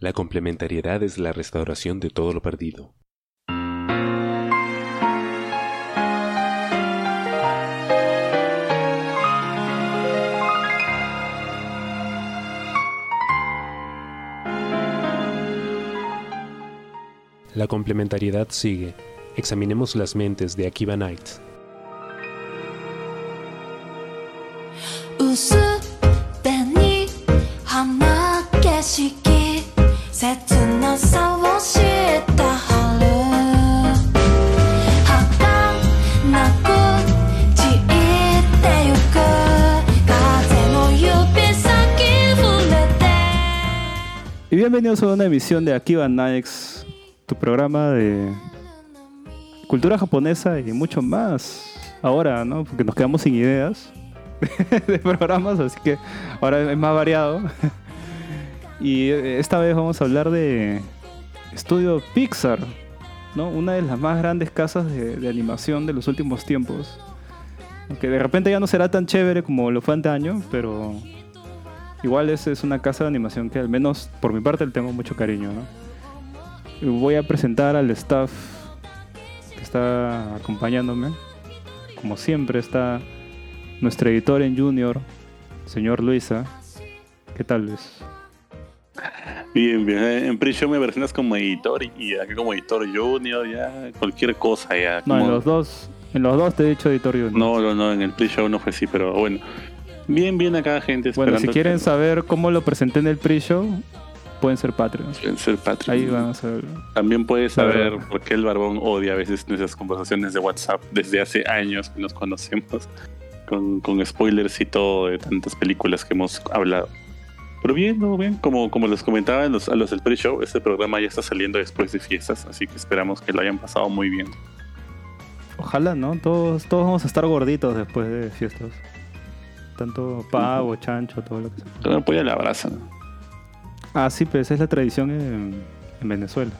La complementariedad es la restauración de todo lo perdido. La complementariedad sigue. Examinemos las mentes de Akiba Knight. Bienvenidos una emisión de Akiba Nights, tu programa de cultura japonesa y mucho más. Ahora, ¿no? Porque nos quedamos sin ideas de programas, así que ahora es más variado. Y esta vez vamos a hablar de Estudio Pixar, ¿no? Una de las más grandes casas de, animación de los últimos tiempos. Aunque de repente ya no será tan chévere como lo fue antaño, pero igual es, es una casa de animación que al menos por mi parte le tengo mucho cariño, ¿no? voy a presentar al staff que está acompañándome. Como siempre está nuestro editor en junior, señor Luisa. ¿Qué tal, Luis? Bien, bien. En pre-show me versionas como editor y aquí como editor junior, ya cualquier cosa ya. No, en los dos, en los dos te he dicho editor junior. No, no, no, en el pre-show no fue así, pero bueno. Bien, bien acá, gente. Bueno, si quieren saber cómo lo presenté en el pre-show, pueden ser Patreons. Pueden ser Patreons. Ahí van a saber. También puedes saber por qué el Barbón odia a veces nuestras conversaciones de WhatsApp desde hace años que nos conocemos, con, con spoilers y todo de tantas películas que hemos hablado. Pero bien, no, bien. Como, como les comentaba a los, a los del pre-show, este programa ya está saliendo después de fiestas, así que esperamos que lo hayan pasado muy bien. Ojalá, ¿no? Todos, todos vamos a estar gorditos después de fiestas. Tanto pavo, chancho, todo lo que sea. Todo apoya la brasa, ¿no? Ah, sí, pues es la tradición en, en Venezuela.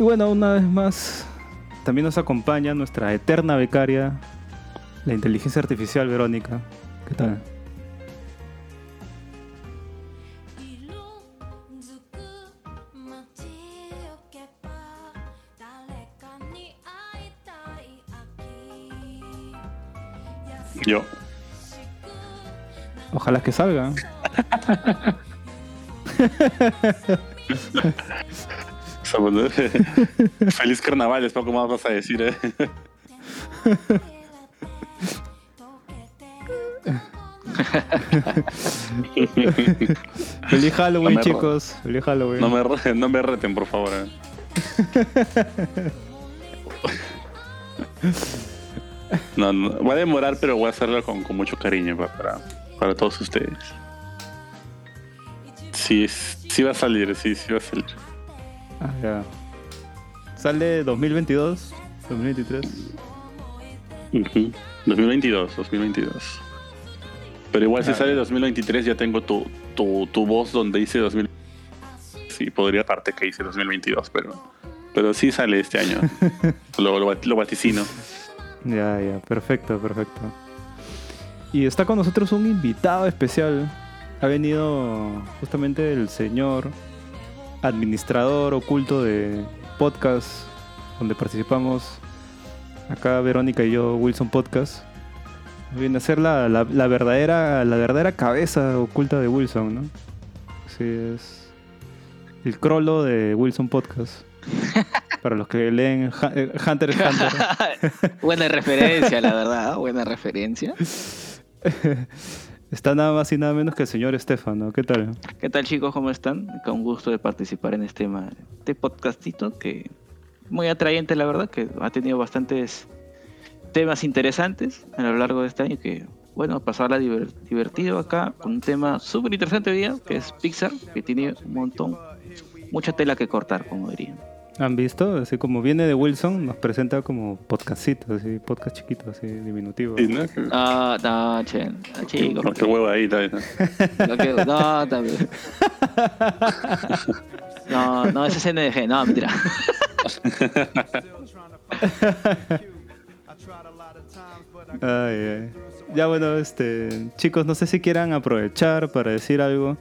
Y bueno, una vez más, también nos acompaña nuestra eterna becaria, la inteligencia artificial Verónica. ¿Qué tal? Yo. Ojalá que salga. Feliz carnaval, es poco más vas a decir, ¿eh? Feliz Halloween, chicos. Feliz Halloween. No me, no me reten, por favor. ¿eh? No, no, va a demorar, pero voy a hacerlo con, con mucho cariño para, para, todos ustedes. Sí, sí va a salir, sí, sí va a salir. Ah, ya. ¿Sale 2022? ¿2023? 2022, 2022. Pero igual si ah, sale 2023 ya tengo tu, tu, tu voz donde dice 2000. Sí, podría parte que dice 2022, pero, pero sí sale este año. lo, lo, lo vaticino. Ya, ya, perfecto, perfecto. Y está con nosotros un invitado especial. Ha venido justamente el señor administrador oculto de podcast donde participamos. Acá Verónica y yo, Wilson Podcast. Viene a ser la, la, verdadera, la verdadera cabeza oculta de Wilson, ¿no? Sí, es el crollo de Wilson Podcast. Para los que leen eh, Hunter x Hunter. Buena referencia, la verdad. Buena referencia. Está nada más y nada menos que el señor Estefano. ¿Qué tal? ¿Qué tal, chicos? ¿Cómo están? Con gusto de participar en este, este podcastito que muy atrayente, la verdad, que ha tenido bastantes temas interesantes a lo largo de este año que, bueno, pasarla divertido acá con un tema súper interesante hoy día, que es Pixar, que tiene un montón, mucha tela que cortar, como dirían. ¿Han visto? Así como viene de Wilson, nos presenta como podcastito, así, podcast chiquito, así, diminutivo. ¿no? Ah, no, che, chico. No, qué huevo ahí, está No, que, no, también. No, no, ese es CNDG, no, mentira. Ay, ay. Ya bueno, este, chicos, no sé si quieran aprovechar para decir algo.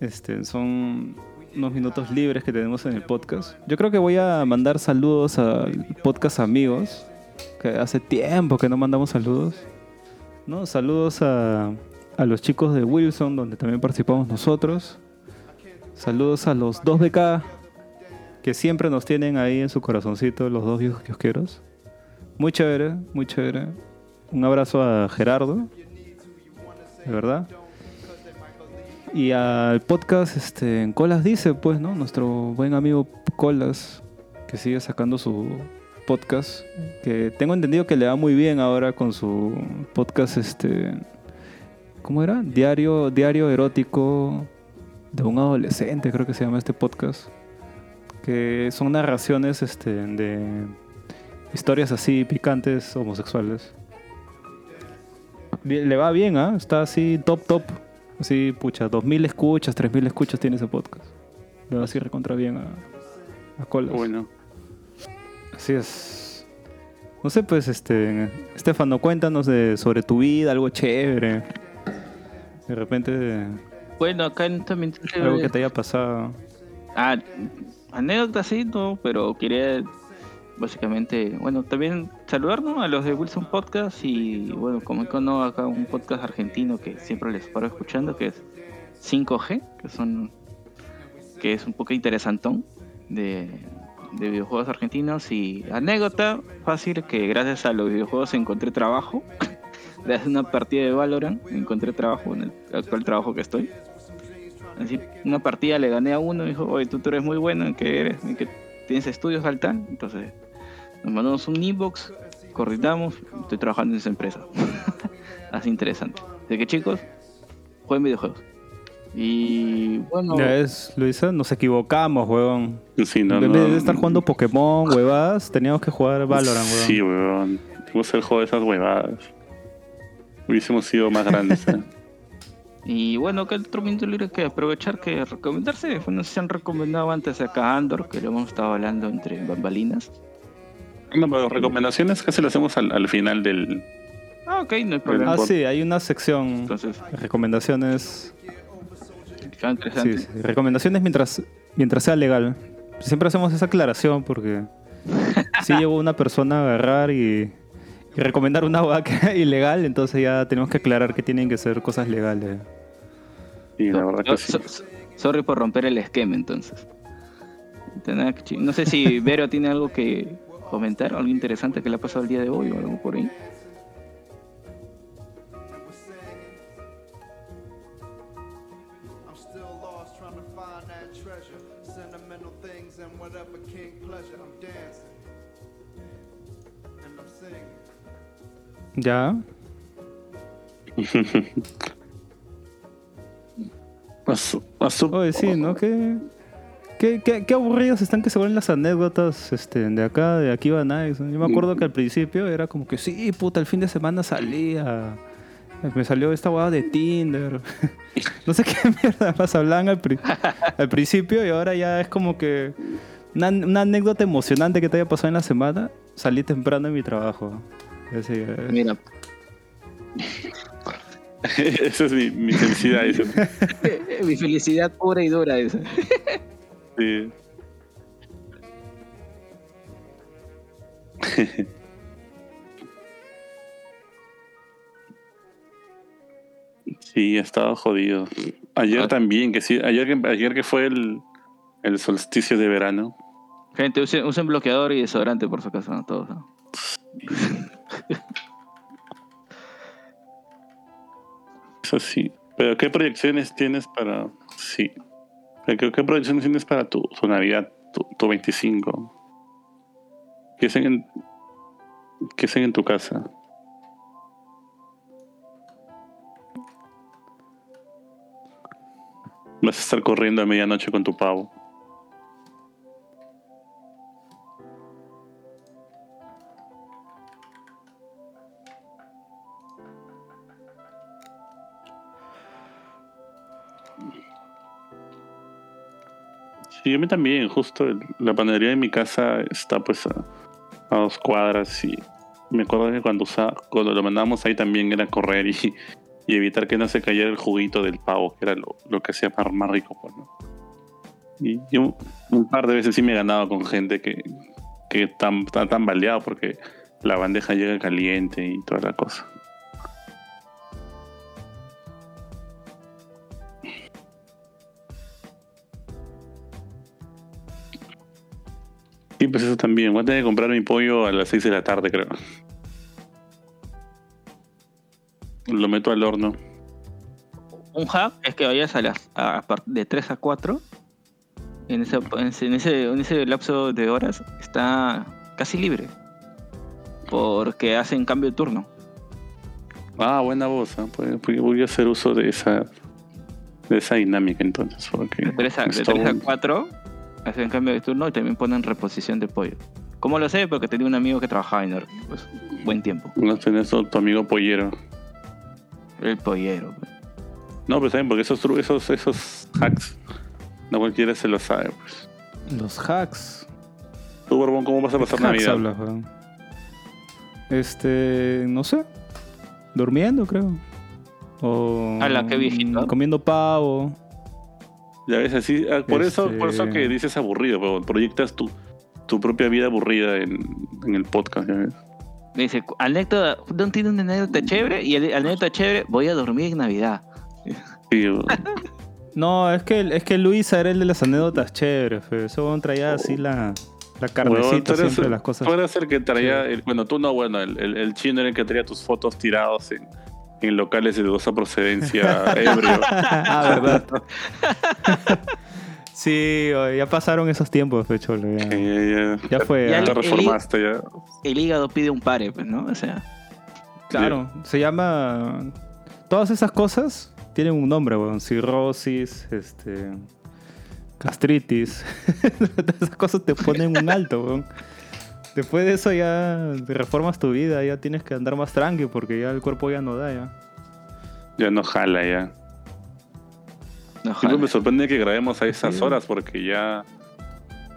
Este, son unos minutos libres que tenemos en el podcast. Yo creo que voy a mandar saludos al podcast amigos, que hace tiempo que no mandamos saludos. ¿no? Saludos a, a los chicos de Wilson, donde también participamos nosotros. Saludos a los 2BK, que siempre nos tienen ahí en su corazoncito, los dos viejos kiosqueros. Muy chévere, muy chévere. Un abrazo a Gerardo, de verdad. Y al podcast este, Colas dice, pues, ¿no? Nuestro buen amigo Colas, que sigue sacando su podcast, que tengo entendido que le va muy bien ahora con su podcast, este, ¿cómo era? Diario, diario erótico de un adolescente, creo que se llama este podcast, que son narraciones, este, de historias así picantes homosexuales. Le va bien, ¿ah? Está así top top. Así, pucha, 2000 escuchas, 3000 escuchas tiene ese podcast. Le va así recontra bien a, a Colas. Bueno, Así es. No sé, pues, este, Estefano, cuéntanos de, sobre tu vida, algo chévere. De repente, Bueno, acá en también algo que te haya pasado. Ah, anécdota sí, no, pero quería básicamente, bueno, también saludar ¿no? a los de Wilson Podcast y bueno, como no acá un podcast argentino que siempre les paro escuchando, que es 5G, que son que es un poco interesantón de, de videojuegos argentinos y anécdota fácil que gracias a los videojuegos encontré trabajo. A una partida de Valorant encontré trabajo en el actual trabajo que estoy. Así, una partida le gané a uno y dijo, oye, tú, tú eres muy bueno en que eres, en que tienes estudios al tal. Entonces, nos mandamos un inbox, coordinamos, estoy trabajando en esa empresa. Así interesante. Así que chicos, jueguen videojuegos. Y bueno, Ya es, Luisa, nos equivocamos, huevón. sí, no, en no. vez de estar jugando Pokémon, huevadas, teníamos que jugar Valorant, huevón. Sí, weón. Tuvimos el juego de esas huevadas. Hubiésemos sido más grandes. ¿eh? y bueno, que el otro minuto libre que aprovechar que recomendarse. Bueno, se han recomendado antes acá Andor, que lo hemos estado hablando entre bambalinas. No, pero recomendaciones casi las hacemos al, al final del. Ah, ok, no hay problema. Ah, sí, hay una sección Entonces, recomendaciones. interesante. Sí, sí, recomendaciones mientras, mientras sea legal. Siempre hacemos esa aclaración porque si llegó una persona a agarrar y, y recomendar una vaca ilegal, entonces ya tenemos que aclarar que tienen que ser cosas legales. Y la verdad que sí. So- so- sorry por romper el esquema entonces. No sé si Vero tiene algo que comentar, algo interesante que le ha pasado el día de hoy o algo por ahí. I'm still lost trying to find that treasure. Sentimental things and whatever king pleasure. I'm dancing. And I'm singing. ¿Ya? Asu- asu- Oye, sí, ¿no? ¿Qué, qué, qué, qué aburridos están que se vuelven las anécdotas este, de acá, de aquí va Nice. Yo me acuerdo que al principio era como que sí, puta, el fin de semana salía. Me salió esta hueá de Tinder. no sé qué mierda más hablaban al, pri- al principio y ahora ya es como que una, una anécdota emocionante que te haya pasado en la semana. Salí temprano en mi trabajo. Así, eh, Mira, Esa es mi, mi felicidad. eso. mi felicidad pura y dura esa. Sí. Sí, estaba jodido. Ayer Ah. también, que sí, ayer que, ayer que fue el, el solsticio de verano. Gente, usen, usen bloqueador y desodorante por su acaso, ¿no? Todos, ¿no? Eso sí. Pero ¿qué proyecciones tienes para... Sí. ¿Qué, qué proyecciones tienes para tu, tu Navidad, tu, tu 25? ¿Qué hacen en, en tu casa? Vas a estar corriendo a medianoche con tu pavo. A mí también. Justo la panadería de mi casa está pues a, dos cuadras y me acuerdo que cuando, usa- cuando lo mandábamos ahí también era correr y, y evitar que no se cayera el juguito del pavo, que era lo, lo que hacía más, más rico. Pues, ¿no? Y yo un, par de veces sí me he ganado con gente que, que tan, está tan baleado porque la bandeja llega caliente y toda la cosa. Sí, pues eso también. Voy a tener que comprar mi pollo a las 6 de la tarde, creo. Lo meto al horno. Un hack es que vayas a las a de 3 a 4. En ese, en ese, en ese, lapso de horas está casi libre. Porque hacen cambio de turno. Ah, buena voz. ¿ah? Pues- voy a hacer uso de esa de esa dinámica entonces. Porque De 3 a, de está 3 a bueno. 4 hacen cambio de turno y también ponen reposición de pollo. ¿Cómo lo sé? Porque tenía un amigo que trabajaba en Or- pues, buen tiempo. No tenés tu tu amigo pollero. El pollero. pues. No, pues también porque esos, esos, esos hacks no cualquiera se lo sabe. Pues. Los hacks. Tú, Borbón, ¿cómo vas a pasar Navidad? hablas, weón? Este, no sé. Durmiendo, creo. O Ala, qué viejito. Comiendo pavo. Ya ves, así, ah, por eso, Este- por eso que dices aburrido, pero proyectas tu, tu propia vida aburrida en, en el podcast, ya ves. Dice, anécdota, ¿no tiene una anécdota chévere? Y el anécdota chévere, voy a dormir en Navidad. Sí, No, es que, es que Luis era el de las anécdotas chéveres. fe. Ese weón traía así la, la carnecita eres- siempre de las cosas. tú eres el que traía, el- bueno, tú no, bueno, el, el, el chino era el que traía tus fotos tirados en, en locales de dudosa procedencia ebrio. ah, verdad. sí, oye, ya pasaron esos tiempos, fe, cholo. Ya, ya, ya fue. Ya ah. te el- reformaste, ya. El hígado pide un pare, pues, ¿no? O sea, Claro, se llama. Todas esas cosas tienen un nombre, weón. Cirrosis, este. Gastritis. Todas esas cosas te ponen un alto, weón. Después de eso ya te reformas tu vida, ya tienes que andar más tranqui porque ya el cuerpo ya no da, ya. Ya no jala, ya. no Y jodas. me sorprende que grabemos a esas Sí. horas porque ya.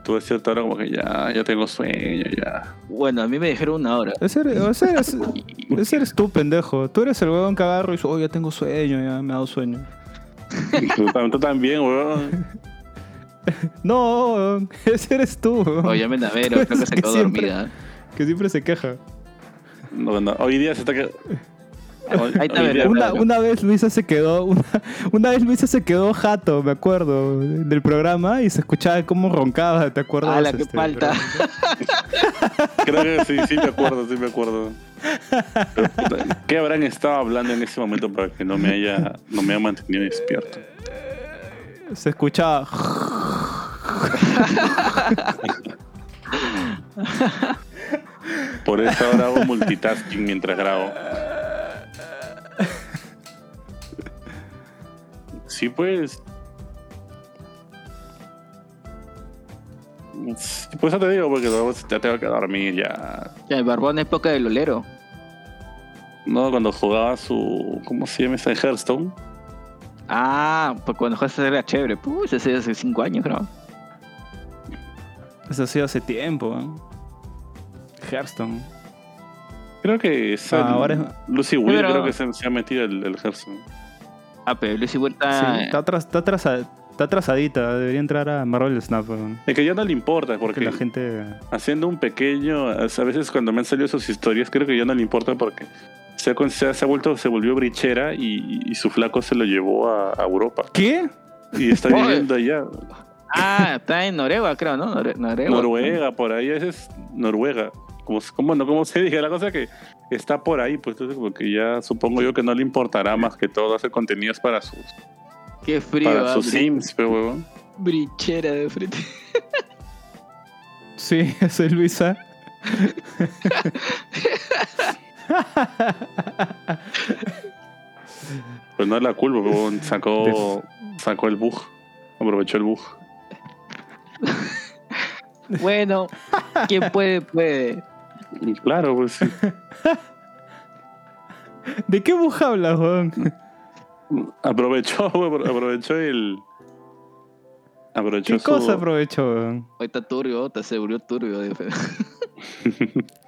Tú a cierta hora, como que ya, ya tengo sueño, ya. Bueno, a mí me dijeron una hora. Ese eres, ese eres, ese eres tú, pendejo. Tú eres el weón que agarro y dice, oh, ya tengo sueño, ya me ha dado sueño. Tú también, weón. No, ese eres tú. Oye, me navero, creo que se Que quedó siempre- dormida. Que siempre se queja. No, no, hoy día se está que. Hoy, Ahí está, día-. Una, una vez Luisa se quedó, una, una vez Luisa se quedó jato, me acuerdo, del programa y se escuchaba cómo roncaba, ¿te acuerdas? ¡Hala, qué Este, falta! Creo que sí, sí me acuerdo, sí me acuerdo. Pero, ¿Qué habrán estado hablando en ese momento para que no me haya, no me haya mantenido despierto? Se escuchaba. Por eso ahora hago multitasking mientras grabo. Sí, pues. Pues eso te digo, porque luego ya tengo que dormir ya. Ya, el barbón es época del olero. No, cuando jugaba su. ¿Cómo se llama esa? Hearthstone. Ah, pues cuando juegas era chévere. Pues ese hace 5 años, creo. Eso ha sido hace tiempo. ¿eh? Hearthstone. Creo que esa. Ah, ahora es- Lucy Will Pero- creo que se, se ha metido el, el Hearthstone. Ah, pero Lucy Sí, Vuelta. está, atras- está, atrasa- está atrasadita, debería entrar a Marvel Snap. weón. Es que ya no le importa, Porque porque la gente. haciendo un pequeño. A veces cuando me han salido sus historias, creo que ya no le importa porque se ha, se vuelto, se volvió brichera y, y su flaco se lo llevó a, a Europa. ¿Qué? Y está viviendo allá. Ah, está en Noruega, creo, ¿no? Noruega. Noruega, por ahí, ese es Noruega. Como, como, no, como se diga, la cosa que está por ahí, pues entonces porque ya supongo yo que no le importará más que todo hacer contenidos para sus, Qué frío. para ah, sus sims, pero huevón. Brichera de frente. Sí, soy Luisa. Pues no es la culpa, huevón. Sacó, sacó el bug. Aprovechó el bug. Bueno, quien puede, puede. Y claro, pues sí. ¿De qué bug hablas, weón? Aprovechó, aprovechó el. Aprovechó ¿Qué su- cosa aprovechó, weón? Hoy está turbio, te se volvió turbio.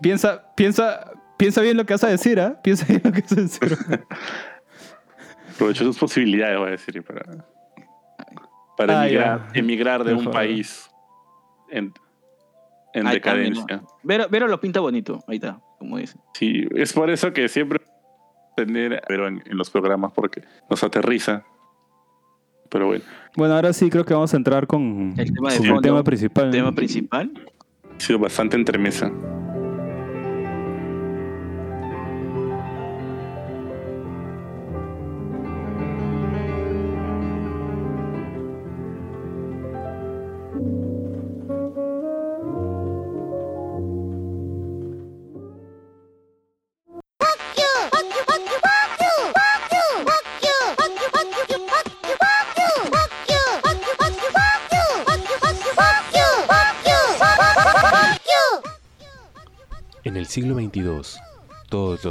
Piensa, piensa, piensa bien lo que vas a decir, ¿ah? Piensa bien lo que vas a decir. aprovechó sus posibilidades, voy a decir, para, para Ah, emigrar, emigrar de un país en, decadencia. mira. Vero, Vero lo pinta bonito, ahí está, como dice. Sí, es por eso que siempre tener pero en, en los programas porque nos aterriza. Pero bueno, Bueno, ahora sí creo que vamos a entrar con, El tema de con el fondo, tema principal. El tema principal. ha sido bastante entremesa.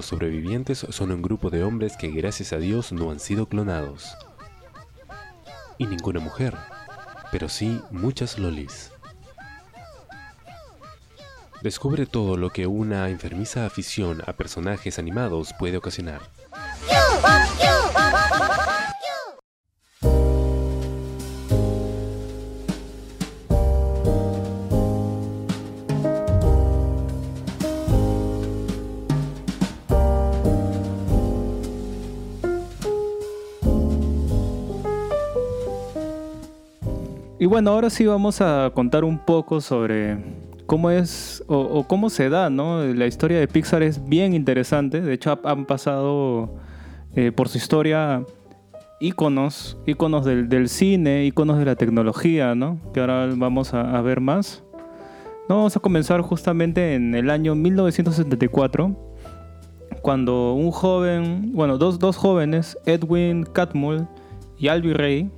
Sobrevivientes son un grupo de hombres que gracias a Dios no han sido clonados. Y ninguna mujer, pero sí muchas lolis. Descubre todo lo que una enfermiza afición a personajes animados puede ocasionar. Y bueno, ahora sí vamos a contar un poco sobre cómo es o, cómo se da, ¿no? La historia de Pixar es bien interesante. De hecho, ha- han pasado eh, por su historia íconos, íconos del, cine, íconos de la tecnología, ¿no? Que ahora vamos a, ver más. No, vamos a comenzar justamente en el año 1974, cuando un joven, bueno, dos, dos jóvenes, Edwin Catmull y Albi Ray,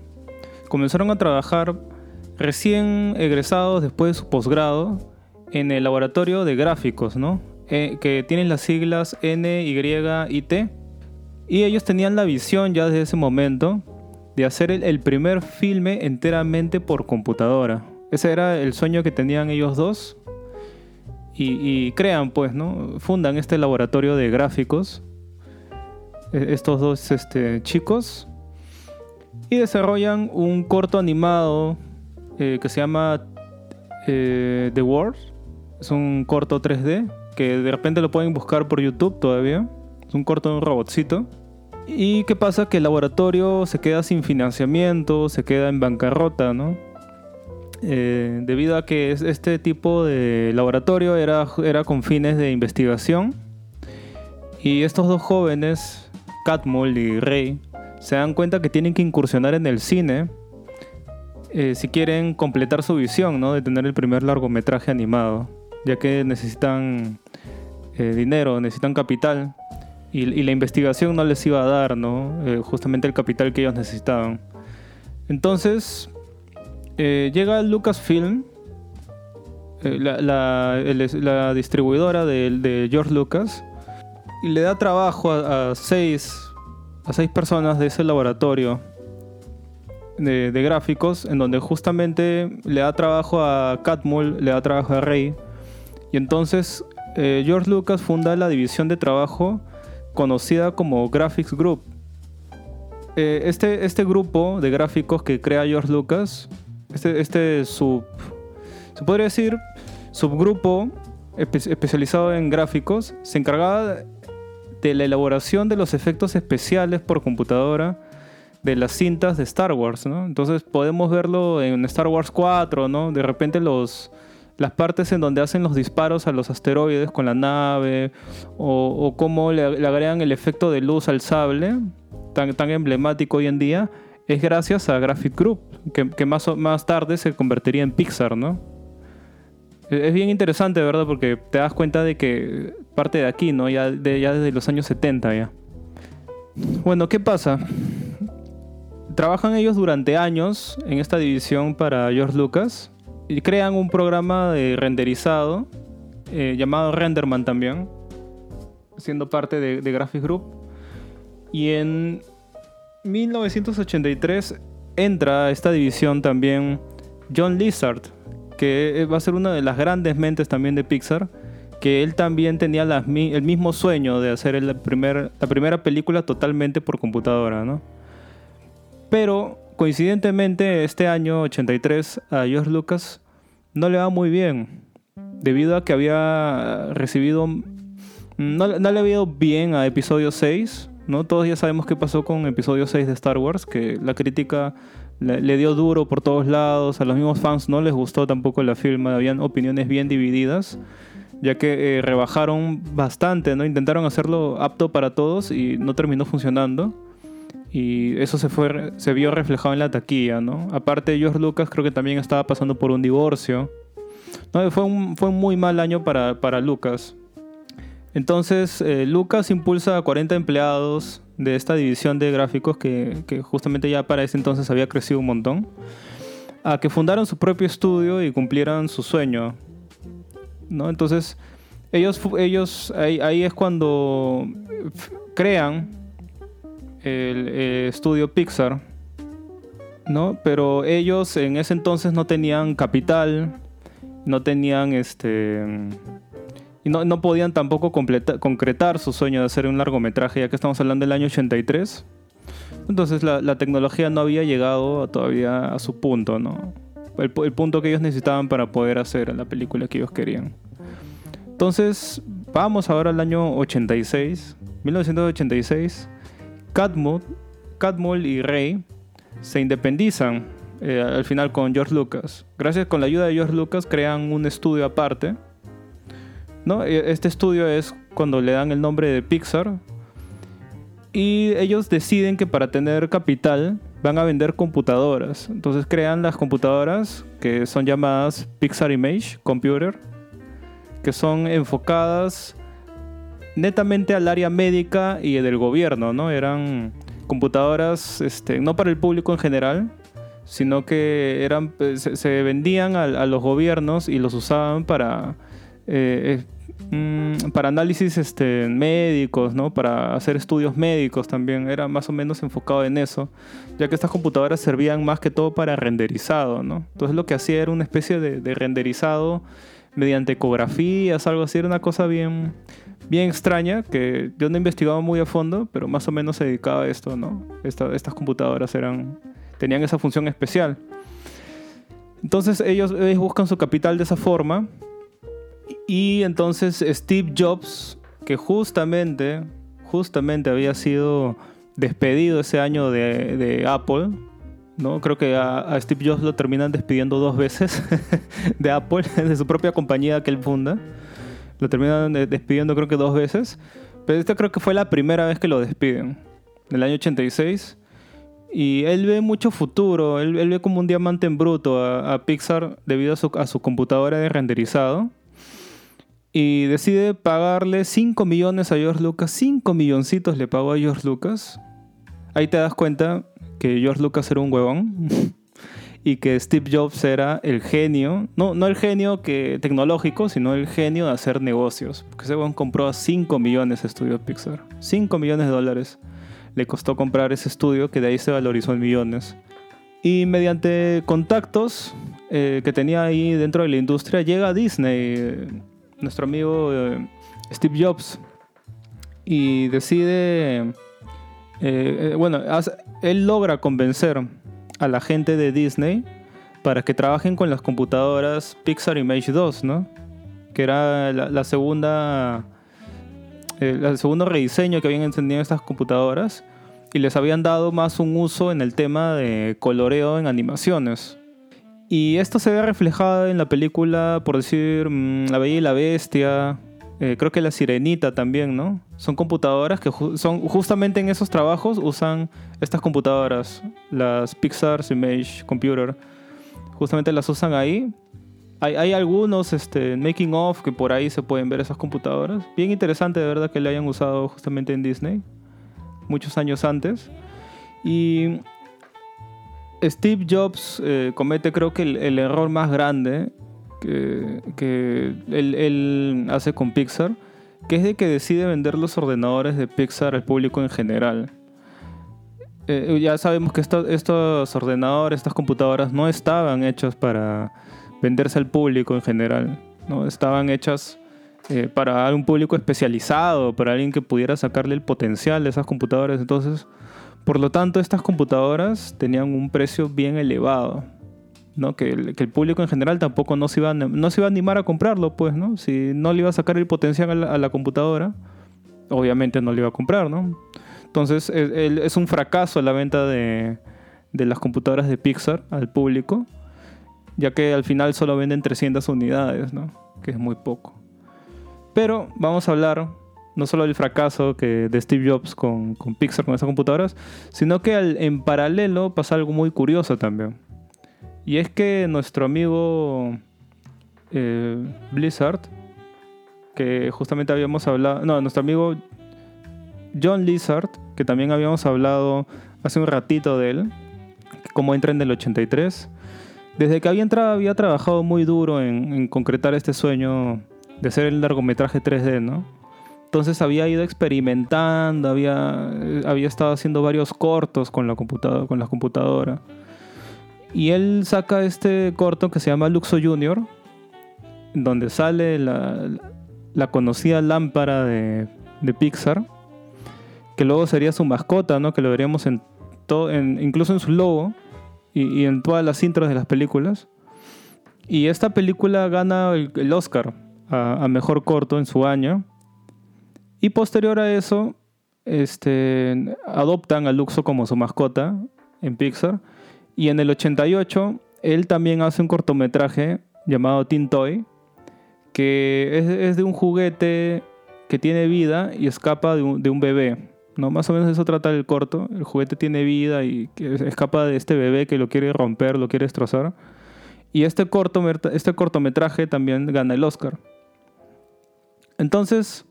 comenzaron a trabajar recién egresados después de su posgrado en el laboratorio de gráficos, ¿no? Eh, que tienen las siglas NYIT. Y ellos tenían la visión ya desde ese momento de hacer el, primer filme enteramente por computadora. Ese era el sueño que tenían ellos dos. Y, y crean, pues, ¿no? Fundan este laboratorio de gráficos. eh, Estos dos este, chicos y desarrollan un corto animado eh, que se llama eh, The World. Es un corto 3D que de repente lo pueden buscar por YouTube todavía. Es un corto de un robotcito. ¿Y qué pasa? Que el laboratorio se queda sin financiamiento, se queda en bancarrota, ¿no? Eh, debido a que es- este tipo de laboratorio era, era con fines de investigación. Y estos dos jóvenes, Catmull y Ray, se dan cuenta que tienen que incursionar en el cine eh, si quieren completar su visión, ¿no? De tener el primer largometraje animado, ya que necesitan eh, dinero, necesitan capital y, la investigación no les iba a dar, ¿no? Eh, justamente el capital que ellos necesitaban. Entonces llega Lucasfilm, la, la- distribuidora de, George Lucas, y le da trabajo a seis a seis personas de ese laboratorio de, gráficos, en donde justamente le da trabajo a Catmull, le da trabajo a Ray. Y entonces eh, George Lucas funda la división de trabajo conocida como Graphics Group. Eh, este, este grupo de gráficos que crea George Lucas, este, este sub, se podría decir, subgrupo espe- especializado en gráficos, se encargaba de la elaboración de los efectos especiales por computadora de las cintas de Star Wars, ¿no? Entonces podemos verlo en Star Wars 4, ¿no? De repente los, las partes en donde hacen los disparos a los asteroides con la nave, o, cómo le, agregan el efecto de luz al sable, tan, tan emblemático hoy en día, es gracias a Graphic Group, que, más, más tarde se convertiría en Pixar, ¿no? Es es bien interesante, ¿verdad? Porque te das cuenta de que parte de aquí, ¿no? Ya, ya desde los años 70 ya. Bueno, ¿qué pasa? Trabajan ellos durante años en esta división para George Lucas y crean un programa de renderizado eh, llamado Renderman también, siendo parte de, de Graphics Group. Y en 1983 entra a esta división también John Lizard, que va a ser una de las grandes mentes también de Pixar, que él también tenía el mismo sueño de hacer el primer, la primera película totalmente por computadora, ¿no? Pero coincidentemente, este año 83 a George Lucas no le va muy bien, debido a que había recibido... No, le había ido bien a episodio 6, ¿no? Todos ya sabemos qué pasó con episodio 6 de Star Wars, que la crítica le, dio duro por todos lados, a los mismos fans no les gustó tampoco la film, habían opiniones bien divididas, ya que eh, rebajaron bastante, ¿no? Intentaron hacerlo apto para todos y no terminó funcionando. Y eso se, fue, se vio reflejado en la taquilla, ¿no? Aparte, George Lucas creo que también estaba pasando por un divorcio. No, fue, un, fue un muy mal año para, para Lucas. Entonces, eh, Lucas impulsa a 40 empleados de esta división de gráficos que, que justamente ya para ese entonces había crecido un montón, a que fundaran su propio estudio y cumplieran su sueño. ¿no? Entonces, ellos, ellos ahí, ahí es cuando crean el eh, estudio Pixar, ¿no? Pero ellos en ese entonces no tenían capital, no tenían este y no, no podían tampoco concretar su sueño de hacer un largometraje, ya que estamos hablando del año 83. Entonces la, tecnología no había llegado todavía a su punto, ¿no? El, el punto que ellos necesitaban para poder hacer la película que ellos querían. Entonces, vamos ahora al año 86, 1986. Catmull, Catmull y Ray se independizan eh, al final con George Lucas. Gracias con la ayuda de George Lucas crean un estudio aparte. ¿no? E- Este estudio es cuando le dan el nombre de Pixar. Y ellos deciden que para tener capital van a vender computadoras. Entonces crean las computadoras que son llamadas Pixar Image Computer, que son enfocadas netamente al área médica y del gobierno, ¿no? Eran computadoras este, no para el público en general, sino que eran, eh, se, vendían a, a los gobiernos y los usaban para, eh, eh, mm, para análisis este, médicos, ¿no? para hacer estudios médicos también. Era más o menos enfocado en eso, ya que estas computadoras servían más que todo para renderizado. ¿no? Entonces lo que hacía era una especie de, de renderizado mediante ecografías, algo así, era una cosa bien, bien extraña que yo no investigaba muy a fondo, pero más o menos se dedicaba a esto, ¿no? Esta- estas computadoras eran, tenían esa función especial. Entonces ellos, buscan su capital de esa forma y entonces Steve Jobs, que justamente, justamente había sido despedido ese año de, Apple, ¿no? Creo que a Steve Jobs lo terminan despidiendo dos veces de Apple, de su propia compañía que él funda. Lo terminan de- despidiendo creo que dos veces. Pero esta creo que fue la primera vez que lo despiden. En el año 86. Y él ve mucho futuro. Él, ve como un diamante en bruto a, a Pixar debido a su, a su computadora de renderizado. Y decide pagarle 5 millones a George Lucas. 5 milloncitos le pagó a George Lucas. Ahí te das cuenta que George Lucas era un huevón. y que Steve Jobs era el genio, no, no el genio que, tecnológico, sino el genio de hacer negocios. Porque ese huevón compró a 5 millones de estudio Pixar. 5 millones de dólares le costó comprar ese estudio que de ahí se valorizó en millones. Y mediante contactos eh, que tenía ahí dentro de la industria, llega a Disney, eh, nuestro amigo eh, Steve Jobs, y decide, eh, eh, bueno, hace- él logra convencer a la gente de Disney para que trabajen con las computadoras Pixar Image 2, ¿no? Que era la, segunda, eh, el segundo rediseño que habían encendido estas computadoras y les habían dado más un uso en el tema de coloreo en animaciones. Y esto se ve reflejado en la película, por decir, mm, La Bella y la Bestia, eh, creo que La Sirenita también, ¿no? Son computadoras que ju- son justamente en esos trabajos usan estas computadoras, las Pixar Image Computer. Justamente las usan ahí. Hay, hay algunos este, making of que por ahí se pueden ver esas computadoras. Bien interesante de verdad que le hayan usado justamente en Disney, muchos años antes. Y Steve Jobs eh, comete creo que el, el error más grande que, que él, hace con Pixar, que es de que decide vender los ordenadores de Pixar al público en general. Eh, ya sabemos que esto- estos ordenadores, estas computadoras no estaban hechas para venderse al público en general, ¿no? estaban hechas eh, para un público especializado, para alguien que pudiera sacarle el potencial de esas computadoras. Entonces, Por lo tanto, estas computadoras tenían un precio bien elevado. ¿No? Que, el, público en general tampoco no se, iba a, no se iba a animar a comprarlo, pues, ¿no? Si no le iba a sacar el potencial a la, computadora, obviamente no le iba a comprar, ¿no? Entonces, es, el- es un fracaso la venta de, de las computadoras de Pixar al público, ya que al final solo venden 300 unidades, ¿no? Que es muy poco. Pero vamos a hablar no solo del fracaso que de Steve Jobs con, con Pixar, con esas computadoras, sino que en paralelo pasa algo muy curioso también. Y es que nuestro amigo eh, Blizzard, que justamente habíamos hablado, no, nuestro amigo John Lizard, que también habíamos hablado hace un ratito de él, como entra en el 83, desde que había entrado había trabajado muy duro en, concretar este sueño de hacer el largometraje 3D, ¿no? Entonces había ido experimentando, había, eh, había estado haciendo varios cortos con la con la computadora. Y él saca este corto que se llama Luxo Junior, donde sale la, conocida lámpara de, de Pixar, que luego sería su mascota, ¿no? Que lo veríamos en todo, incluso en su logo y, en todas las intros de las películas. Y esta película gana el, Oscar a, a mejor corto en su año. Y posterior a eso, este, adoptan a Luxo como su mascota en Pixar. Y en el 88, él también hace un cortometraje llamado Teen Toy, que es, de un juguete que tiene vida y escapa de un, bebé. ¿no? Más o menos eso trata el corto. El juguete tiene vida y escapa de este bebé que lo quiere romper, lo quiere destrozar. Y este, cortomet- este cortometraje también gana el Oscar. Entonces,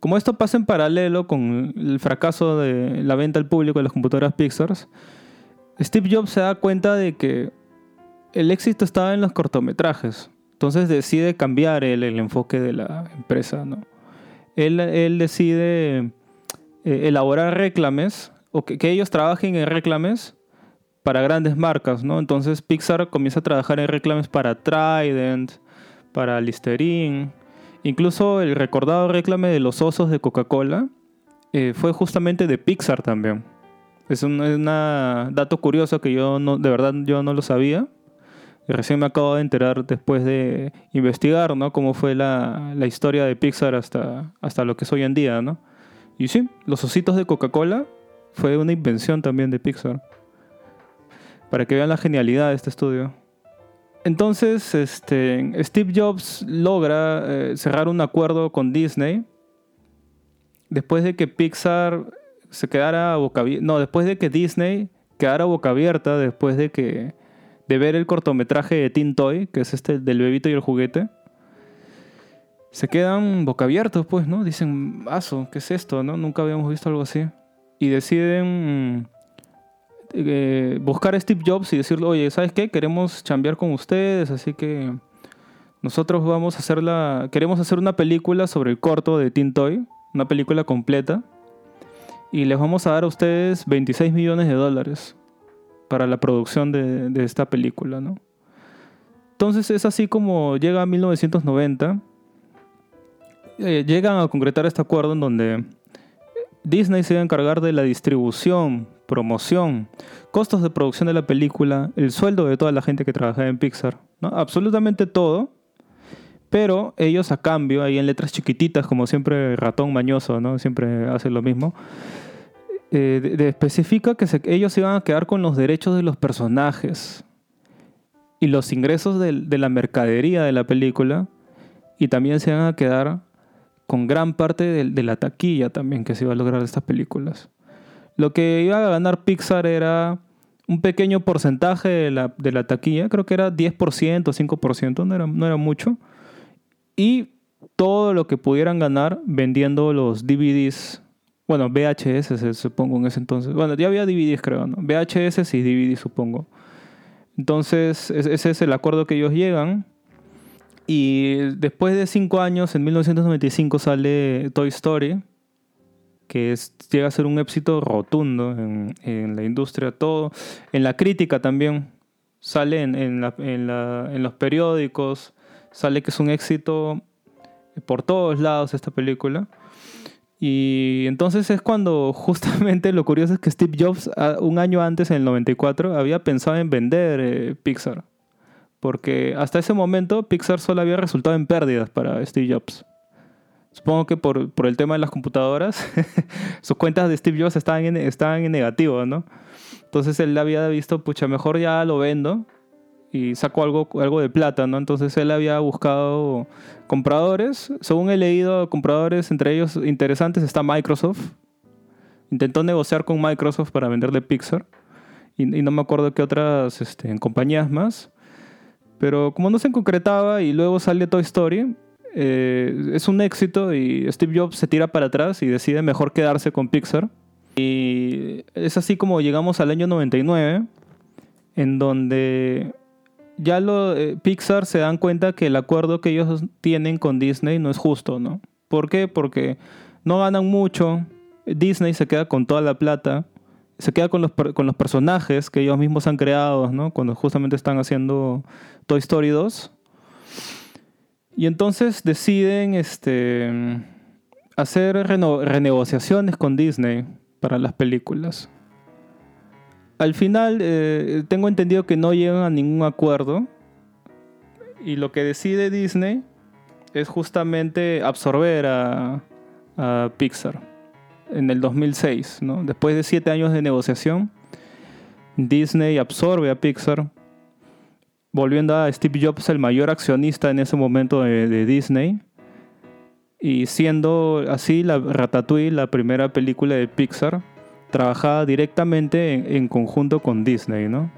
como esto pasa en paralelo con el fracaso de la venta al público de las computadoras Pixar, Steve Jobs se da cuenta de que el éxito estaba en los cortometrajes. Entonces decide cambiar el, enfoque de la empresa. ¿no? Él, decide eh, elaborar reclames o que, que ellos trabajen en reclames para grandes marcas. ¿no? Entonces Pixar comienza a trabajar en reclames para Trident, para Listerine. Incluso el recordado reclame de los osos de Coca-Cola eh, fue justamente de Pixar también. Es un es una dato curioso que yo no, de verdad yo no lo sabía. Recién me acabo de enterar después de investigar, ¿no? Cómo fue la, la historia de Pixar hasta, hasta lo que es hoy en día, ¿no? Y sí, los ositos de Coca-Cola fue una invención también de Pixar. Para que vean la genialidad de este estudio. Entonces, este, Steve Jobs logra eh, cerrar un acuerdo con Disney después de que Pixar se quedara boca abierta. No, después de que Disney quedara boca abierta después de que de ver el cortometraje de Teen Toy, que es este del bebito y el juguete. Se quedan boca abiertos, pues, ¿no? Dicen, aso, ¿qué es esto? ¿no? Nunca habíamos visto algo así. Y deciden eh, buscar a Steve Jobs y decirle, oye, ¿sabes qué? Queremos chambear con ustedes, así que nosotros vamos a hacer la... Queremos hacer una película sobre el corto de Teen Toy, una película completa, y les vamos a dar a ustedes 26 millones de dólares para la producción de, esta película, ¿no? Entonces es así como llega a 1990, eh, llegan a concretar este acuerdo en donde Disney se iba a encargar de la distribución, promoción, costos de producción de la película, el sueldo de toda la gente que trabajaba en Pixar, absolutamente todo, pero ellos a cambio, ahí en letras chiquititas, como siempre ratón mañoso, ¿no? siempre hace lo mismo, eh, de- de- especifica que se- ellos iban a quedar con los derechos de los personajes y los ingresos del- de, la mercadería de la película y también se iban a quedar con gran parte de, de la taquilla también que se iba a lograr de estas películas. Lo que iba a ganar Pixar era un pequeño porcentaje de la, de la taquilla, creo que era 10%, 5%, no era, no era mucho. Y todo lo que pudieran ganar vendiendo los DVDs, bueno, VHS se- supongo en ese entonces. Bueno, ya había DVDs creo, ¿no? VHS y DVDs supongo. Entonces, es- ese es el acuerdo que ellos llegan. Y después de cinco años, en 1995 sale Toy Story, que es- llega a ser un éxito rotundo en, en la industria, todo, en la crítica también. Sale en, en la- en la- los periódicos, sale que es un éxito por todos lados esta película. Y entonces es cuando justamente lo curioso es que Steve Jobs, un año antes, en el 94, había pensado en vender eh, Pixar. Porque hasta ese momento Pixar solo había resultado en pérdidas para Steve Jobs. Supongo que por, por el tema de las computadoras, sus cuentas de Steve Jobs estaban en, estaban en negativo, ¿no? Entonces él había visto, pucha, mejor ya lo vendo y saco algo, algo de plata, ¿no? Entonces él había buscado compradores. Según he leído, compradores, entre ellos interesantes, está Microsoft. Intentó negociar con Microsoft para venderle Pixar. Y, y no me acuerdo qué otras este, compañías más. Pero como no se concretaba y luego sale Toy Story, eh, es un éxito y Steve Jobs se tira para atrás y decide mejor quedarse con Pixar. Y es así como llegamos al año 99, en donde ya lo, eh, Pixar se dan cuenta que el acuerdo que ellos tienen con Disney no es justo, ¿no? ¿Por qué? Porque no ganan mucho, Disney se queda con toda la plata, se queda con los, con los personajes que ellos mismos han creado, ¿no? Cuando justamente están haciendo Toy Story 2. Y entonces deciden este, hacer renegociaciones con Disney para las películas. Al final, eh, tengo entendido que no llegan a ningún acuerdo. Y lo que decide Disney es justamente absorber a, Pixar en el 2006. ¿no? Después de siete años de negociación, Disney absorbe a Pixar, volviendo a Steve Jobs el mayor accionista en ese momento de, de Disney. Y siendo así la Ratatouille la primera película de Pixar trabajada directamente en, conjunto con Disney, ¿no?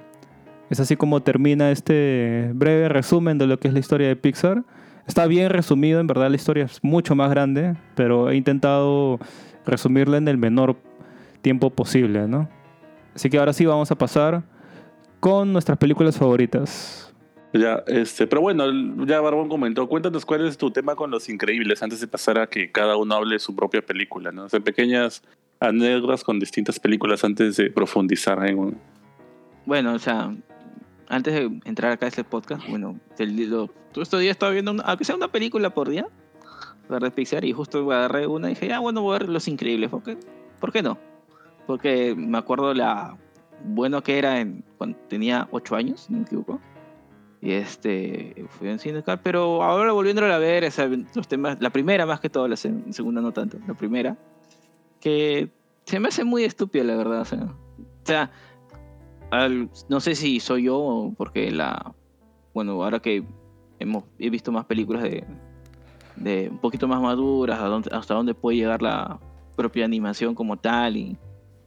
Es así como termina este breve resumen de lo que es la historia de Pixar. Está bien resumido, en verdad la historia es mucho más grande, pero he intentado resumirla en el menor tiempo posible, ¿no? Así que ahora sí vamos a pasar con nuestras películas favoritas. Ya, este, pero bueno, ya Barbón comentó, cuéntanos cuál es tu tema con los increíbles antes de pasar a que cada uno hable su propia película, ¿no? O sea, pequeñas anécdotas con distintas películas antes de profundizar en un... Bueno, o sea, antes de entrar acá a este podcast, bueno, el, lo, todo estos días estaba viendo, una- aunque sea una película por día, de Pixar, y justo agarré una y dije, ah, bueno, voy a ver Los Increíbles, ¿por qué, ¿por qué no? Porque me acuerdo la bueno que era en, cuando tenía 8 años, si no me equivoco. Y este, fui en cine pero ahora volviéndola a ver, o sea, los temas, la primera más que todo, la se- segunda no tanto, la primera, se me hace muy estúpida, la verdad, o sea, no sé si soy yo porque la bueno ahora que hemos he visto más películas de, de un poquito más maduras a dónde- hasta dónde puede llegar la propia animación como tal y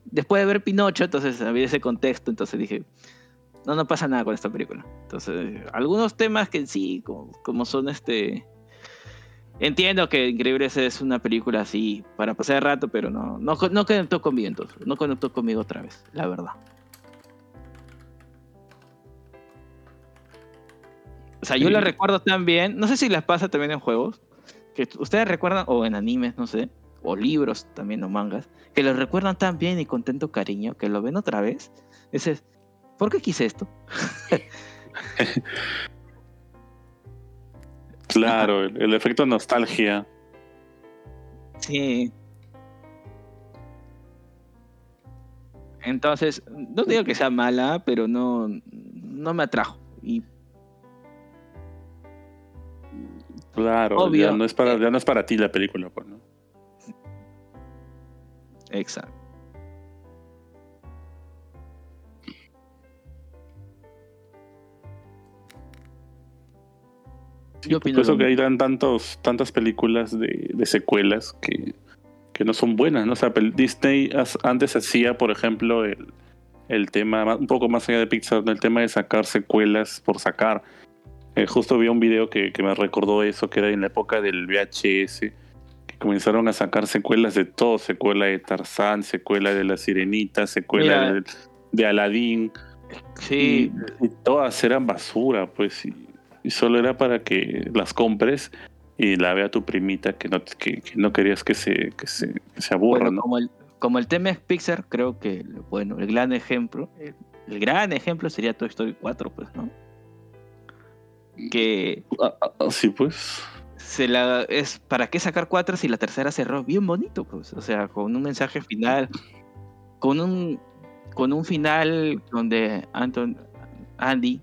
después de ver Pinocho entonces había ese contexto entonces dije no no pasa nada con esta película. Entonces algunos temas que sí como, como son este entiendo que Increíbles es una película así para pasar el rato pero no no, no conectó conmigo entonces no conectó conmigo otra vez la verdad O sea, yo Sí. la recuerdo tan bien. No sé si les pasa también en juegos. Que ustedes recuerdan, o en animes, no sé. O libros también, o mangas. Que los recuerdan tan bien y con tanto cariño. Que lo ven otra vez. Dices, ¿por qué quise esto? Claro, el, el efecto nostalgia. Sí. Entonces, no digo que sea mala, pero no, no me atrajo. Y Claro, Obvio. Ya, no es para, ya no es para ti la película, pues, ¿no? exacto. Sí, por eso que hay tantos, tantas películas de, de secuelas que, que no son buenas, ¿no? O sea, Disney as- antes hacía, por ejemplo, el, el tema, ma- un poco más allá de Pixar, el tema de sacar secuelas por sacar. Eh, justo vi un video que, que me recordó eso, que era en la época del VHS, que comenzaron a sacar secuelas de todo, secuela de Tarzán, secuela de La Sirenita, secuela Mira. de, de Aladdin. Sí, Y, y todas eran basura, pues, y, y solo era para que las compres y la vea tu primita que no, que, que no querías que se, que se, que se aburra, Bueno, ¿no? como, el, como el tema es Pixar, creo que, bueno, el gran ejemplo, el, el gran ejemplo sería Toy Story 4, pues, ¿no? Que Ah, ah, ah, sí, pues. se la es para qué sacar cuatro si la tercera cerró bien bonito, pues, o sea, con un mensaje final, con un con un final donde Anton Andy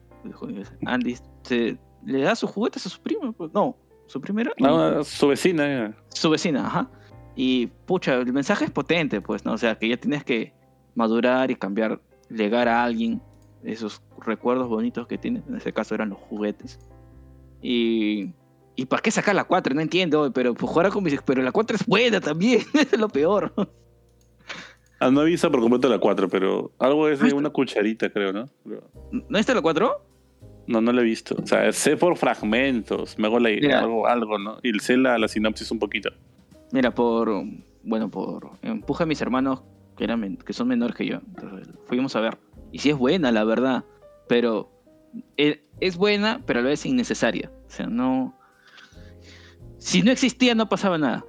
Andy se, le da sus juguetes a su primo, pues, no, su primera No, su vecina. su vecina, ajá. Y pucha, el mensaje es potente, pues, ¿no? O sea, que ya tienes que madurar y cambiar, legar a alguien esos recuerdos bonitos que tienes. En ese caso eran los juguetes. Y. ¿Y para qué sacar la 4? No entiendo, pero pues jugar con mis... Pero la 4 es buena también, es lo peor. Ah, no visto por completo la 4, pero algo es de una cucharita, creo, ¿no? ¿No está la 4? No, no la he visto. O sea, sé por fragmentos, me hago la Mira. algo, algo, ¿no? Y sé la, la sinopsis un poquito. Mira, por. Bueno, por empuje a mis hermanos que, eran que son menores que yo. Entonces, fuimos a ver. Y sí es buena, la verdad. Pero. eh, Es buena, pero a la vez innecesaria. O sea, no. Si no existía, no pasaba nada.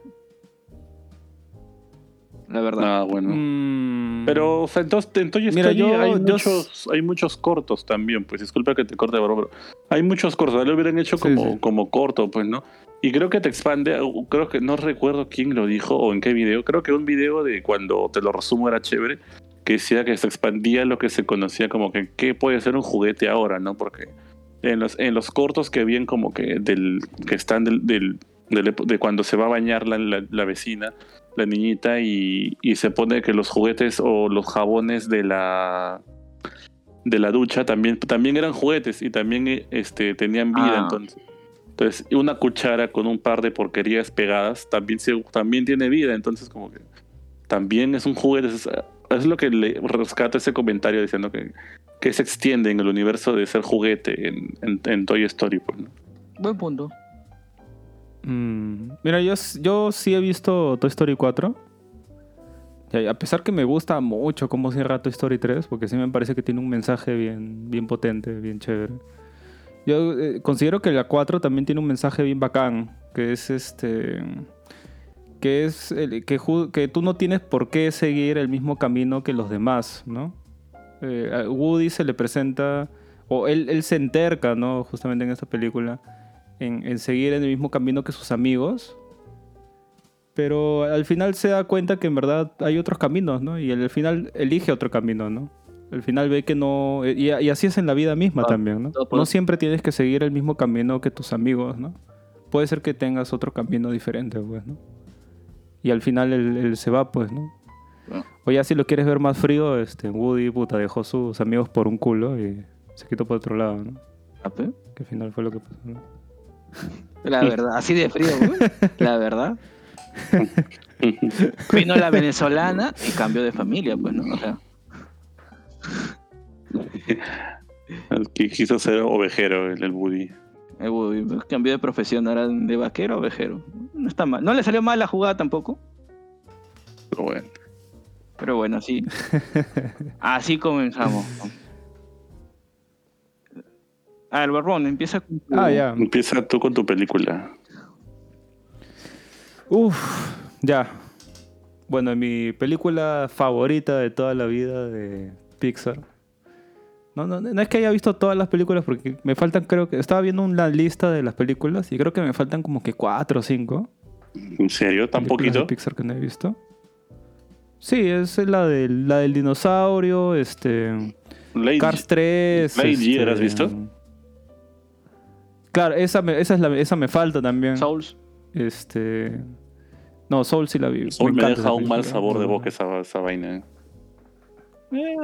La verdad. Ah, bueno. Mm, Pero, o sea, entonces, en Toy Mira, yo- hay, yo muchos, hay muchos cortos también, pues disculpa que te corte, bro, pero hay muchos cortos, lo hubieran hecho como, sí. como corto, pues, ¿no? Y creo que te expande, uh, creo que no recuerdo quién lo dijo o en qué video, creo que un video de cuando te lo resumo era chévere, que decía que se expandía lo que se conocía como que qué puede ser un juguete ahora, ¿no? Porque en los, en los cortos que vienen como que del que están del, del- del epo- de cuando se va a bañar la, la- la vecina, la niñita, y, y se pone que los juguetes o los jabones de la de la ducha también, también eran juguetes y también eh, este, tenían vida Ah. entonces. Entonces, una cuchara con un par de porquerías pegadas también, se, también tiene vida, entonces como que también es un juguete. Es, es lo que le rescata ese comentario diciendo que, que se extiende en el universo de ser juguete en, en- en Toy Story. Pues, ¿no? Buen punto. Mm, Mira, yo, sí he visto Toy Story 4. Y a pesar que me gusta mucho cómo cierra Toy Story 3, porque sí me parece que tiene un mensaje bien, bien potente, bien chévere. Yo eh, considero que la 4 también tiene un mensaje bien bacán, que es este que es que, tú no tienes por qué seguir el mismo camino que los demás, ¿no? Eh, Woody se le presenta, o él, él se enterca, ¿no? Justamente en esta película, en, en seguir en el mismo camino que sus amigos. Pero al final se da cuenta que en verdad hay otros caminos, ¿no? Y al final elige otro camino, ¿no? Al final ve que no... Y, y así es en la vida misma Ah, también, ¿no? No siempre tienes que seguir el mismo camino que tus amigos, ¿no? Puede ser que tengas otro camino diferente, pues, ¿no? Y al final él, él se va, pues, ¿no? O ya si lo quieres ver más frío, este, Woody, puta, dejó sus amigos por un culo y se quitó por otro lado, ¿no? Ah, pe. Que al final fue lo que pasó, ¿no? La verdad, así de frío, güey. La verdad. Vino la venezolana y cambió de familia, pues, ¿no? O sea, que quiso ser ovejero el, el Woody. el Woody cambió de profesión, ahora de vaquero a ovejero. No está mal. No le salió mal la jugada tampoco. Pero bueno. Pero bueno, así. Así comenzamos. Ah, el barbón, empieza con tu- Ah, ya. Empieza tú con tu película. Uf, ya. Bueno, mi película favorita de toda la vida de Pixar. No, no, no es que haya visto todas las películas porque me faltan, creo que. Estaba viendo una lista de las películas y creo que me faltan como que cuatro o cinco. ¿En serio? ¿Tan películas de poquito? Pixar que no he visto. Sí, es la del, la del dinosaurio, este. Lady- Cars 3. Lightyear, este, ¿has visto? Claro, esa me, esa, es la, esa me falta también. Souls. Este. No, Soul sí la vi. Soul me, encanta deja un mal sabor de boca esa, esa vaina.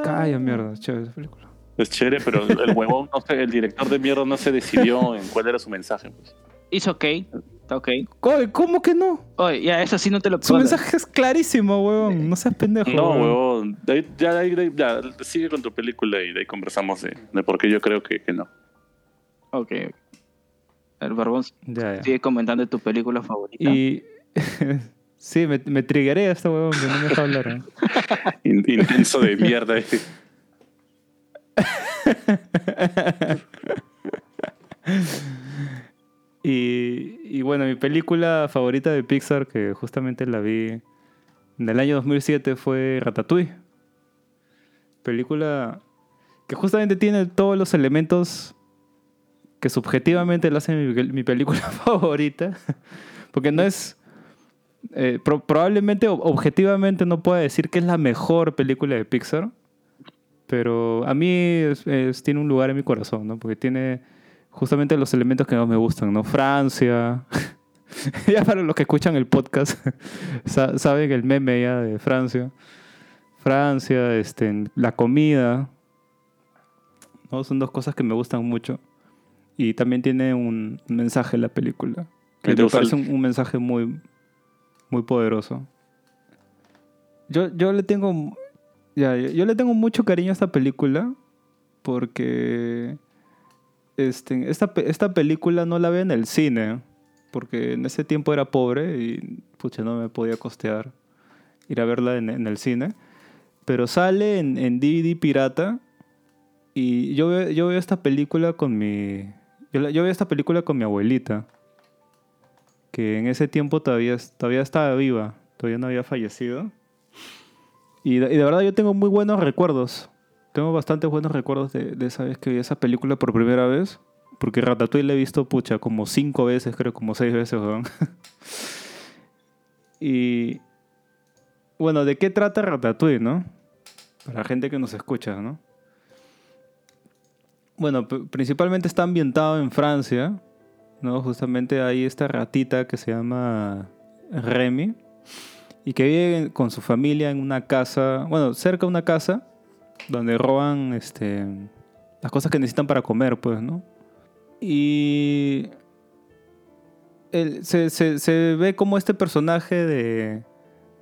Calla, mierda, es chévere esa película. Es chévere, pero el huevón, no sé, el director de mierda no se decidió en cuál era su mensaje. Pues. Hizo ok. Está ok. Oye, ¿Cómo que no? Oye, ya, eso sí no te lo Su puedo mensaje es clarísimo, weón. No seas pendejo. No, weón. huevón. de ya, de ya, sigue con tu película y de ahí conversamos de, de por qué yo creo que, que no. Ok. El barbón Ya, ya. sigue comentando tu película favorita. Y. sí, me, me triggeré a este weón que no me deja hablar. ¿eh? In- intenso de mierda. Y, y bueno, mi película favorita de Pixar, que justamente la vi en el año 2007, fue Ratatouille. Película que justamente tiene todos los elementos que subjetivamente la hace mi, película favorita, porque no es... eh, pro- probablemente, ob- objetivamente, no puedo decir que es la mejor película de Pixar, pero a mí tiene un lugar en mi corazón, ¿no? Porque tiene justamente los elementos que más me gustan, ¿no? Francia. ya para los que escuchan el podcast, sa- saben el meme ya de Francia. Francia, este, la comida. ¿no? Son dos cosas que me gustan mucho. Y también tiene un mensaje la película. Que ¿Y te me parece un, un mensaje muy, muy poderoso. Yo, yo le tengo. Ya, yo, yo le tengo mucho cariño a esta película. Porque. Este, esta, esta película no la veo en el cine. Porque en ese tiempo era pobre y pucha, no me podía costear ir a verla en, en el cine. Pero sale en, en DVD pirata. Y yo yo veo esta película con mi. Yo, la- yo veo esta película con mi abuelita. Que en ese tiempo todavía, todavía estaba viva. Todavía no había fallecido. Y de, y de verdad yo tengo muy buenos recuerdos. Tengo bastantes buenos recuerdos de, de esa vez que vi esa película por primera vez. Porque Ratatouille la he visto, pucha, como cinco veces, creo, como seis veces, weón. y. Bueno, ¿de qué trata Ratatouille, no? Para la gente que nos escucha, ¿no? Bueno, principalmente está ambientado en Francia, ¿no? Justamente hay esta ratita que se llama Remy y que vive con su familia en una casa, bueno, cerca de una casa donde roban este, las cosas que necesitan para comer, pues, ¿no? Y él- se, se- se ve como este personaje de,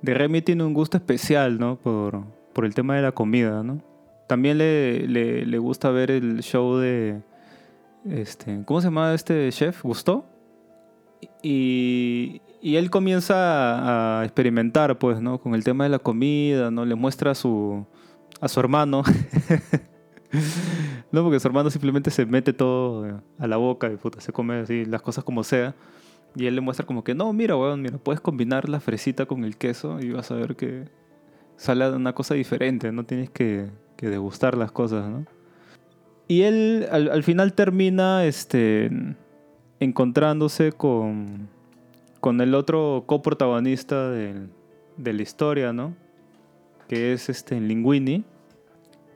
de Remy tiene un gusto especial, ¿no? Por, por el tema de la comida, ¿no? También le, le- le gusta ver el show de, este, ¿cómo se llama este chef? ¿Gustó? Y, y él comienza a, experimentar, pues, ¿no? Con el tema de la comida, ¿no? Le muestra a su, a su hermano. no, porque su hermano simplemente se mete todo a la boca y puta, se come así las cosas como sea. Y él le muestra como que, no, mira, weón, mira, puedes combinar la fresita con el queso y vas a ver que sale una cosa diferente, no tienes que, que degustar las cosas, ¿no? Y él al, al final termina este, encontrándose con, con el otro coprotagonista del- de la historia, ¿no? Que es este Linguini.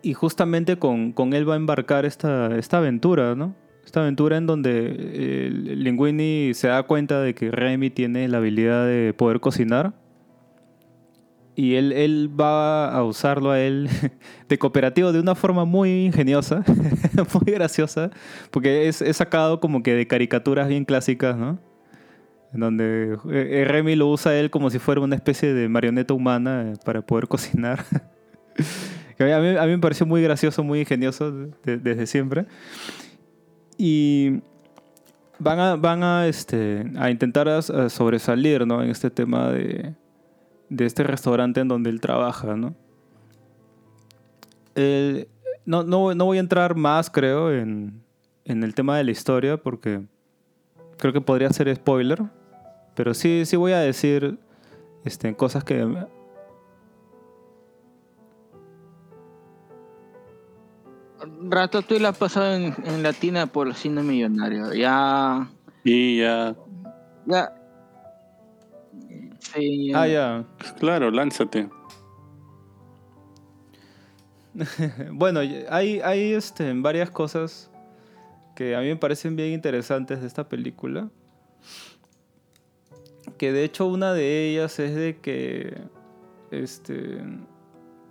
Y justamente con, con él va a embarcar esta, esta aventura, ¿no? Esta aventura en donde eh, Linguini se da cuenta de que Remy tiene la habilidad de poder cocinar. Y él, él va a usarlo a él de cooperativo de una forma muy ingeniosa, muy graciosa, porque es, es sacado como que de caricaturas bien clásicas, ¿no? En donde eh, Remy lo usa a él como si fuera una especie de marioneta humana eh, para poder cocinar. A, mí, a mí me pareció muy gracioso, muy ingenioso de- desde siempre. Y van a, van a, este, a intentar a sobresalir ¿no? en este tema de, de este restaurante en donde él trabaja. ¿no? El- no, no, no voy a entrar más, creo, en, en el tema de la historia porque creo que podría ser spoiler. Pero sí, sí voy a decir este, cosas que Ratatouille la ha pasado en, en Latina por cine millonario. Ya. Y ya, Ya. Sí, Ah, ya. claro, lánzate. Bueno, hay, hay este, varias cosas que a mí me parecen bien interesantes de esta película. Que de hecho una de ellas es de que este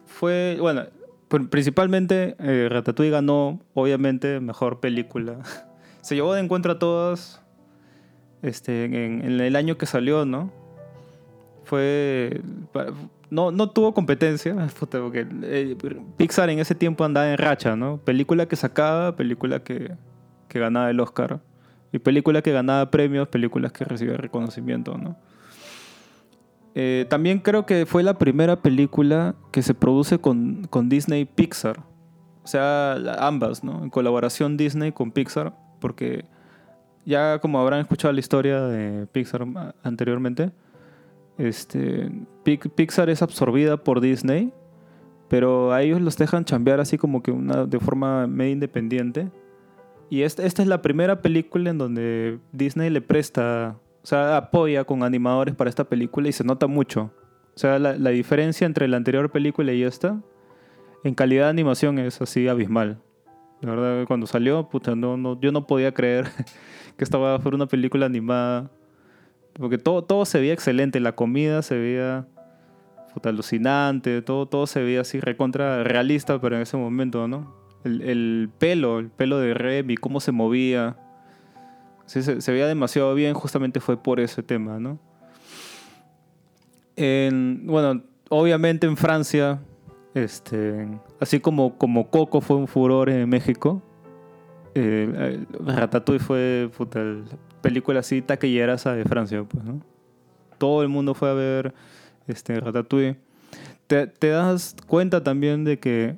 fue, bueno, pr- principalmente eh, Ratatouille ganó, obviamente, mejor película. Se llevó de encuentro a todas este, en, en el año que salió, ¿no? Fue. No, no tuvo competencia, porque eh, Pixar en ese tiempo andaba en racha, ¿no? Película que sacaba, película que, que ganaba el Oscar. Y película que ganaba premios, películas que recibía reconocimiento, ¿no? Eh, también creo que fue la primera película que se produce con, con Disney Pixar. O sea, ambas, ¿no? En colaboración Disney con Pixar, porque ya como habrán escuchado la historia de Pixar anteriormente, este, Pixar es absorbida por Disney, pero a ellos los dejan chambear así como que una, de forma medio independiente, Y esta, esta es la primera película en donde Disney le presta, o sea, apoya con animadores para esta película y se nota mucho. O sea, la, diferencia entre la anterior película y esta, en calidad de animación es así abismal. La verdad, cuando salió, puta, no, yo no podía creer que esta fuera una película animada. Porque todo, todo se veía excelente, la comida se veía puta, alucinante, todo, todo se veía así recontra realista, pero en ese momento, ¿no? El, el pelo, el pelo de Remy, cómo se movía. Sí, se, veía demasiado bien, justamente fue por ese tema, ¿no? En- bueno, obviamente en Francia, este, así como, como Coco fue un furor en México, eh, eh, Ratatouille fue puta, película así taquilleraza de Francia, pues, ¿no? Todo el mundo fue a ver este, Ratatouille. Te, te das cuenta también de que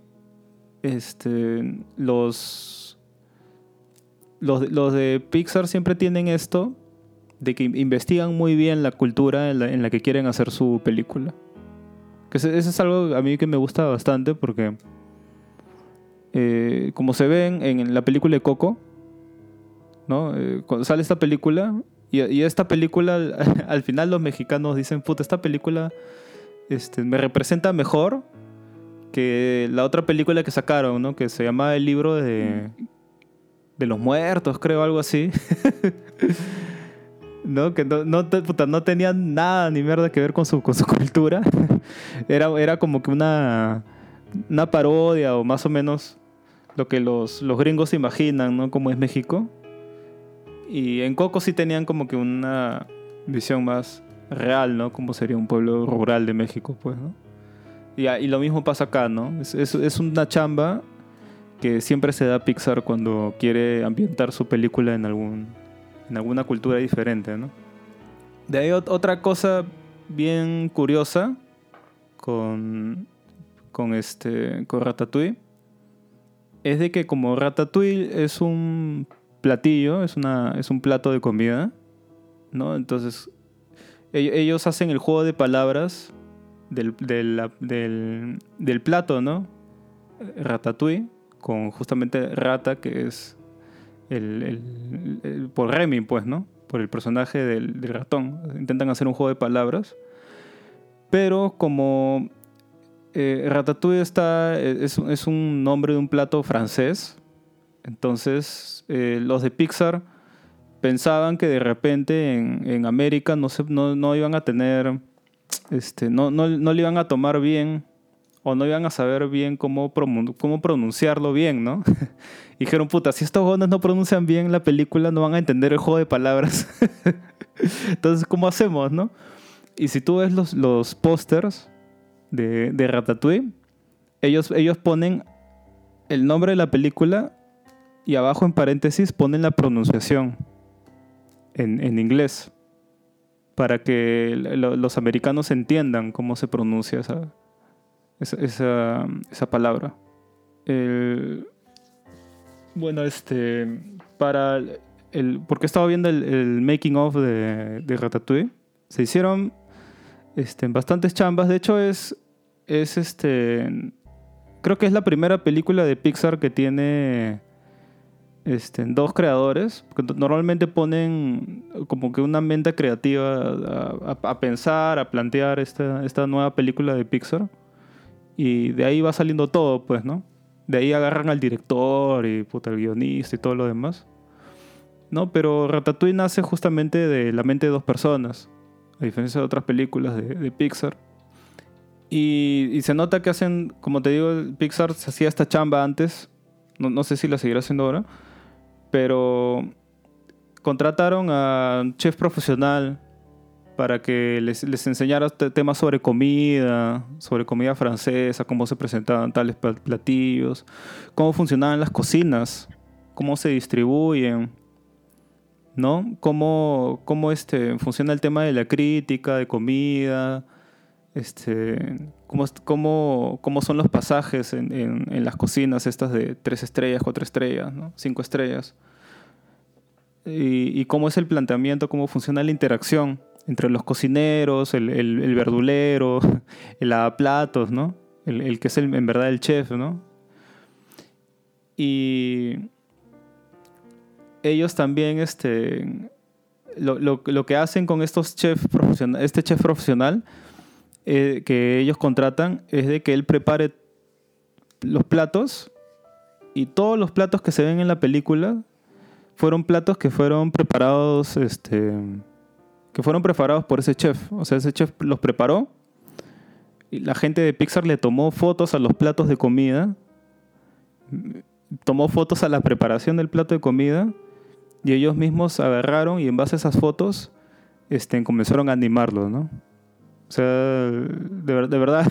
este, los, los, los de Pixar siempre tienen esto de que investigan muy bien la cultura en la, en la que quieren hacer su película. Que eso, es algo a mí que me gusta bastante porque, eh, como se ven en la película de Coco, ¿no? Eh, cuando sale esta película, y, esta película, al, al final los mexicanos dicen, puta, esta película este, me representa mejor que la otra película que sacaron, ¿no? Que se llamaba El libro de, de los muertos, creo, algo así. ¿no? Que no, no, no tenía nada ni mierda que ver con su, con su cultura. era, era como que una, una parodia o más o menos lo que los, los gringos imaginan, ¿no? Como es México. Y en Coco sí tenían como que una visión más real, ¿no? Como sería un pueblo rural de México, pues, ¿no? Y, a- y lo mismo pasa acá, ¿no? Es, es, es una chamba que siempre se da Pixar cuando quiere ambientar su película en algún en alguna cultura diferente, ¿no? De ahí ot- otra cosa bien curiosa con, con, este, con Ratatouille es de que como Ratatouille es un platillo, es, una, es un plato de comida, ¿no? Entonces ell- ellos hacen el juego de palabras del, del, del, plato, ¿no? Ratatouille, con justamente rata, que es el, por Remy, pues, ¿no? Por el personaje del, del ratón. Intentan hacer un juego de palabras. Pero como eh, Ratatouille está, es, es un nombre de un plato francés, entonces eh, los de Pixar pensaban que de repente en, en América no, se, no, no iban a tener, este, no, no, no le iban a tomar bien o no iban a saber bien cómo, cómo pronunciarlo bien, ¿no? Dijeron, puta, si estos jóvenes no pronuncian bien la película, no van a entender el juego de palabras. Entonces, ¿cómo hacemos, no? Y si tú ves los, los pósters de, de Ratatouille, ellos, ellos ponen el nombre de la película y abajo en paréntesis ponen la pronunciación en, en inglés para que lo- los americanos entiendan cómo se pronuncia esa, esa, esa, palabra. Bueno, este, para el- porque estaba viendo el, el making of de, de Ratatouille, se hicieron este, bastantes chambas. De hecho, es, es este, creo que es la primera película de Pixar que tiene este, dos creadores. porque Normalmente ponen como que una mente creativa a, pensar, a plantear esta, esta nueva película de Pixar. Y de ahí va saliendo todo, pues, ¿no? De ahí agarran al director y puta, el guionista y todo lo demás. ¿No? Pero Ratatouille nace justamente de la mente de dos personas. A diferencia de otras películas de, Pixar. Y, se nota que hacen, como te digo, Pixar se hacía esta chamba antes. No, no sé si la seguirá haciendo ahora. Pero contrataron a un chef profesional para que les, les enseñara te- temas sobre comida, sobre comida francesa, cómo se presentaban tales pla- platillos, cómo funcionaban las cocinas, cómo se distribuyen, ¿no? Cómo, cómo este, funciona el tema de la crítica de comida, este, cómo, cómo, cómo son los pasajes en, en- en las cocinas estas de tres estrellas, cuatro estrellas, ¿no? cinco estrellas. Y, y cómo es el planteamiento, cómo funciona la interacción entre los cocineros, el, el- el verdulero, el lavaplatos, ¿no? El, el que es en verdad el chef, ¿no? Y ellos también, este, lo, lo- lo que hacen con estos chefs profesional, este chef profesional eh, que ellos contratan es de que él prepare los platos y todos los platos que se ven en la película fueron platos que fueron preparados, este, que fueron preparados por ese chef. O sea, ese chef los preparó y la gente de Pixar le tomó fotos a los platos de comida, tomó fotos a la preparación del plato de comida y ellos mismos agarraron y en base a esas fotos este, comenzaron a animarlo, ¿no? O sea, de, ver- de verdad,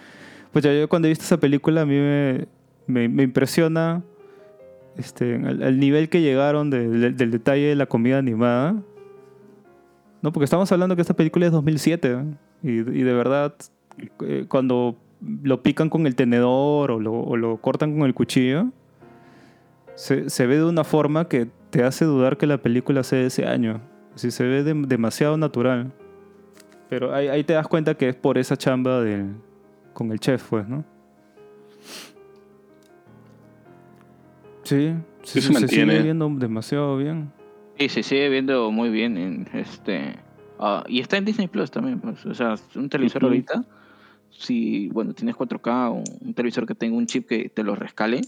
pues yo cuando he visto esa película a mí me, me- me impresiona este, el, el nivel que llegaron de- del- del detalle de la comida animada. No, porque estamos hablando que esta película es 2007 ¿eh? y, y de verdad eh, cuando lo pican con el tenedor o lo, o lo cortan con el cuchillo, se, se ve de una forma que te hace dudar que la película sea de ese año. Así se ve dem- demasiado natural. Pero ahí, ahí te das cuenta que es por esa chamba del, con el chef, pues, ¿no? Sí, sí, Sí se sigue viendo demasiado bien. Sí, se sigue viendo muy bien en este ah, y está en Disney Plus también, pues, o sea, un televisor ahorita si bueno, tienes 4K o un televisor que tenga un chip que te lo rescale,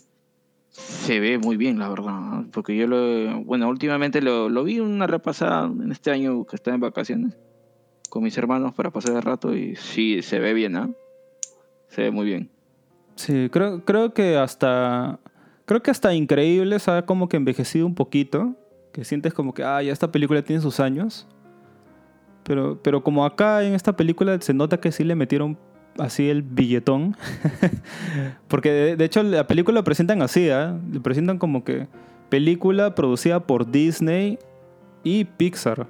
se ve muy bien, la verdad, porque yo lo bueno, últimamente lo, lo vi una repasada en este año que estaba en vacaciones con mis hermanos para pasar el rato y sí se ve bien, ¿ah? Se ve muy bien. Sí, creo, creo que hasta. Creo que hasta increíble, ha como que envejecido un poquito. Que sientes como que, ah, ya esta película tiene sus años. Pero, pero como acá en esta película se nota que sí le metieron así el billetón. Porque de, hecho la película la presentan así, ¿ah? Le presentan como que película producida por Disney y Pixar.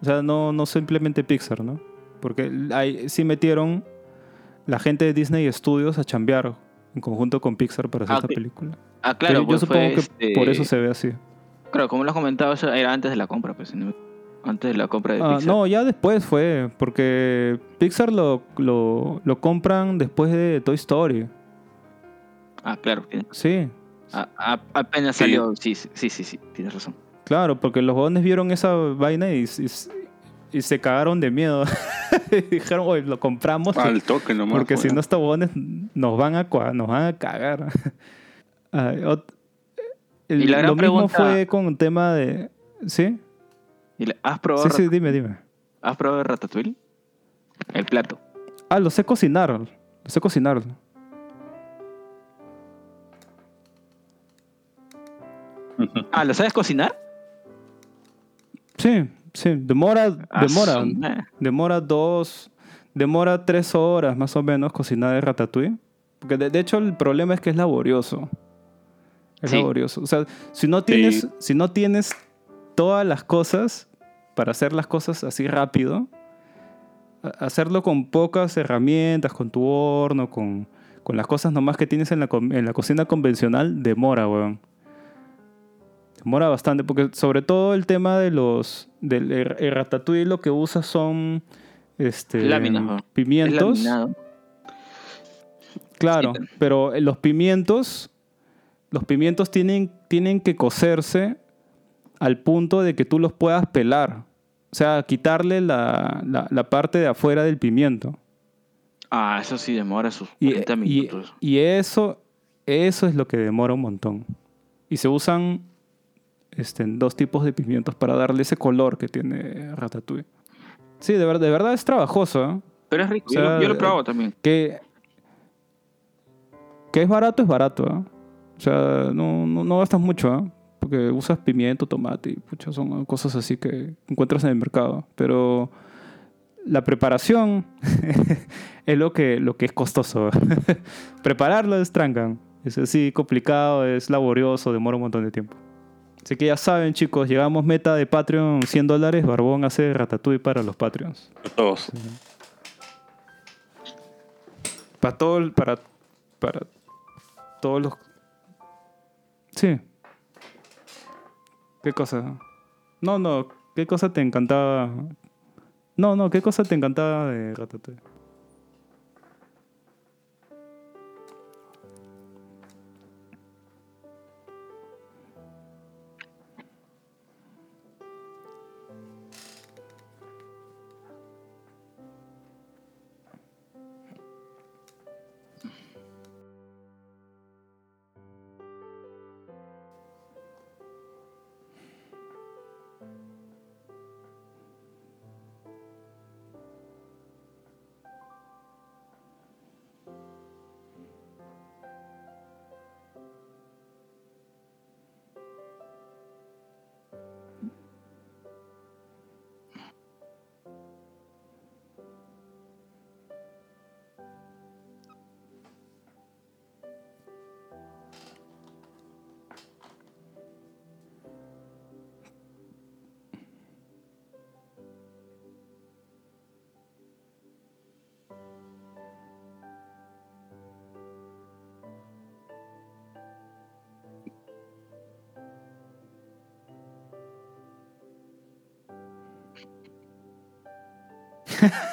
O sea, no, no simplemente Pixar, ¿no? Porque ahí sí metieron la gente de Disney Studios a chambear en conjunto con Pixar para hacer Ah, esta película. Ah, claro, Pero yo pues supongo fue, que este, por eso se ve así. Claro, como lo has comentado, eso era antes de la compra, pues, antes de la compra de Ah, Pixar. no, ya después fue, porque Pixar lo, lo, lo compran después de Toy Story. Ah, claro. Sí, a- a- apenas salió. Sí, sí, sí, sí, sí, tienes razón. Claro, porque los jóvenes vieron esa vaina y, y- y se cagaron de miedo. y dijeron, oye, lo compramos. Al toque nomás. Porque si weón. no, estos huevones nos van a, nos van a cagar. Ah, el- Y la gran lo mismo pregunta- fue con el tema de... ¿Sí? ¿Y le- ¿Has probado, Sí, sí, dime, dime. ¿Has probado el ratatouille? El plato. Ah, lo sé cocinar. Lo sé cocinar. Ah, ¿lo sabes cocinar? Sí, sí. Demora, Ah, demora, madre. demora dos, demora tres horas más o menos cocinar el ratatouille. Porque de, de hecho el problema es que es laborioso. Es Sí. laborioso. O sea, si no tienes, si no tienes todas las cosas para hacer las cosas así rápido, hacerlo con pocas herramientas, con tu horno, con, con las cosas nomás que tienes en la, en la cocina convencional, demora, weón. Demora bastante, porque sobre todo el tema de los. del el, el ratatouille lo que usa son. Este, Láminas, pimientos. Claro, Sí. pero los pimientos. Los pimientos tienen, tienen que cocerse al punto de que tú los puedas pelar. O sea, quitarle la, la- la parte de afuera del pimiento. Ah, eso sí demora sus Y, 40 y- minutos. y eso, eso es lo que demora un montón. Y se usan este, dos tipos de pimientos para darle ese color que tiene Ratatouille. Sí, de, ver- de verdad es trabajoso. ¿eh? Pero es rico. o sea, yo, lo, yo lo he probado también. Que, que es barato, es barato. ¿eh? O sea, no, no, no gastas mucho. ¿eh? Porque usas pimiento, tomate y pucha, son cosas así que encuentras en el mercado. Pero la preparación es lo que, lo que es costoso. Prepararlo es trancan. Es así complicado, es laborioso, demora un montón de tiempo. Así que ya saben, chicos, llegamos meta de Patreon 100 dólares. Barbón hace ratatouille para los Patreons. Todos. Para todo el- para, para todos los. Sí. ¿Qué cosa? No, no. ¿Qué cosa te encantaba? No, no. ¿Qué cosa te encantaba de Ratatouille?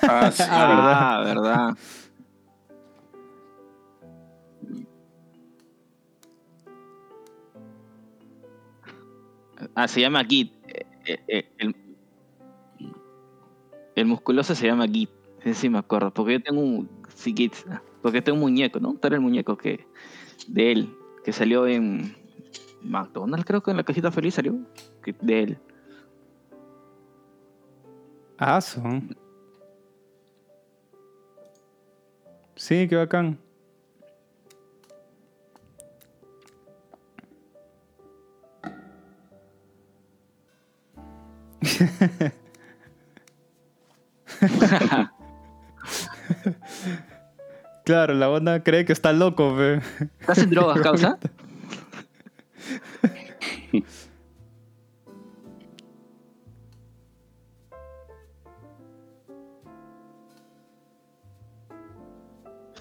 Ah, sí. Ah, verdad. Ah, se llama Git. Eh, eh, eh, El, el musculoso se llama Git. Sí me acuerdo. Porque yo tengo un. Sí, Git. Porque tengo un muñeco, ¿no? Tal el muñeco que. De él. Que salió en. McDonald's, creo que en la cajita feliz salió. De él. Ah, son. Sí, qué bacán. Claro, la onda cree que está loco, fe. ¿Estás en drogas, causa?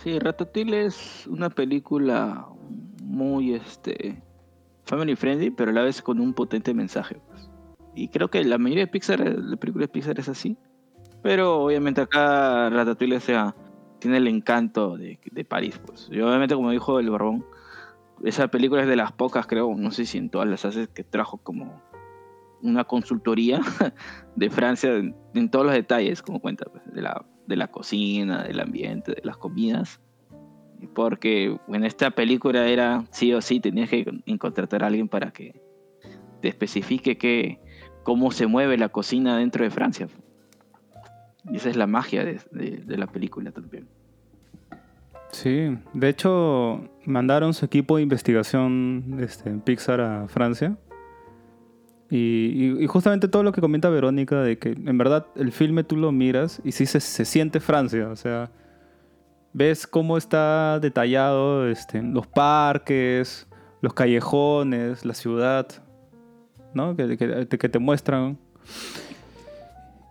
Sí, Ratatouille es una película muy este family friendly, pero a la vez con un potente mensaje. pues. Y creo que la mayoría de Pixar, la película de Pixar es así. Pero obviamente acá Ratatouille sea, tiene el encanto de, de París. Pues. Y obviamente, como dijo el Barbón, esa película es de las pocas, creo, no sé si en todas las hace, que trajo como una consultoría de Francia en, en todos los detalles, como cuenta, pues, de, la, de la cocina, del ambiente, de las comidas. Porque en esta película era sí o sí, tenías que contratar a alguien para que te especifique que, cómo se mueve la cocina dentro de Francia. Y esa es la magia de, de- de la película también. Sí, de hecho mandaron su equipo de investigación este, en Pixar a Francia. Y, y- y justamente todo lo que comenta Verónica, de que en verdad el filme tú lo miras y sí se, se siente Francia, o sea, ves cómo está detallado este, los parques, los callejones, la ciudad, ¿no? Que, que- que te muestran.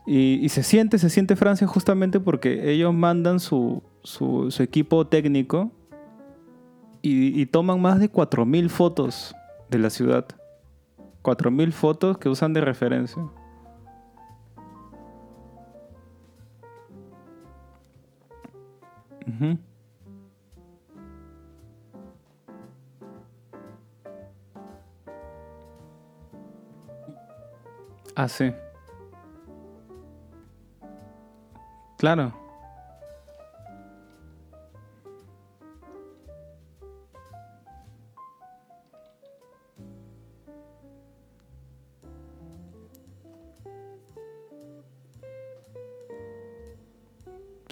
Y, y se siente, se siente Francia justamente porque ellos mandan su, su, su equipo técnico y, y toman más de 4.000 fotos de la ciudad. 4.000 fotos que usan de referencia. Ujú. Ah, sí. Claro.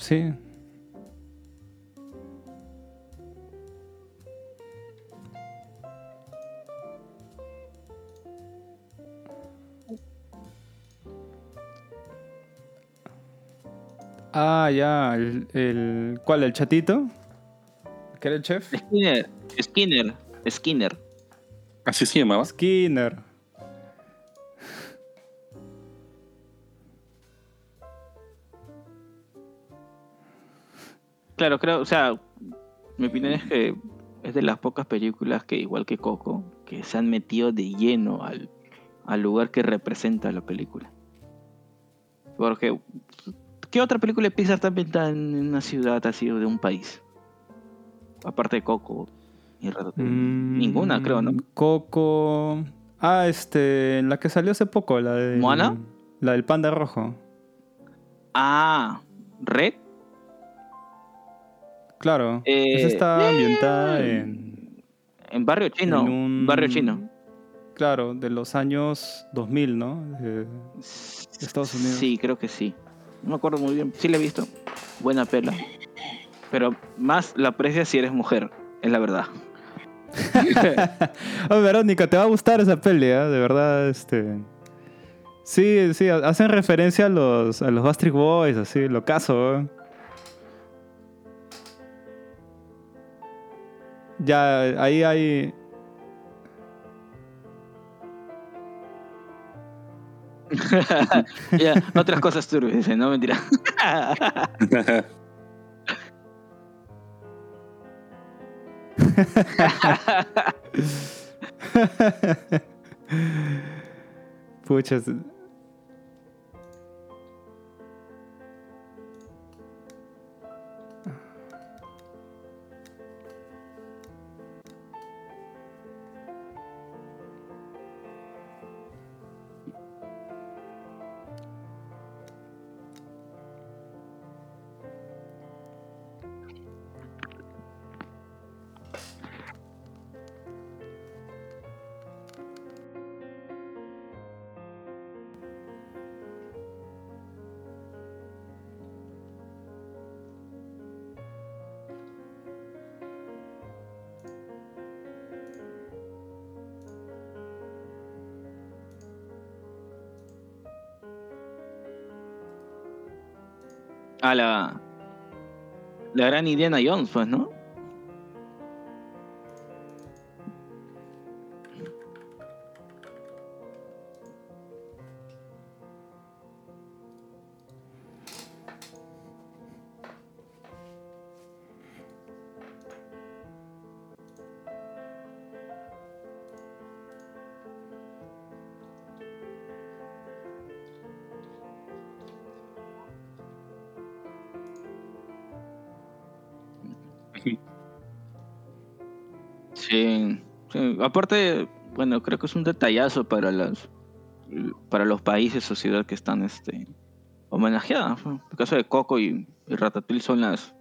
Sí. Ah, ya. El, el- ¿Cuál? ¿El chatito? ¿Que era el chef? Skinner, Skinner, Skinner. Así se llamaba. Skinner. Claro, creo, o sea, mi opinión es que es de las pocas películas que, igual que Coco, que se han metido de lleno al, al lugar que representa la película. Porque, ¿qué otra película de Pixar está ambientada en una ciudad así o de un país? Aparte de Coco y. Mm, Ninguna, creo, ¿no? Coco. Ah, este. La que salió hace poco, la de. ¿Moana? La del panda rojo. Ah, Red. Claro. Eh, esa está ambientada eh, en. En Barrio Chino. en un- Barrio Chino. Claro, de los años 2000, ¿no? Estados Unidos. Sí, creo que sí. No me acuerdo muy bien. Sí la he visto. Buena pela. Pero más la aprecias si eres mujer, es la verdad. Oh, Verónica, te va a gustar esa peli, ¿eh? De verdad, este. Sí, sí, hacen referencia a los, a los Bastric Boys, así, lo caso, ¿eh? Ya, ahí hay. Ya, otras cosas turbias, no mentira. Pucha. La gran Indiana Jones, pues, ¿no? Aparte, bueno, creo que es un detallazo para para los países o ciudades que están este homenajeadas. ¿no? El caso de Coco y, y Ratatouille son las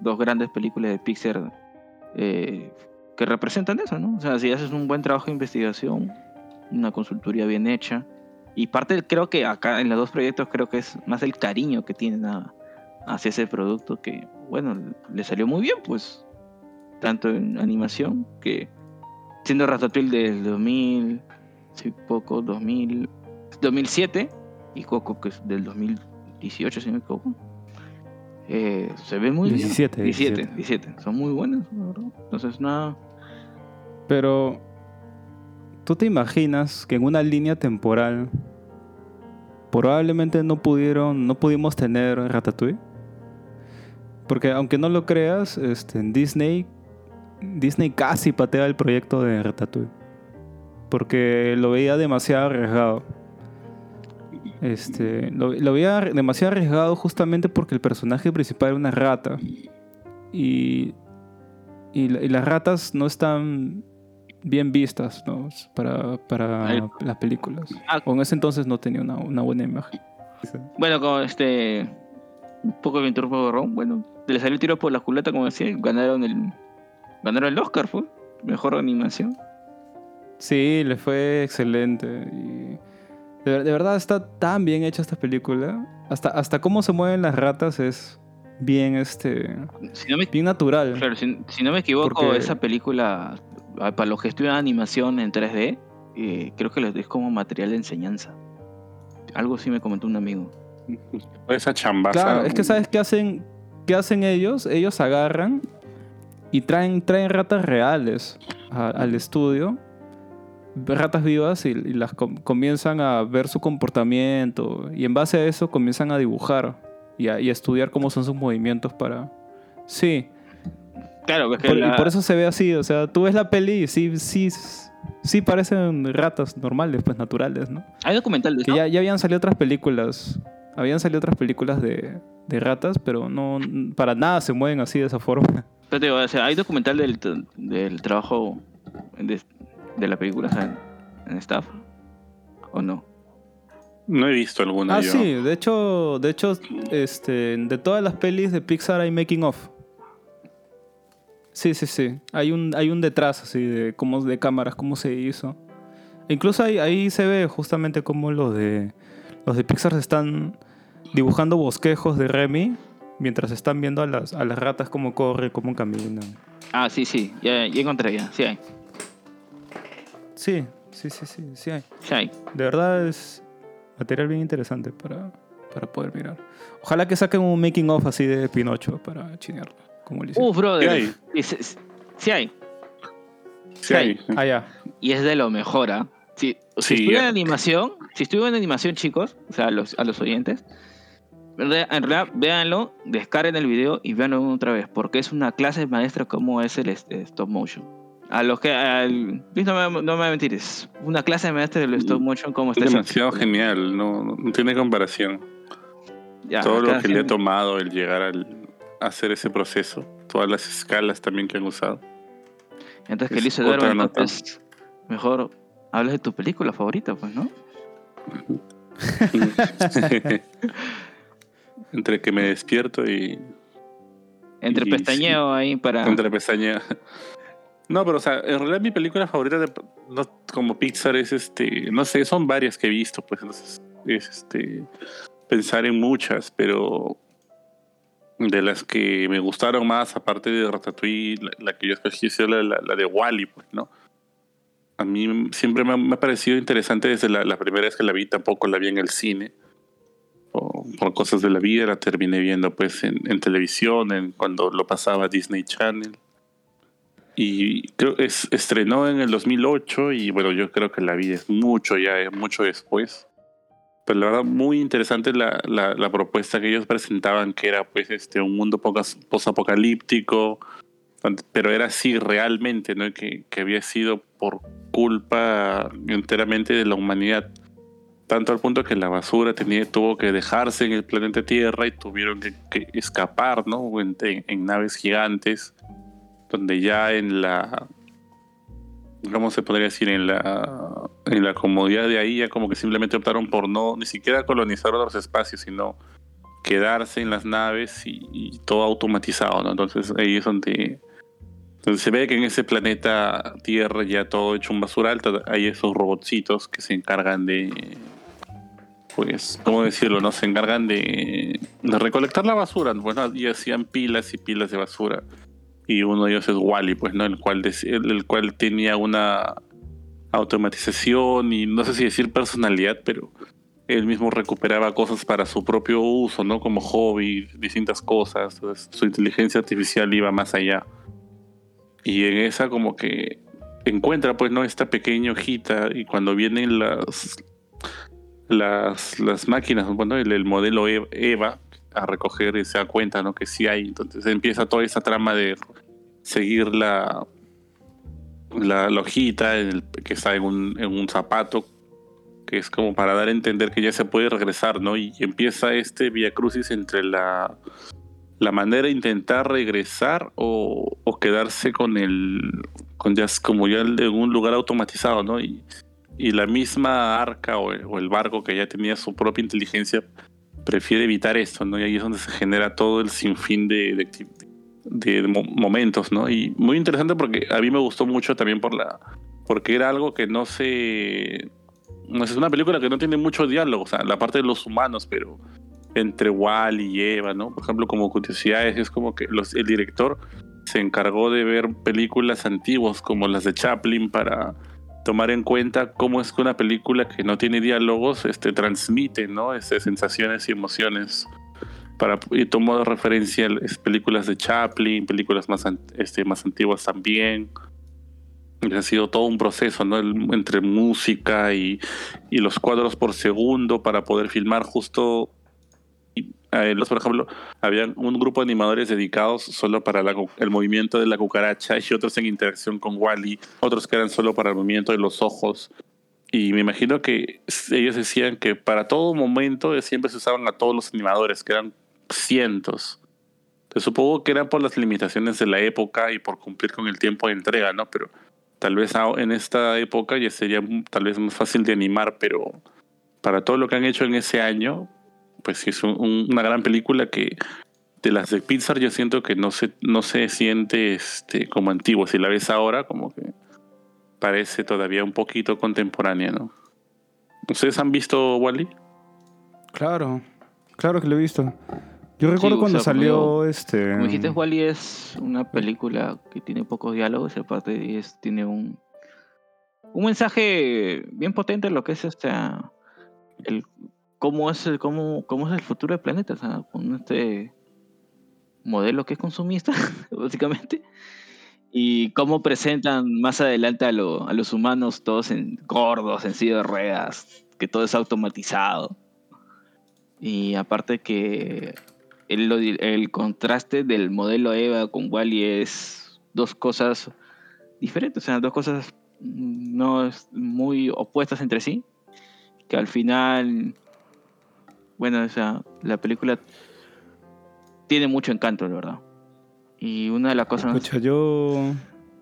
dos grandes películas de Pixar eh, que representan eso, ¿no? O sea, si haces un buen trabajo de investigación, una consultoría bien hecha, y parte, creo que acá en los dos proyectos, creo que es más el cariño que tienen a- hacia ese producto que, bueno, le salió muy bien, pues, tanto en animación que siendo Ratatouille del 2000, sí, poco, 2000, 2007 y Coco que es del 2018, si no me equivoco. Eh, se ve muy 17, bien. 17, 17. 17. Son muy buenos, la verdad. Entonces, nada. Pero, ¿tú te imaginas que en una línea temporal probablemente no pudieron, no pudimos tener Ratatouille? Porque aunque no lo creas, este, en Disney, Disney casi patea el proyecto de Ratatouille. Porque lo veía demasiado arriesgado. Este, lo, lo veía demasiado arriesgado justamente porque el personaje principal era una rata. Y, y, la- y las ratas no están bien vistas ¿no? para, para las películas. Ah. O en ese entonces no tenía una, una buena imagen. Bueno, como este. Un poco de Ventura Ron, bueno, le salió el tiro por la culata, como decía, y ganaron el. Ganaron el Oscar, fue. Mejor animación. Sí, le fue excelente. y de, ver- de verdad está tan bien hecha esta película. Hasta, hasta cómo se mueven las ratas es bien, este, Si no me, bien natural. claro, si, si no me equivoco, Porque- esa película, para los que estudian animación en 3D, eh, creo que les es como material de enseñanza. Algo sí me comentó un amigo. Esa chambaza. Claro, es que sabes qué hacen, qué hacen ellos. Ellos agarran y traen, traen ratas reales a- al estudio, ratas vivas y, y las com- comienzan a ver su comportamiento y en base a eso comienzan a dibujar y a, y a estudiar cómo son sus movimientos para. Sí, Claro, que por- la- y por eso se ve así. O sea, tú ves la peli y sí, sí, sí parecen ratas normales, pues naturales, ¿no? hay documental de Que ya, ya habían salido otras películas. Habían salido otras películas de, de ratas, pero no para nada se mueven así de esa forma. Pero te digo, o sea, hay documental del, del trabajo de, de la película o sea, en, en staff. ¿O no? No he visto alguna Ah, yo. sí, de hecho, de hecho, este, de todas las pelis de Pixar hay making of. Sí, sí, sí. Hay un, hay un detrás así de cómo de cámaras, cómo se hizo. E incluso ahí, ahí se ve justamente cómo los de los de Pixar se están dibujando bosquejos de Remy mientras están viendo a las, a las ratas cómo corren, cómo caminan. Ah, sí, sí, ya, ya encontré ya, sí hay, Sí, sí, sí, sí, sí hay. sí hay. De verdad es material bien interesante para, para poder mirar. Ojalá que saquen un making of así de Pinocho para chinearlo, como le. Uf, brother. Sí hay. Se- sí hay. Sí hay. Ah, ya. Y es de lo mejor, ¿ah? Si, si Sí, estudian ya. animación, si estudian animación, chicos, o sea, a los, a los oyentes. En realidad, véanlo, descarguen el video y véanlo otra vez, porque es una clase maestra como es el este, stop motion. A los que. Al, no me, no me va a mentir, es una clase maestra del stop motion como Es está esa demasiado genial, no, no tiene comparación. Ya, Todo lo que le ha tomado el llegar al, a hacer ese proceso, todas las escalas también que han usado. Entonces, que es Eduardo, nota. entonces, mejor hablas de tu película favorita, pues, ¿no? Entre que me despierto y Entre Y pestañeo ahí para. entre pestañea. No, pero o sea, en realidad mi película favorita de, no, como Pixar es este, no sé, son varias que he visto, pues entonces es este pensar en muchas, pero de las que me gustaron más, aparte de Ratatouille, la, la que yo escogí es la, la, la de Wally, pues, ¿no? A mí siempre me ha, me ha parecido interesante desde la, la primera vez que la vi, tampoco la vi en el cine, por, por cosas de la vida la terminé viendo pues en, en televisión, en, cuando lo pasaba Disney Channel. Y creo es, estrenó en el 2008 y bueno, yo creo que la vi es mucho ya, es mucho después. Pero la verdad, muy interesante la, la, propuesta que ellos presentaban, que era pues este un mundo posapocalíptico, pero era así realmente, ¿no? Que, que había sido por culpa enteramente de la humanidad. Tanto al punto que la basura tuvo que dejarse en el planeta Tierra y tuvieron que, escapar, ¿no? En naves gigantes, donde ya en la. ¿Cómo se podría decir? En la, en la comodidad de ahí, ya como que simplemente optaron por no ni siquiera colonizar otros espacios, sino quedarse en las naves y, y todo automatizado, ¿no? Entonces ahí es donde. Entonces se ve que en ese planeta Tierra ya todo hecho un basural, hay esos robotcitos que se encargan de, pues, ¿cómo decirlo? No se encargan de, recolectar la basura, pues, ¿no? y hacían pilas y pilas de basura. Y uno de ellos es Wally, pues, ¿no? El cual, el, el cual tenía una automatización y no sé si decir personalidad, pero él mismo recuperaba cosas para su propio uso, ¿no? Como hobby, distintas cosas. Su inteligencia artificial iba más allá. Y en esa como que encuentra pues no esta pequeña hojita y cuando vienen las las, las máquinas, bueno, el, el modelo E- EVA a recoger y se da cuenta, ¿no? Que sí hay. Entonces empieza toda esa trama de seguir la la, hojita que está en un, en un zapato que es como para dar a entender que ya se puede regresar, ¿no? Y empieza este via crucis entre la la manera de intentar regresar o, quedarse con el con ya como ya en un lugar automatizado no y, la misma arca o el, barco que ya tenía su propia inteligencia prefiere evitar esto no y ahí es donde se genera todo el sinfín de, de, de mo- momentos no y muy interesante porque a mí me gustó mucho también por la porque era algo que no se no es una película que no tiene mucho diálogo o sea la parte de los humanos pero entre Wally y Eva, ¿no? Por ejemplo, como curiosidades, es como que los, el director se encargó de ver películas antiguas como las de Chaplin para tomar en cuenta cómo es que una película que no tiene diálogos este, transmite, ¿no? Este, sensaciones y emociones. Para, y tomó de referencia películas de Chaplin, películas más, este, más antiguas también. Y ha sido todo un proceso, ¿no? El- entre música y, y los cuadros por segundo para poder filmar justo los, por ejemplo, había un grupo de animadores dedicados solo para el movimiento de la cucaracha y otros en interacción con Wally, otros que eran solo para el movimiento de los ojos. Y me imagino que ellos decían que para todo momento siempre se usaban a todos los animadores, que eran cientos. Supongo que eran por las limitaciones de la época y por cumplir con el tiempo de entrega, ¿no? Pero tal vez en esta época ya sería tal vez más fácil de animar, pero para todo lo que han hecho en ese año, pues sí es un- un- una gran película que de las de Pixar yo siento que no se, no se siente este, como antiguo. Si la ves ahora, como que parece todavía un poquito contemporánea, ¿no? ¿Ustedes han visto Wally? Claro, claro que lo he visto. Yo recuerdo cuando sea, como salió este. Como dijiste, Wally es una película que tiene pocos diálogos y aparte es, tiene un, un mensaje bien potente en lo que es este el cómo es el futuro del planeta, con este modelo que es consumista, básicamente. Y cómo presentan más adelante a, lo- a los humanos todos gordos, en de ruedas, que todo es automatizado. Y aparte que el, contraste del modelo EVA con Wally es dos cosas diferentes, o sea, dos cosas mm, no muy opuestas entre sí, que al final, bueno, o sea, la película tiene mucho encanto, la verdad. Y una de las cosas... Pucha, yo.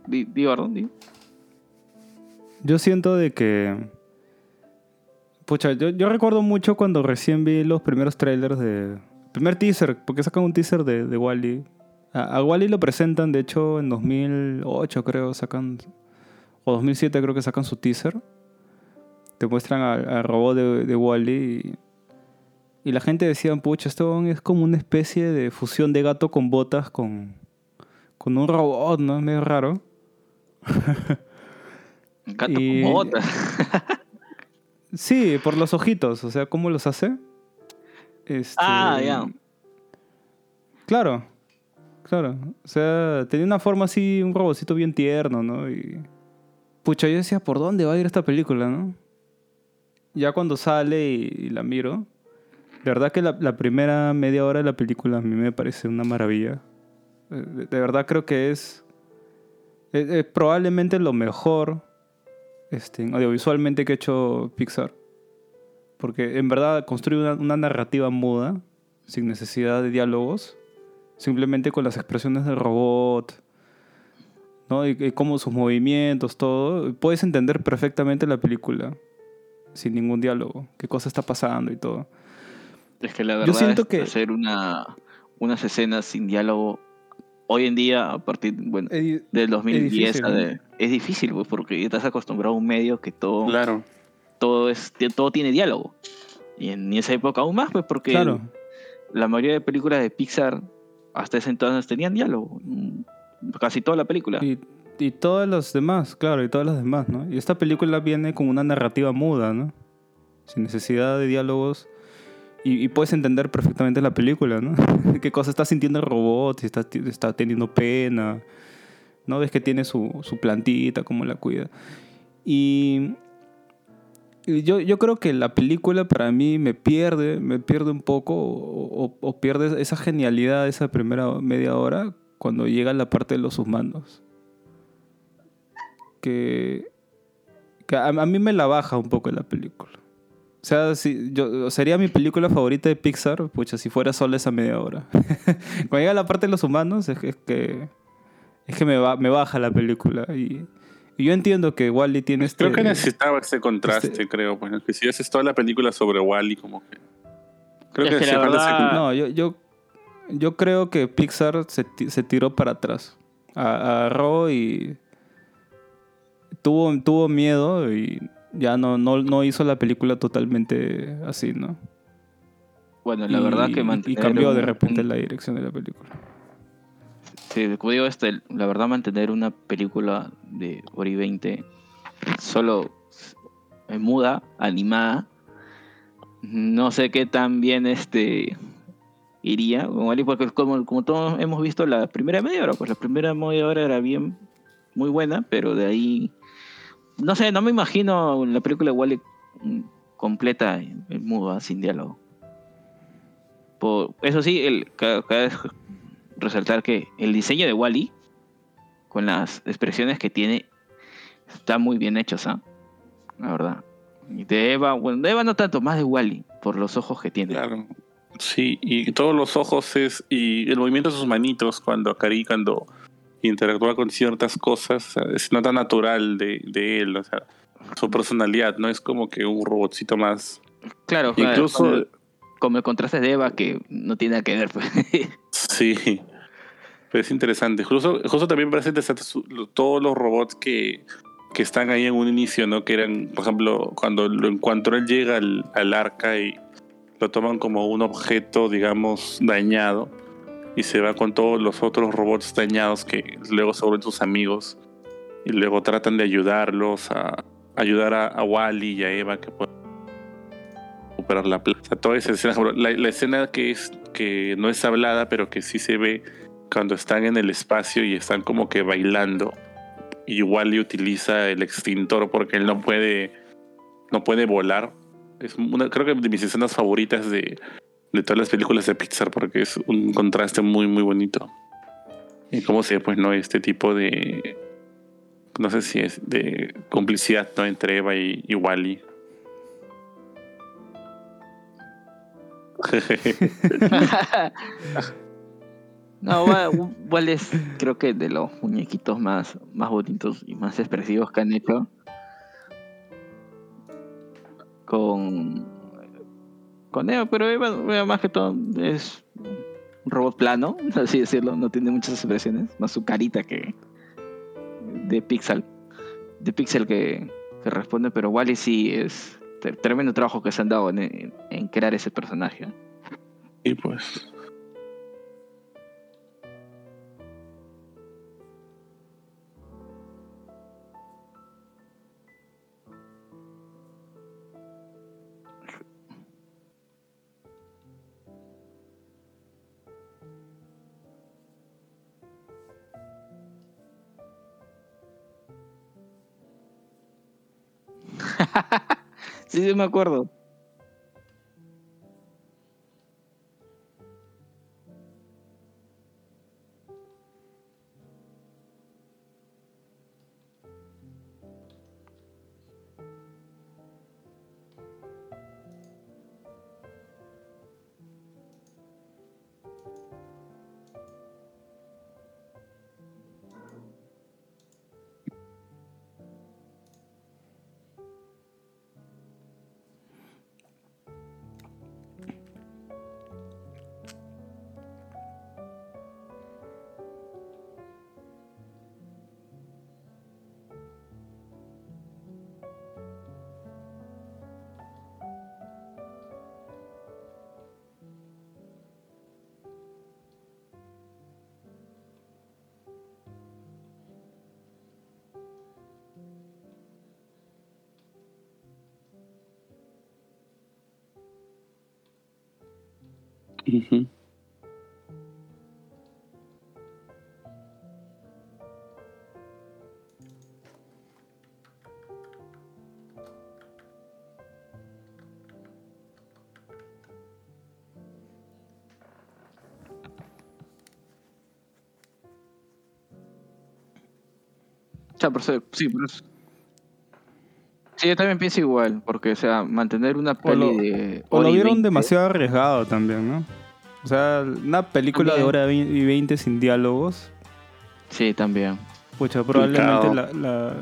Di, di, di. Yo siento de que. Pucha, yo, yo recuerdo mucho cuando recién vi los primeros trailers de. Primer teaser, porque sacan un teaser de, de Wally. A, a Wally lo presentan, de hecho, en 2008, creo, sacan. O 2007, creo que sacan su teaser. Te muestran al, al robot de, de Wally. Y, y la gente decía, pucha, esto es como una especie de fusión de gato con botas con. Con un robot, ¿no? Es medio raro. Gato Y- como bota. Sí, por los ojitos, o sea, ¿cómo los hace? Este, Ah, ya. Claro, claro. O sea, tenía una forma así, un robocito bien tierno, ¿no? Y. Pucha, yo decía, ¿por dónde va a ir esta película, no? Ya cuando sale y, y la miro. De verdad que la, la primera media hora de la película a mí me parece una maravilla. Eh, De, de verdad creo que es, es- es probablemente lo mejor este, audiovisualmente que ha hecho Pixar. Porque en verdad construye una, una narrativa muda, sin necesidad de diálogos, simplemente con las expresiones del robot, ¿no? Y, y cómo sus movimientos, todo. Puedes entender perfectamente la película sin ningún diálogo, qué cosa está pasando y todo. Es que la Yo verdad siento es que- hacer una, unas escenas sin diálogo hoy en día, a partir bueno, del 2010, difícil, a ¿no? de- es difícil, pues, porque estás acostumbrado a un medio que todo, Claro. todo, es, todo tiene diálogo. Y en esa época aún más, pues, porque Claro. la mayoría de películas de Pixar hasta ese entonces tenían diálogo. Mm, Casi toda la película. Y, y todas las demás, claro, y todas las demás, ¿no? Y esta película viene con una narrativa muda, ¿no? Sin necesidad de diálogos. Y, y puedes entender perfectamente la película, ¿no? Qué cosa está sintiendo el robot, si está, está teniendo pena, ¿no? Ves que tiene su, su plantita, cómo la cuida. Y, yo, yo creo que la película para mí me pierde, me pierde un poco, o, o- o pierde esa genialidad de esa primera media hora cuando llega la parte de los humanos. Que, que a, a mí me la baja un poco la película. O sea, si yo, sería mi película favorita de Pixar, pucha, si fuera solo esa media hora. Cuando llega la parte de los humanos, es, que- es que, es que me, ba- me baja la película. Y, y yo entiendo que Wally tiene este... Creo que necesitaba ese contraste, este- creo. Pues, que si haces toda la película sobre Wally, como que. Creo Es que, que la ese verdad-. No, yo, yo, yo creo que Pixar se, se tiró para atrás. A- Agarró y tuvo, tuvo miedo y ya no, no, no hizo la película totalmente así, ¿no? Bueno, la Y- verdad que y mantener cambió de repente la dirección de la película. Sí, como digo, este, la verdad mantener una película de y 20 solo eh, muda, animada, no sé qué tan bien este iría porque como, como todos hemos visto la primera media hora, pues la primera media hora era bien, muy buena, pero de ahí, no sé, no me imagino la película de Wally completa muda, sin diálogo. Por, eso sí, el, vez resaltar que el diseño de Wally, con las expresiones que tiene, está muy bien hecho, ¿ah? La verdad. De Eva, bueno, de Eva no tanto, más de Wally, por los ojos que tiene. Claro. Sí, y todos los ojos es. Y el movimiento de sus manitos cuando Cari, cuando interactúa con ciertas cosas, o sea, es nota natural de, de él, o sea, su personalidad, no es como que un robotcito más. Claro, Incluso, con el, con el contraste de Eva que no tiene nada que ver. Pues. sí, pero es interesante. Justo, justo también parece interesante su- todos los robots que, que están ahí en un inicio, ¿no? Que eran, por ejemplo, cuando lo encuentro él llega al, al arca y lo toman como un objeto, digamos, dañado y se va con todos los otros robots dañados que luego se vuelven sus amigos y luego tratan de ayudarlos a ayudar a, a Wally y a Eva que pueden recuperar la plaza. Toda esa escena, la escena que es que no es hablada pero que sí se ve cuando están en el espacio y están como que bailando y Wally utiliza el extintor porque él no puede no puede volar es una creo que de mis escenas favoritas de, de todas las películas de Pixar porque es un contraste muy muy bonito. Y cómo se pues no este tipo de no sé si es de complicidad no entre Eva y, y Wally. No, Wa- Wally es creo que de los muñequitos más, más bonitos y más expresivos que han hecho. Con, con Eva, pero Eva, más que todo es un robot plano, así decirlo, no tiene muchas expresiones, más su carita que de Pixel, de Pixel que, que responde, pero Wally sí es tre- tremendo trabajo que se han dado en, crear ese personaje. y pues Sí, sí, me acuerdo. Ujú. O sea, por eso- sí, yo también pienso igual, porque, o sea, mantener una O peli lo- de. O lo vieron 20, demasiado arriesgado también, ¿no? O sea, una película de hora y 20 sin diálogos, Sí, también. pucha, probablemente la, la-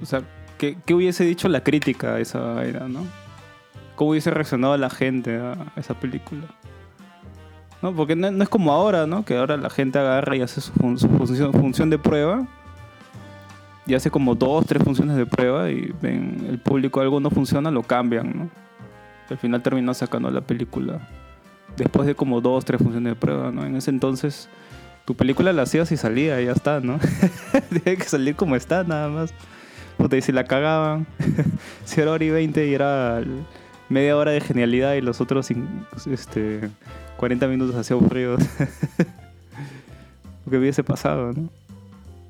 O sea, ¿qué, qué hubiese dicho la crítica a esa vaina, no? ¿Cómo hubiese reaccionado la gente a esa película? ¿No? Porque no, no es como ahora, ¿no? Que ahora la gente agarra y hace su, fun- su función, función de prueba. Y hace como dos, tres funciones de prueba y ven el público algo no funciona, lo cambian, ¿no? Al final terminó sacando la película después de como dos, tres funciones de prueba, ¿no? En ese entonces tu película la hacías y salía y ya está, ¿no? Tiene que salir como está, nada más. Puta, y si la cagaban, si era hora y 20 y era media hora de genialidad y los otros este, 40 minutos así aburridos. Lo que hubiese pasado, ¿no?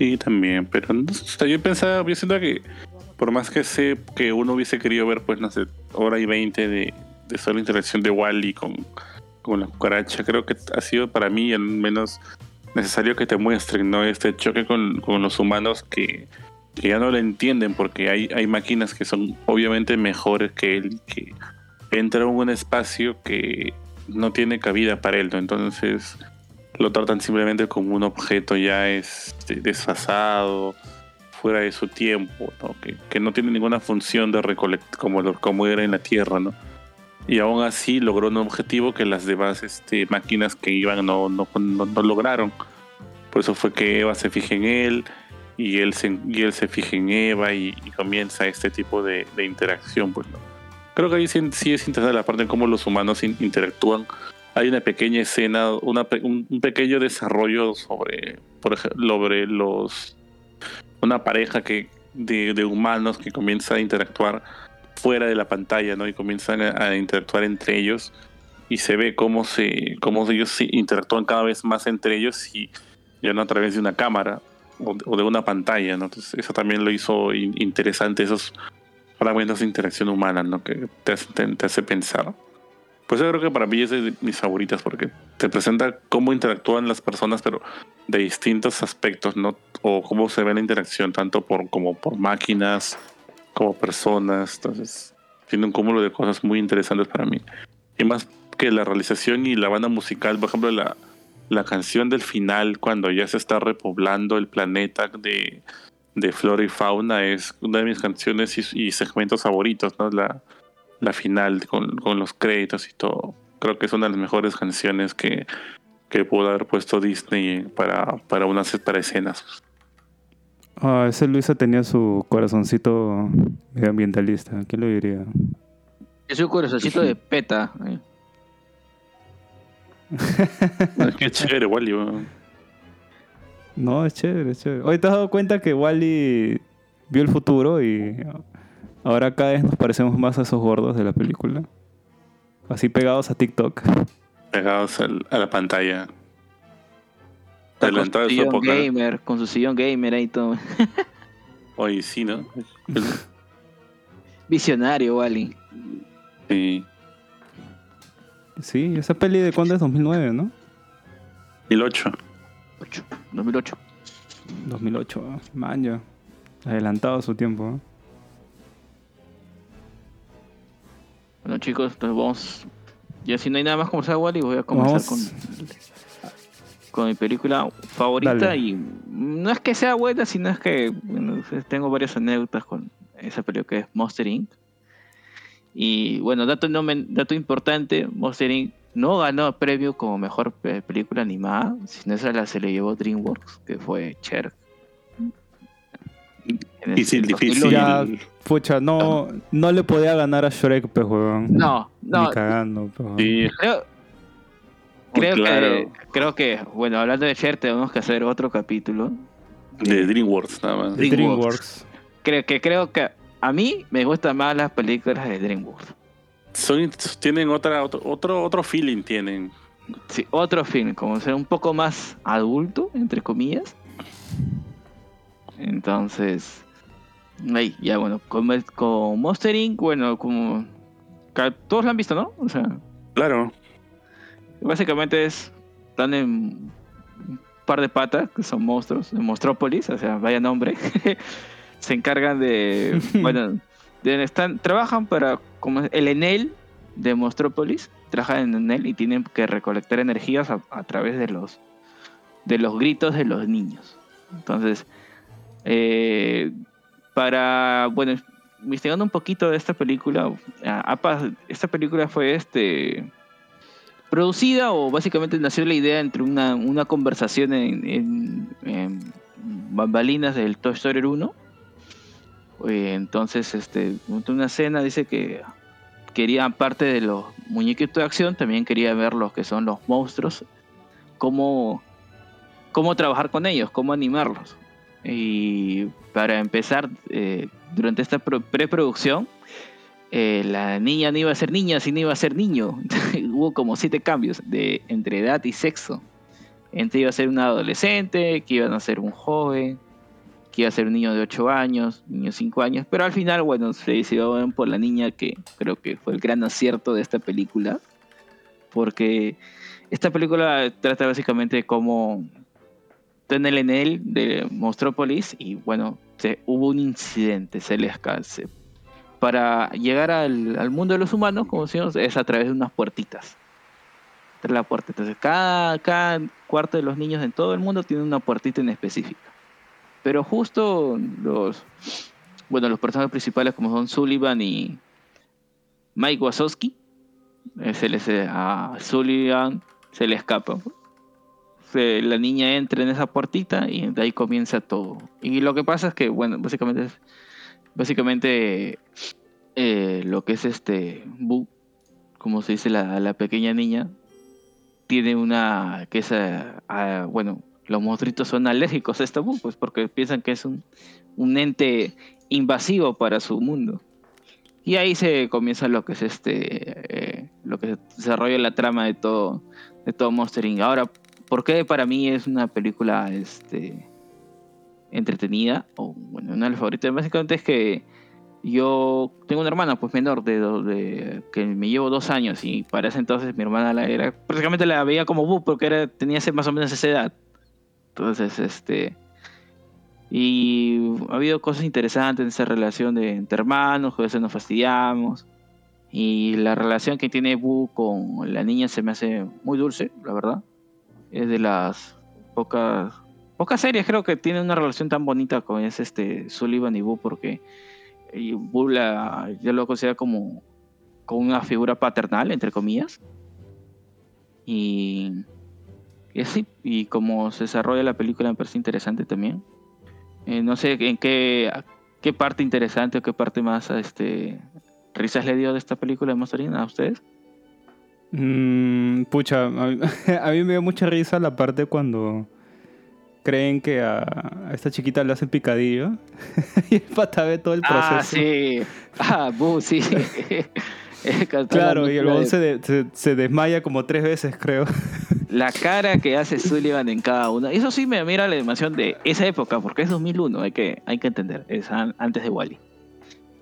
Sí, también, pero no yo pensaba, yo siento que por más que sé que uno hubiese querido ver, pues no sé, hora y veinte de, de solo interacción de Wally con, con la cucaracha, creo que ha sido para mí al menos necesario que te muestren, ¿no? Este choque con, con los humanos que, que ya no lo entienden porque hay, hay máquinas que son obviamente mejores que él, que entra en un espacio que no tiene cabida para él, ¿no? Entonces lo tratan simplemente como un objeto ya este, desfasado, fuera de su tiempo. Que, no tiene ninguna función de recolectar como, como era en la Tierra, ¿no? Y aún así logró un objetivo que las demás este, máquinas que iban no, no, no- lograron. Por eso fue que Eva se fija en él y él se, y él se fija en Eva y, comienza este tipo de, interacción. Pues, ¿no? Creo que ahí sí, es interesante la parte de cómo los humanos in- interactúan hay una pequeña escena, un, pequeño desarrollo sobre, por ejemplo, sobre los una pareja que de, humanos que comienza a interactuar fuera de la pantalla, ¿no? Y comienzan a, interactuar entre ellos y se ve cómo se cómo ellos se interactúan cada vez más entre ellos y ya no a través de una cámara o de, una pantalla, ¿no? Eso también lo hizo in- interesante esos fragmentos de interacción humana, ¿no? Que te hace pensar. Pues yo creo que para mí es de mis favoritas porque te presenta cómo interactúan las personas, pero de distintos aspectos, ¿no? O cómo se ve la interacción, tanto por como por máquinas, como personas. Entonces, tiene un cúmulo de cosas muy interesantes para mí. Y más que la realización y la banda musical, por ejemplo, la, la canción del final, cuando ya se está repoblando el planeta de, de flora y fauna, es una de mis canciones y, y segmentos favoritos, ¿no? La, la final con, con los créditos y todo. Creo que es una de las mejores canciones que, que pudo haber puesto Disney para, para unas para escenas. Ah, ese Luisa tenía su corazoncito medioambientalista. ¿Quién lo diría? Es un corazoncito de peta. ¿eh? Qué chévere, Wally. No, es chévere, es chévere. Hoy te has dado cuenta que Wally vio el futuro y ahora cada vez nos parecemos más a esos gordos de la película. Así pegados a TikTok. Pegados al- a la pantalla. Adelantado su de su época. gamer, con su sillón gamer ahí todo. Hoy sí, ¿no? Visionario, Wally. Sí. Sí, esa peli de cuándo es 2009, ¿no? 2008. 8, 2008. 2008, ah, man, ya. Adelantado a su tiempo. ¿eh? Bueno, chicos, entonces vamos. Ya si no hay nada más que conversar, Wally, voy a comenzar Vamos. con, con mi película favorita. Dale. Y no es que sea buena, sino es que bueno, tengo varias anécdotas con esa película que es Monster Inc. Y bueno, dato, no men- dato importante: Monster Inc. no ganó premio como mejor pe- película animada, sino esa la se le llevó DreamWorks, que fue Cher. Difícil, difícil. 2008. Ya, pucha, no, no le podía ganar a Shrek, pues, weón. No, no, Ni cagando, pues. Sí, creo, creo claro. que creo que bueno hablando de Cher tenemos que hacer otro capítulo de DreamWorks nada más. DreamWorks. DreamWorks. creo que creo que a mí me gustan más las películas de DreamWorks Son, tienen otra, otro, otro, otro feeling tienen. sí, otro film como ser un poco más adulto entre comillas entonces ahí ya bueno con, con Monster Inc bueno como todos lo han visto no o sea Claro. Básicamente es. Están en un par de patas, que son monstruos, de Monstrópolis, o sea, vaya nombre. Se encargan de. bueno, de, están, trabajan para. como el Enel de Monstrópolis. Trabajan en Enel y tienen que recolectar energías a, a través de los. de los gritos de los niños. Entonces. Eh, para. bueno, investigando un poquito de esta película. esta película fue este producida o básicamente nació la idea entre una, una conversación en, en- bambalinas del Toy Story 1. Eh, Entonces, este, una escena dice que quería, aparte de los muñequitos de acción, también quería ver los que son los monstruos, cómo, cómo trabajar con ellos, cómo animarlos. Y para empezar, eh, durante esta pro- preproducción, eh, la niña no iba a ser niña, sino iba a ser niño. Hubo como siete cambios de, entre edad y sexo. Entre iba a ser un adolescente, que iban a ser un joven, que iba a ser un niño de 8 años, niño de 5 años. Pero al final, bueno, se decidió por la niña, que creo que fue el gran acierto de esta película. Porque esta película trata básicamente de cómo en el Enel de Monstrópolis y bueno, hubo un incidente, se les se para llegar al, mundo de los humanos, como decimos, es a través de unas puertitas. La puerta. Entonces, cada, cada cuarto de los niños en todo el mundo tiene una puertita en específica. Pero justo los, bueno, los personajes principales como son Sullivan y Mike Wazowski, eh, se les, eh, a Sullivan se le escapa. La niña entra en esa puertita y de ahí comienza todo. Y lo que pasa es que, bueno, básicamente básicamente eh, lo que es este Boo, como se dice la, la pequeña niña, tiene una que es ah, ah, bueno, los monstruitos son alérgicos a esta Boo, pues porque piensan que es un, un ente invasivo para su mundo. Y ahí se comienza lo que es este eh, lo que se desarrolla la trama de todo de todo Monster Inc. Ahora, ¿por qué para mí es una película este entretenida o bueno una de las favoritas básicamente es que yo tengo una hermana pues menor de, de- que me llevo dos años y para ese entonces mi hermana la era prácticamente la veía como bu porque era tenía más o menos esa edad. Entonces este y ha habido cosas interesantes en esa relación de entre hermanos que a veces nos fastidiamos y la relación que tiene Bu con la niña se me hace muy dulce la verdad es de las pocas pocas series creo que tienen una relación tan bonita con es este Sullivan y Boo porque y la, yo lo considero como, como una figura paternal entre comillas. Y, y así y como se desarrolla la película me parece interesante también. Eh, no sé en qué qué parte interesante o qué parte más este risas le dio de esta película de Monster Inc. a ustedes Mm, pucha, a mí, a mí me dio mucha risa la parte cuando creen que a, a esta chiquita le hacen picadillo y el pata ve todo el proceso. ah sí ah Boo sí Claro, y el bon se, de- se, se desmaya como tres veces, creo. la cara que hace Sullivan en cada una. Eso sí me mira la animación de esa época, porque es 2001, hay que, hay que entender, es an- antes de Wally.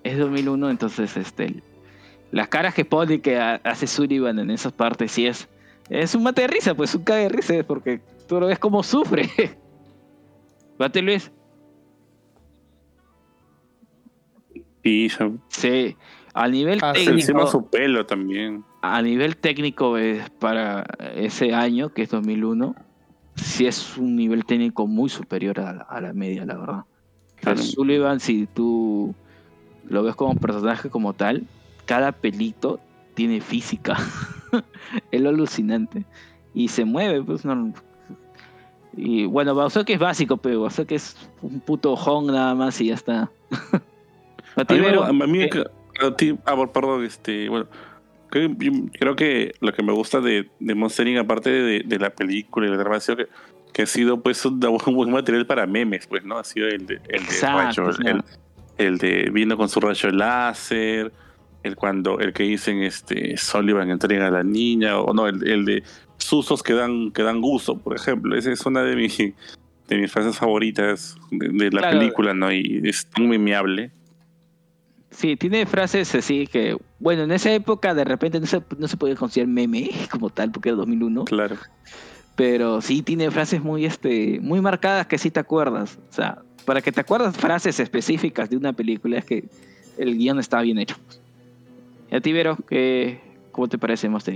es 2001, entonces este, las caras que pone que ha- hace Sullivan en esas partes sí es, es un mate de risa, pues un cague de risa, porque tú lo ves como sufre. Bate Luis. Se- Sí, a nivel Ah, sí, encima técnico, su pelo también. a nivel técnico es para ese año, que es 2001, sí es un nivel técnico muy superior a la, a la media, la verdad. Claro. Sullivan, si tú lo ves como personaje como tal, cada pelito tiene física. es lo alucinante. Y se mueve, pues no. Y bueno, Bowser es básico, pero Bowser es un puto Hong nada más y ya está. A mí, Pativero, a mí- eh, a ti- ah, perdón, este, bueno, creo, que lo que me gusta de, de Monster Inc., aparte de, de la película y la grabación, que, que ha sido pues un, un buen material para memes, pues, ¿no? Ha sido el de, el de Exacto, el, el de vino con su rayo láser, el cuando, el que dicen este Sullivan entrega a la niña, o no, el, el de susos que dan, que dan gusto, por ejemplo. Esa es una de mis de mis frases favoritas de, de la Claro. película, ¿no? Y es tan memeable. Sí, tiene frases así que, bueno, en esa época de repente no se, no se podía considerar meme como tal, porque era 2001, Claro. pero sí tiene frases muy, este, muy marcadas que sí te acuerdas. O sea, para que te acuerdas frases específicas de una película es que el guion está bien hecho. Y a ti, Vero, ¿qué, ¿cómo te parece Monster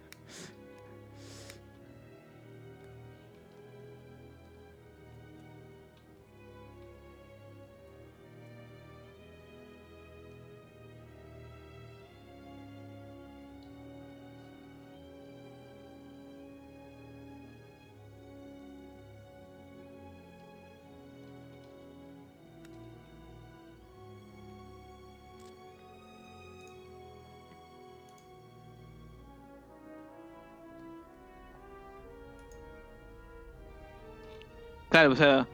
Claro, o sea,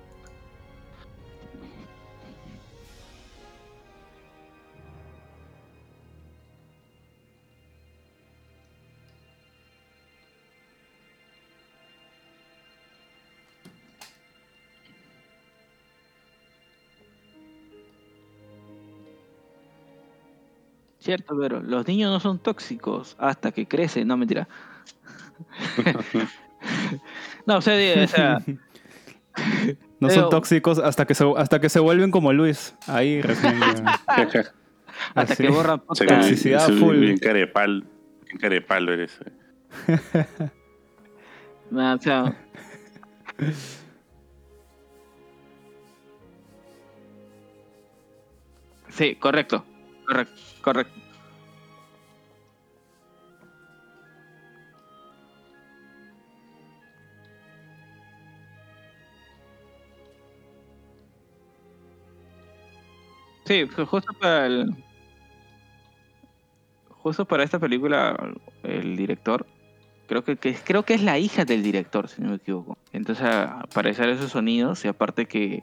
Cierto, pero los niños no son tóxicos hasta que crecen. No, mentira. no, o sea, digo, o sea, No Pero- son tóxicos hasta que se, hasta que se vuelven como Luis. Ahí recién. hasta Así. que borran Toxicidad full. Bien carepal. Bien carepalo eres. eh. No, o sea, Sí, correcto. Correcto, correcto. Sí, justo para el, justo para esta película el director creo que, creo que es la hija del director, si no me equivoco. Entonces, a- para hacer esos sonidos, y aparte que,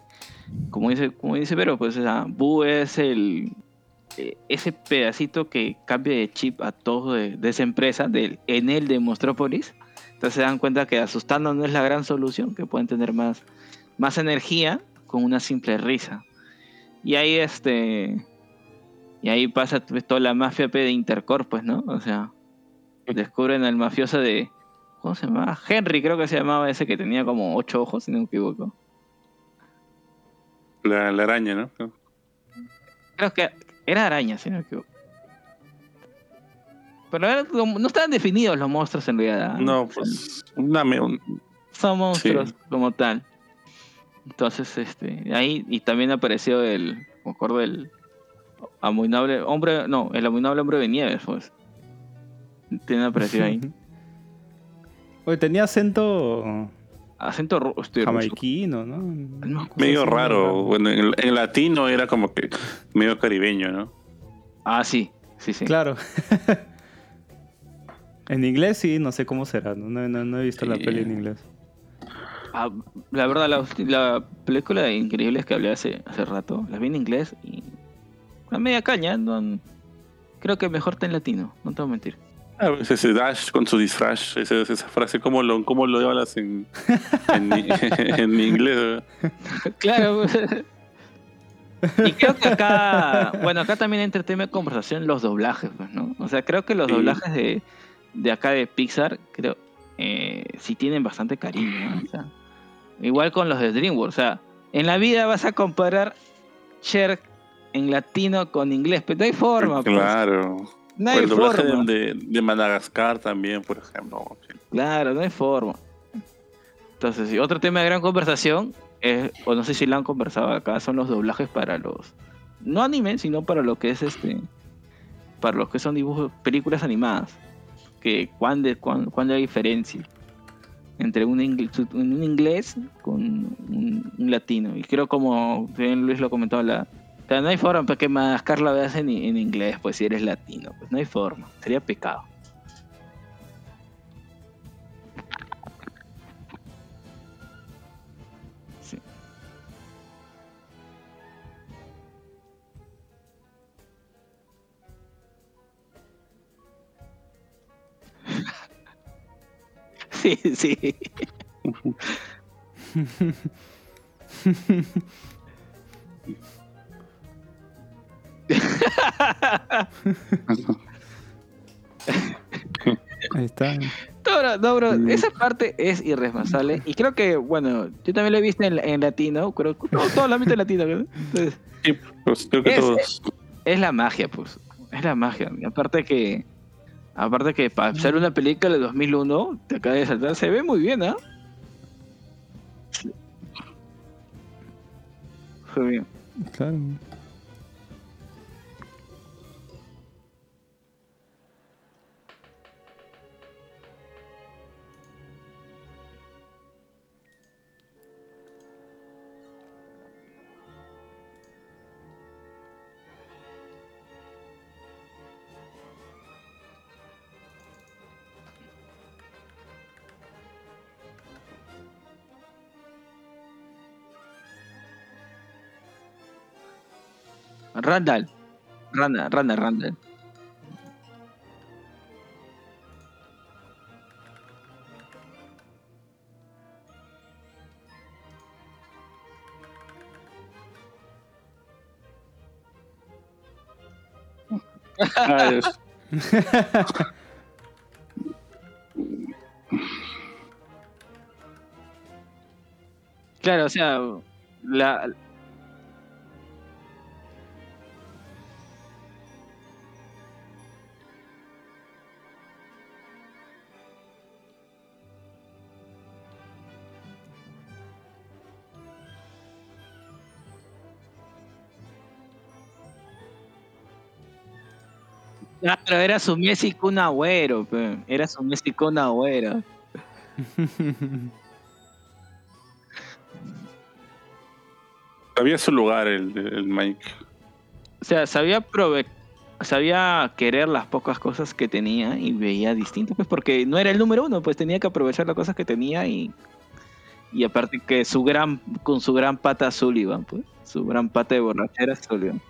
como dice, como dice Vero, pues Boo es el eh, ese pedacito que cambia de chip a todo de, de esa empresa, del, en el de Mostrópolis. Entonces se dan cuenta que asustando no es la gran solución, que pueden tener más, más energía con una simple risa. Y ahí este. Y ahí pasa pues, toda la mafia pe, de Intercorp, pues, ¿no? O sea, descubren al mafioso de. ¿Cómo se llamaba? Henry, creo que se llamaba ese que tenía como ocho ojos, si no me equivoco. La, la araña, ¿no? Creo que era araña, si no me equivoco. Pero era como- no estaban definidos los monstruos en realidad. No, pues. Una, me- un- Son monstruos Sí. como tal. Entonces, este, ahí y también apareció el, me acuerdo el abominable hombre, no, el abominable hombre de nieves, pues. Tiene aparecido ahí. Oye, tenía acento Acento ru- este, ruso. jamaiquino, ¿no? Medio raro. raro. Bueno, en, en latino era como que medio caribeño, ¿no? Ah, sí, Sí, sí. Claro. en inglés sí, no sé cómo será. No, no, no- he visto la peli en inglés. Ah, la verdad, la, la película de Increíbles que hablé hace, hace rato, la vi en inglés y. A media caña, no, creo que mejor está en latino, no te voy a mentir. A veces ese Dash con su disfraz, esa, esa frase, ¿cómo lo, cómo lo hablas en, en, en inglés? Claro. y creo que acá, bueno, acá también entra el tema de conversación los doblajes, pues, ¿no? O sea, creo que los Sí. doblajes de, de acá de Pixar, creo, eh, sí tienen bastante cariño, ¿no? O sea, igual con los de DreamWorks, o sea, en la vida vas a comparar Cher en latino con inglés, pero no hay forma, pues. Claro. No O hay el doblaje forma. de, de Madagascar también, por ejemplo. Claro, no hay forma. Entonces, sí, otro tema de gran conversación, es, o no sé si lo han conversado acá, son los doblajes para los. No anime, sino para lo que es este. Para los que son dibujos, películas animadas. Que cuándo, cuándo, cuándo hay diferencia entre un, ingl- un inglés con un, latino. Y creo como bien Luis lo comentó, la, no hay forma para que Madagascar la veas en, en inglés, pues si eres latino. Pues no hay forma, sería pecado. Sí, sí. Ahí está. No, bro, no, bro, esa parte es irresponsable. Y creo que, bueno, yo también lo he visto en, en latino, creo que todo, todo el ámbito latino. ¿no? Entonces, Sí, pues creo que Es- todos. es la magia, pues. Es la magia. Aparte que, aparte que para ser una película de 2001, te acaba de saltar, se ve muy bien, ¿ah? Sí. Se ve bien. Claro. Randall. Randall, Randall, Randall. Es- Claro, o sea, la, Claro, era su Messi con Agüero, pe. era su Messi con Agüero. Había su lugar el, el Mike. O sea, sabía prove sabía querer las pocas cosas que tenía y veía distinto, pues porque no era el número uno, pues tenía que aprovechar las cosas que tenía y y aparte que su gran con su gran pata Sullivan, pues su gran pata de borrachera Sullivan.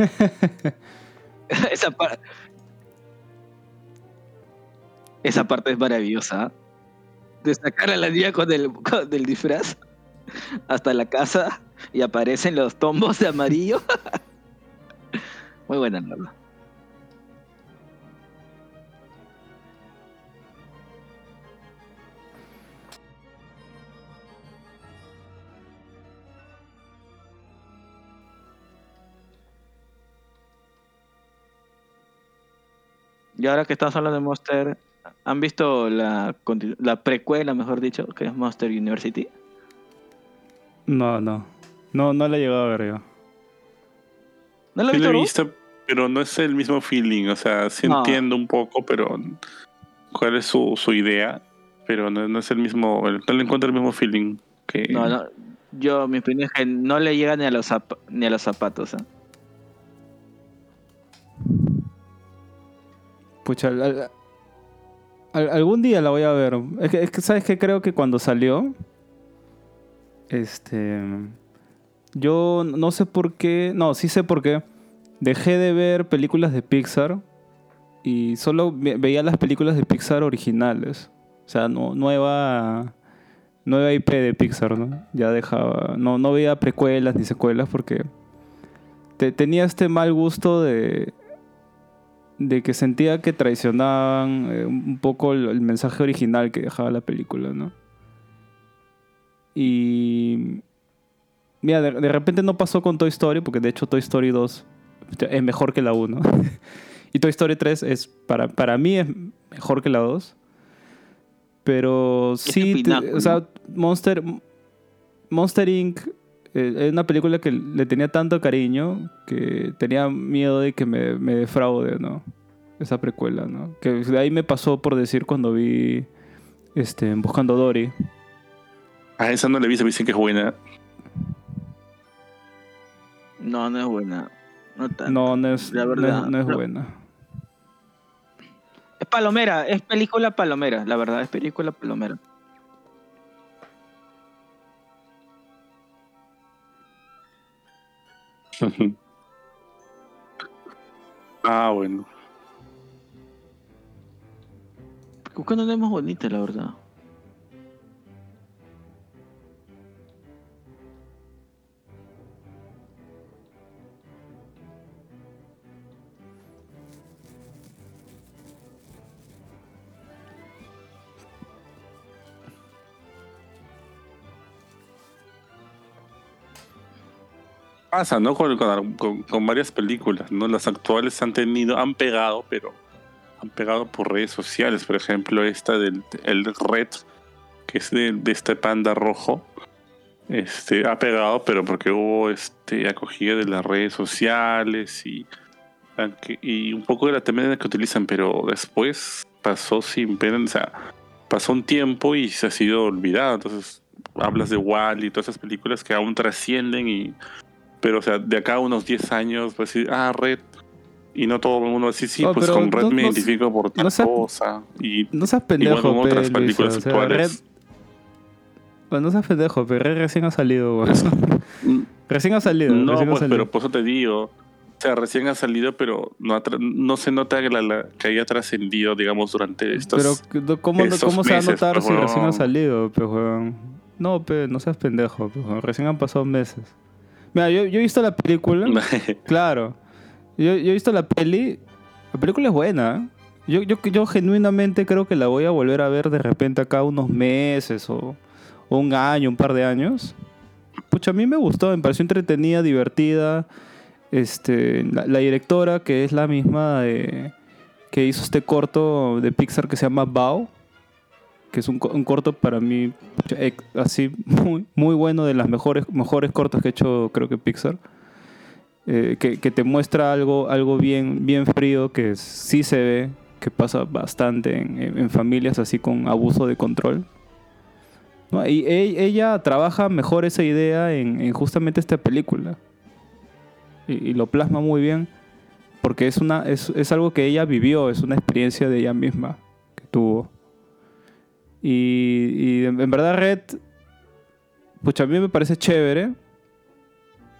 esa parte esa parte es maravillosa ¿ah? de sacar a la niña con el con el disfraz hasta la casa y aparecen los tombos de amarillo muy buena la Y ahora que estamos hablando de Monster, ¿han visto la, la precuela, mejor dicho, que es Monster University? No, no. No, no la he llegado a ver yo. ¿No lo he visto? visto, pero no es el mismo feeling. O sea, sí No. entiendo un poco, pero cuál es su, su idea. Pero no, no es el mismo, no le encuentro el mismo feeling que... No, no. Yo, mi opinión es que no le llega ni a los, zap- ni a los zapatos. ¿eh? Pucha, al- al- al- algún día la voy a ver. Es que, es que, ¿sabes qué? Creo que cuando salió, este, yo no sé por qué, no, sí sé por qué, dejé de ver películas de Pixar y solo ve- veía las películas de Pixar originales. O sea, no, nueva, nueva IP de Pixar, ¿no? Ya dejaba, no, no veía precuelas ni secuelas porque te- tenía este mal gusto de de que sentía que traicionaban eh, un poco el, el mensaje original que dejaba la película, ¿no? Y... Mira, de, de repente no pasó con Toy Story, porque de hecho Toy Story 2 es mejor que la 1. y Toy Story 3 es, para, para mí es mejor que la 2. Pero sí, te- o sea, Monster, Monster Inc. eh, es una película que le tenía tanto cariño que tenía miedo de que me, me defraude, ¿no? Esa precuela, ¿no? Que de ahí me pasó por decir cuando vi este, Buscando a Dory. A esa no la he visto, me dicen que es buena. No, no es buena. No tanto. No, no es, La no es- verdad, no es buena. Es palomera, es película palomera, la verdad, es película palomera. ah, bueno. Buscando no es más bonita, la verdad. Pasa, ¿no? Con, con- con- varias películas, ¿no? Las actuales han tenido, han pegado, pero han pegado por redes sociales. Por ejemplo, esta del el Red, que es de, de este panda rojo. Este, ha pegado, pero porque hubo este acogida de las redes sociales y, y un poco de la temática que utilizan, pero después pasó sin pena, o sea, pasó un tiempo y se ha sido olvidado. Entonces, hablas de Wall y todas esas películas que aún trascienden y pero, o sea, de acá a unos 10 años, pues decir, ah, Red. Y no todo el mundo así, sí, Oh, pues con Red no- me no- identifico por tal no seas- cosa. Y No seas pendejo, con pe, otras películas o sea, actuales. Red- Bueno, no seas pendejo, pero Red recién ha salido, güey. Recién ha salido. No, pues, salido. pero por eso te digo. O sea, recién ha salido, pero no, no se nota que, la- la- que haya trascendido, digamos, durante estos... Pero, ¿cómo, estos ¿cómo se va a notar pues, si recién ha salido, weón? No, pe, no seas pendejo, pe, weón. Recién han pasado meses. Mira, yo, yo he visto la película. Claro. Yo, yo he visto la peli. La película es buena. ¿eh? Yo, yo, yo genuinamente creo que la voy a volver a ver de repente acá unos meses o, o un año, un par de años. Pucha, a mí me gustó, me pareció entretenida, divertida. Este, la, la directora, que es la misma de, que hizo este corto de Pixar que se llama Bao, que es un, un corto para mí ex- así muy, muy bueno, de las mejores, mejores cortos que ha hecho creo que Pixar eh, que, que te muestra algo, algo bien, bien frío que sí se ve, que pasa bastante en, en- familias así con abuso de control. Y e- ella trabaja mejor esa idea en, en justamente esta película. Y, y lo plasma muy bien, porque es, una, es, es algo que ella vivió, es una experiencia de ella misma que tuvo. Y, y en, en verdad Red, pucha, a mí me parece chévere.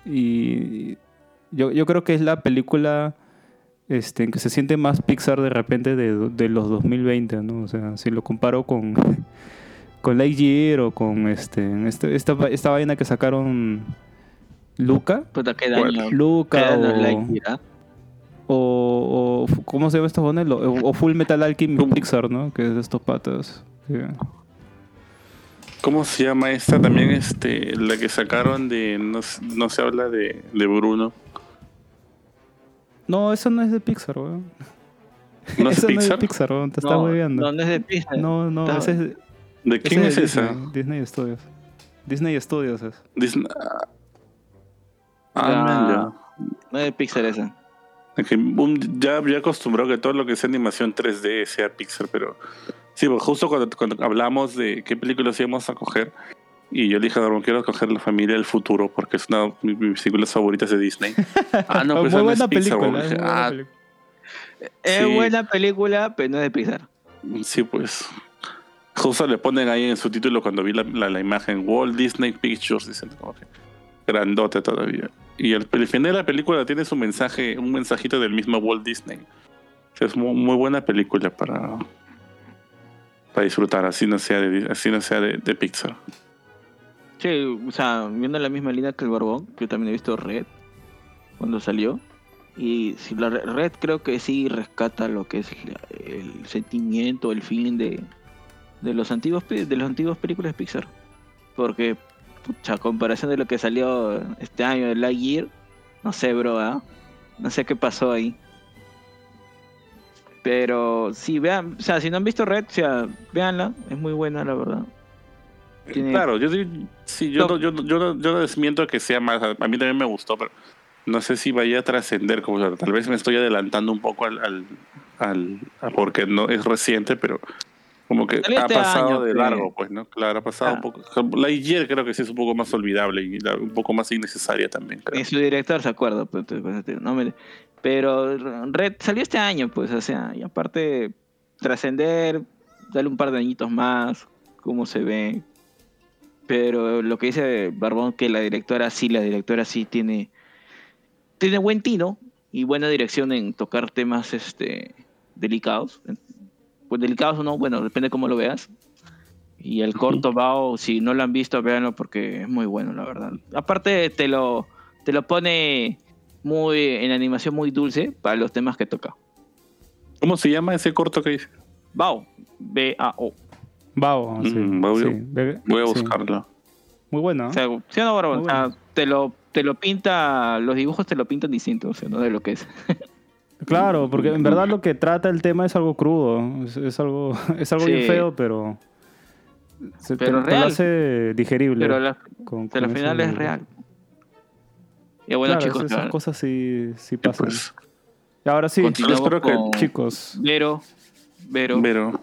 Y yo, yo creo que es la película este, en que se siente más Pixar de repente de, de los 2020, ¿no? O sea, si lo comparo con, con Lightyear o con este, este- esta, esta vaina que sacaron Luca. Puta, qué Bueno, daño. Qué Luca daño o, Lightyear, ¿ah? o, o- ¿Cómo se llama esta vaina? O, o Full Metal Alchemist Pixar, ¿no? Que es de estos patas. ¿Cómo se llama esta? También este, la que sacaron de... No, no se habla de, de Bruno. No, eso no es de Pixar, weón. ¿No es Eso no es de Pixar? Pixar, weón. Te estás No, hueveando. no, no es de Pixar. No, no, Está- ese es, ¿De ese quién es esa? Disney, Disney Studios. Disney Studios es. Disney. Ah, Ya. man, ya. No es de Pixar esa. Es que un- ya había acostumbrado que todo lo que sea animación 3D sea Pixar, pero sí, pues justo cuando, cuando hablamos de qué películas íbamos a coger, y yo le dije Darwin, quiero coger La familia del futuro, porque es una de mis películas favoritas de Disney. ah, no, pues muy no es Pixar, película. weón. es Dije, muy buena ah, película. Es Sí. buena película, pero no es de Pixar. sí, pues. Justo le ponen ahí en su título cuando vi la, la- la imagen Walt Disney Pictures, dicen que grandote todavía. Y el, el final de la película tiene su mensaje, un mensajito del mismo Walt Disney. O sea, es muy, muy buena película para, para disfrutar, así no sea de, así no sea de, Pixar. Sí, o sea, viendo la misma línea que el Barbón, yo también he visto Red cuando salió. Y si la Re- Red creo que sí rescata lo que es el sentimiento, el feeling de, de los antiguos de los antiguos películas de Pixar. Porque, pucha, comparación de lo que salió este año de Lightyear, no sé, bro, ¿ah? No sé qué pasó ahí. Pero sí, vean, o sea, si no han visto Red, o sea, véanla, es muy buena, la verdad. Tiene- Claro, yo sí, yo, No. yo, yo, yo no desmiento que sea más. A mí también me gustó, pero no sé si vaya a trascender. Como sea, tal vez me estoy adelantando un poco al, al, al- a porque no es reciente, pero como que ha este pasado año, de pues. largo, pues, ¿no? Claro, ha pasado Ah. un poco. Lightyear creo que sí es un poco más olvidable y la- un poco más innecesaria también, creo. Ni su director se acuerda, pues, pues, te- no me- pero Red salió este año, pues, o sea, y aparte trascender, darle un par de añitos más, cómo se ve. Pero lo que dice Barbón, que la directora sí, la directora sí tiene, tiene buen tino y buena dirección en tocar temas este, delicados. Pues delicados o no, bueno, depende cómo lo veas. Y el corto Bao, si no lo han visto, véanlo porque es muy bueno, la verdad. Aparte, te lo, te lo pone muy en animación muy dulce para los temas que toca. ¿Cómo se llama ese corto que dice? Bao, B-A-O. Bao, sí. Mm, Bao, sí. yo- Ve- Voy a buscarlo. Muy bueno. O sea, ¿sí o no, bueno. te lo, te lo pinta, los dibujos te lo pintan distinto, o sea, no de lo que es. Claro, porque en verdad lo que trata el tema es algo crudo. Es, es algo, es algo bien feo, pero. Se te- Pero te, lo real. hace digerible. Pero la- con- al final es real. Y bueno, Claro, chicos, esas cosas sí, sí Y pasan. pues, Y ahora sí, continuamos espero que- con chicos. Vero. Vero. pero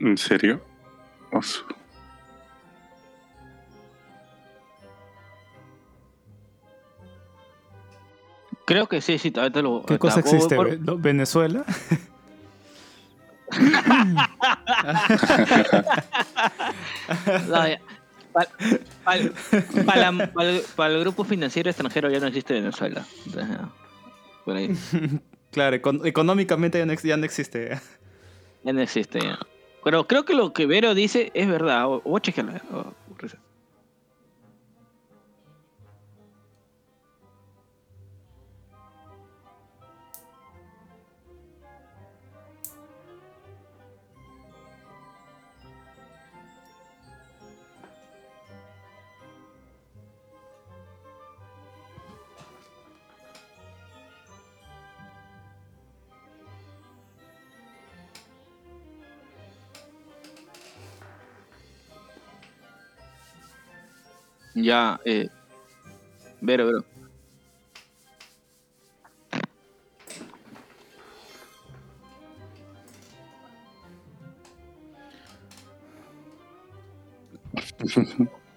¿En serio? Osu. Creo que sí, sí, ahorita lo. ¿Qué cosa existe? ¿Lo- ¿Venezuela? No, ya. Para, para la- para el, para el grupo financiero extranjero ya no existe Venezuela. Entonces, por ahí Claro, econ- económicamente ya no, ya no existe. ya no existe. ya. Pero creo que lo que Vero dice es verdad. O, o chequearlo, Ya, eh. Vero, vero.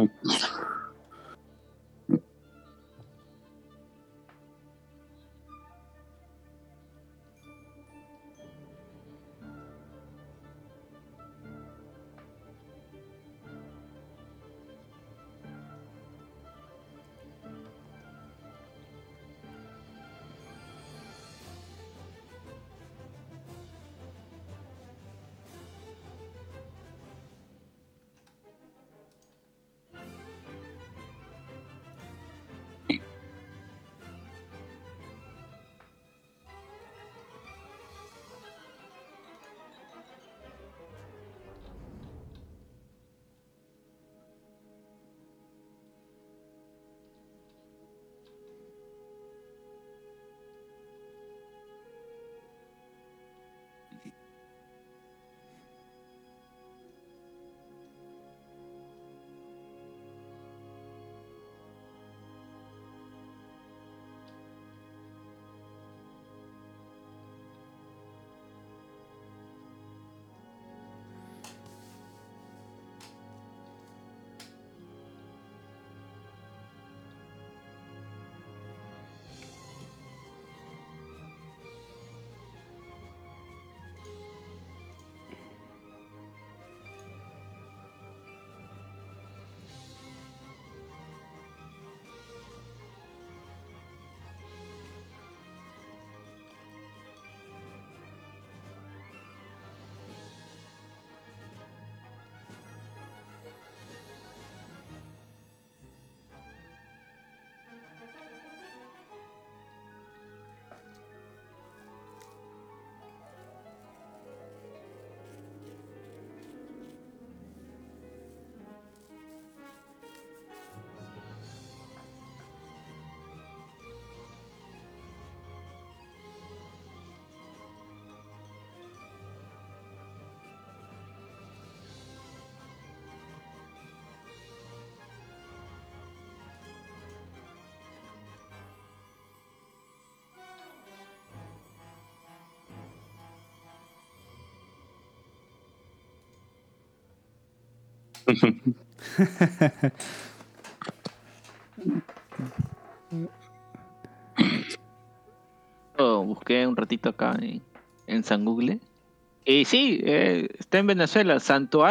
Então, Yo busqué un ratito acá en, en San Google. Y sí, eh, está en Venezuela. Santo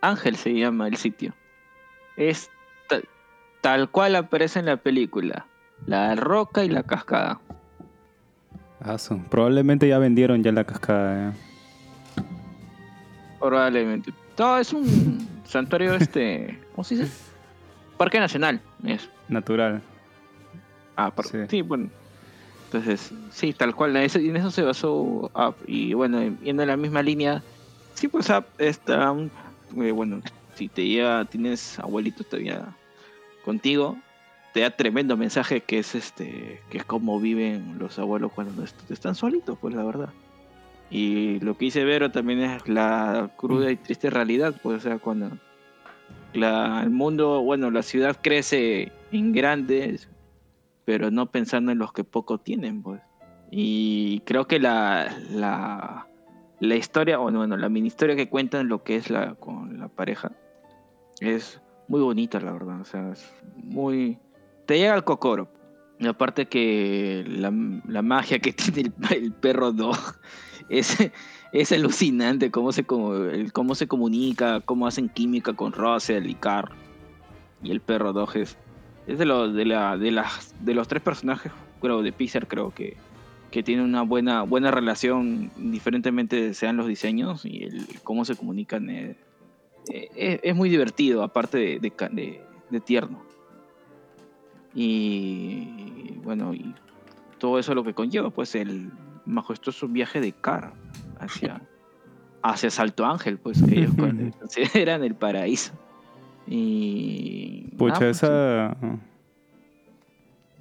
Ángel se llama el sitio. Es ta- tal cual aparece en la película. La roca y la cascada. Probablemente ya vendieron ya la cascada. eh. Probablemente. No, es un santuario este. ¿Cómo se dice? Parque Nacional. Es. Natural. Ah, par- Sí. sí. bueno. Entonces, sí, tal cual. En eso, en eso se basó Up. Y bueno, yendo en la misma línea. Sí, pues Up está. eh, bueno, si te lleva, tienes abuelitos todavía contigo, te da tremendo mensaje que es este. que es como viven los abuelos cuando est- están solitos, pues la verdad. Y lo que dice Vero también es la cruda y triste realidad, pues, o sea, cuando la, el mundo, bueno, la ciudad crece en grandes, pero no pensando en los que poco tienen, pues. Y creo que la, la, la historia, o no, bueno, la mini historia que cuentan lo que es la con la pareja es muy bonita, la verdad. O sea, es muy. Te llega al cocoro. Y aparte que la, la magia que tiene el, el perro Dog es, es alucinante cómo se, cómo se comunica, cómo hacen química con Russell y Carl. Y el perro Dog es, de, los de, la, de, las, de los tres personajes, creo, de Pixar, creo que, que tiene una buena, buena relación, indiferentemente sean los diseños y el, cómo se comunican. eh, eh, es, es muy divertido, aparte de- de tierno. Y bueno, y todo eso lo que conlleva, pues el majestuoso viaje de Car hacia, hacia Salto Ángel, pues que ellos con- consideran el paraíso. Y. Pucha, pues, esa,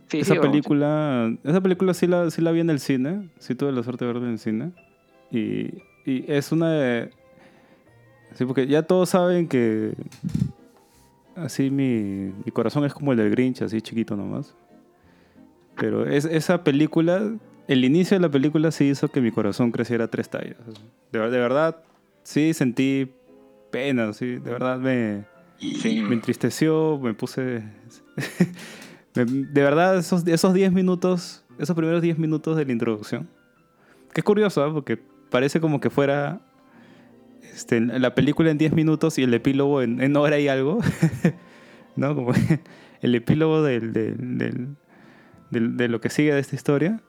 sí, esa sí, vamos. película, esa película sí la, sí la vi en el cine, sí tuve la suerte de verla en el cine. Y, y es una de... Sí, porque ya todos saben que así mi, mi corazón es como el del Grinch, así chiquito nomás. Pero es, esa película, el inicio de la película sí hizo que mi corazón creciera tres tallas. De, de verdad, sí sentí pena, sí, de verdad me, Sí. me entristeció, me puse... de verdad, esos, esos 10 minutos, esos primeros 10 minutos de la introducción, que es curioso, ¿ah? porque parece como que fuera este, la película en 10 minutos y el epílogo en, en hora y algo, ¿no? Como el epílogo del, del- del- del- de lo que sigue de esta historia.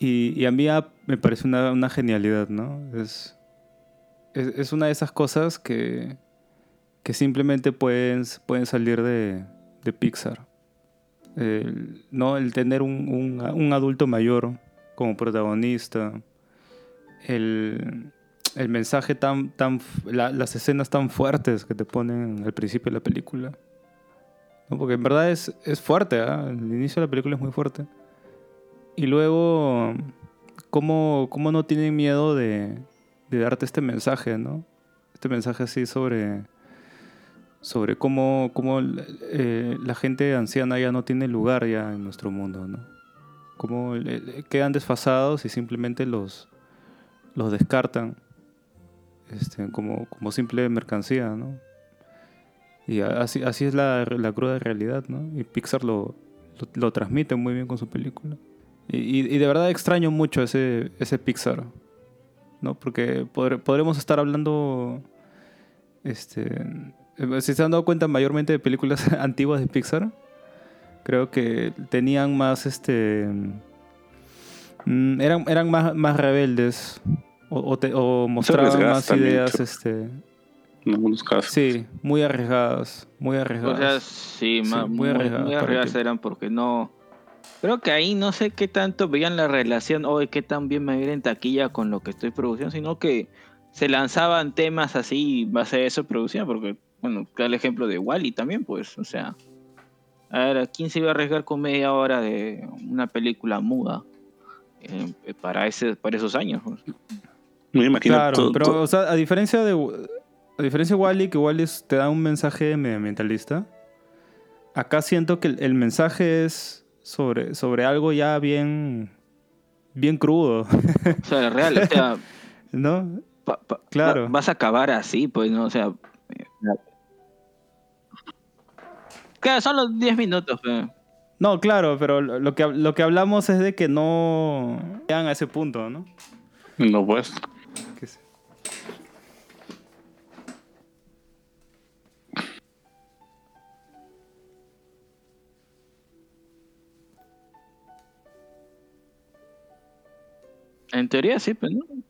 Y, a mí me parece una, genialidad, ¿no? Es, es, una de esas cosas que, que simplemente pueden, pueden salir de, de Pixar. El, ¿no? el tener un, un- adulto mayor como protagonista, el, el mensaje tan, tan las escenas tan fuertes que te ponen al principio de la película. ¿no? Porque en verdad es, es fuerte, ¿ah? el inicio de la película es muy fuerte. Y luego, ¿cómo, cómo no tienen miedo de, darte este mensaje, ¿no? Este mensaje así sobre, sobre cómo, cómo eh, la gente anciana ya no tiene lugar ya en nuestro mundo, ¿no? Cómo eh, quedan desfasados y simplemente los, los descartan este, como, como simple mercancía, ¿no? Y así, así es la, la cruda realidad, ¿no? Y Pixar lo, lo, lo transmite muy bien con su película. Y, y- de verdad extraño mucho ese, ese Pixar, ¿no? Porque podre- podremos estar hablando, este, eh, si se han dado cuenta mayormente de películas antiguas de Pixar, creo que tenían más, este, mm, eran, eran más, más rebeldes o, o te- o mostraban más ideas, este, En algunos casos. sí, muy arriesgadas, muy O arriesgadas. sea, sí, Sí, ma- muy muy, arriesgadas muy arriesgadas eran porque no. Creo que ahí no sé qué tanto veían la relación o qué tan bien me viene en taquilla con lo que estoy produciendo, sino que se lanzaban temas así y base a eso producían, porque, bueno, queda el ejemplo de Wally también, pues, o sea. A ver, ¿quién se iba a arriesgar con media hora de una película muda eh, para, ese, para esos años? pues? Me imagino Claro, todo- pero todo- o sea, a diferencia de a diferencia de Wally, que Wally te da un mensaje medioambientalista, acá siento que el, el mensaje es sobre, sobre algo ya bien bien crudo, O sea, real, o sea, ¿no? pa- pa- Claro. va- vas a acabar así, pues, ¿no? O sea, eh, Claro, son los 10 minutos. pe. No, claro, pero lo lo que, lo que hablamos es de que no llegan a ese punto, ¿no? No, pues. En teoría sí, pero no.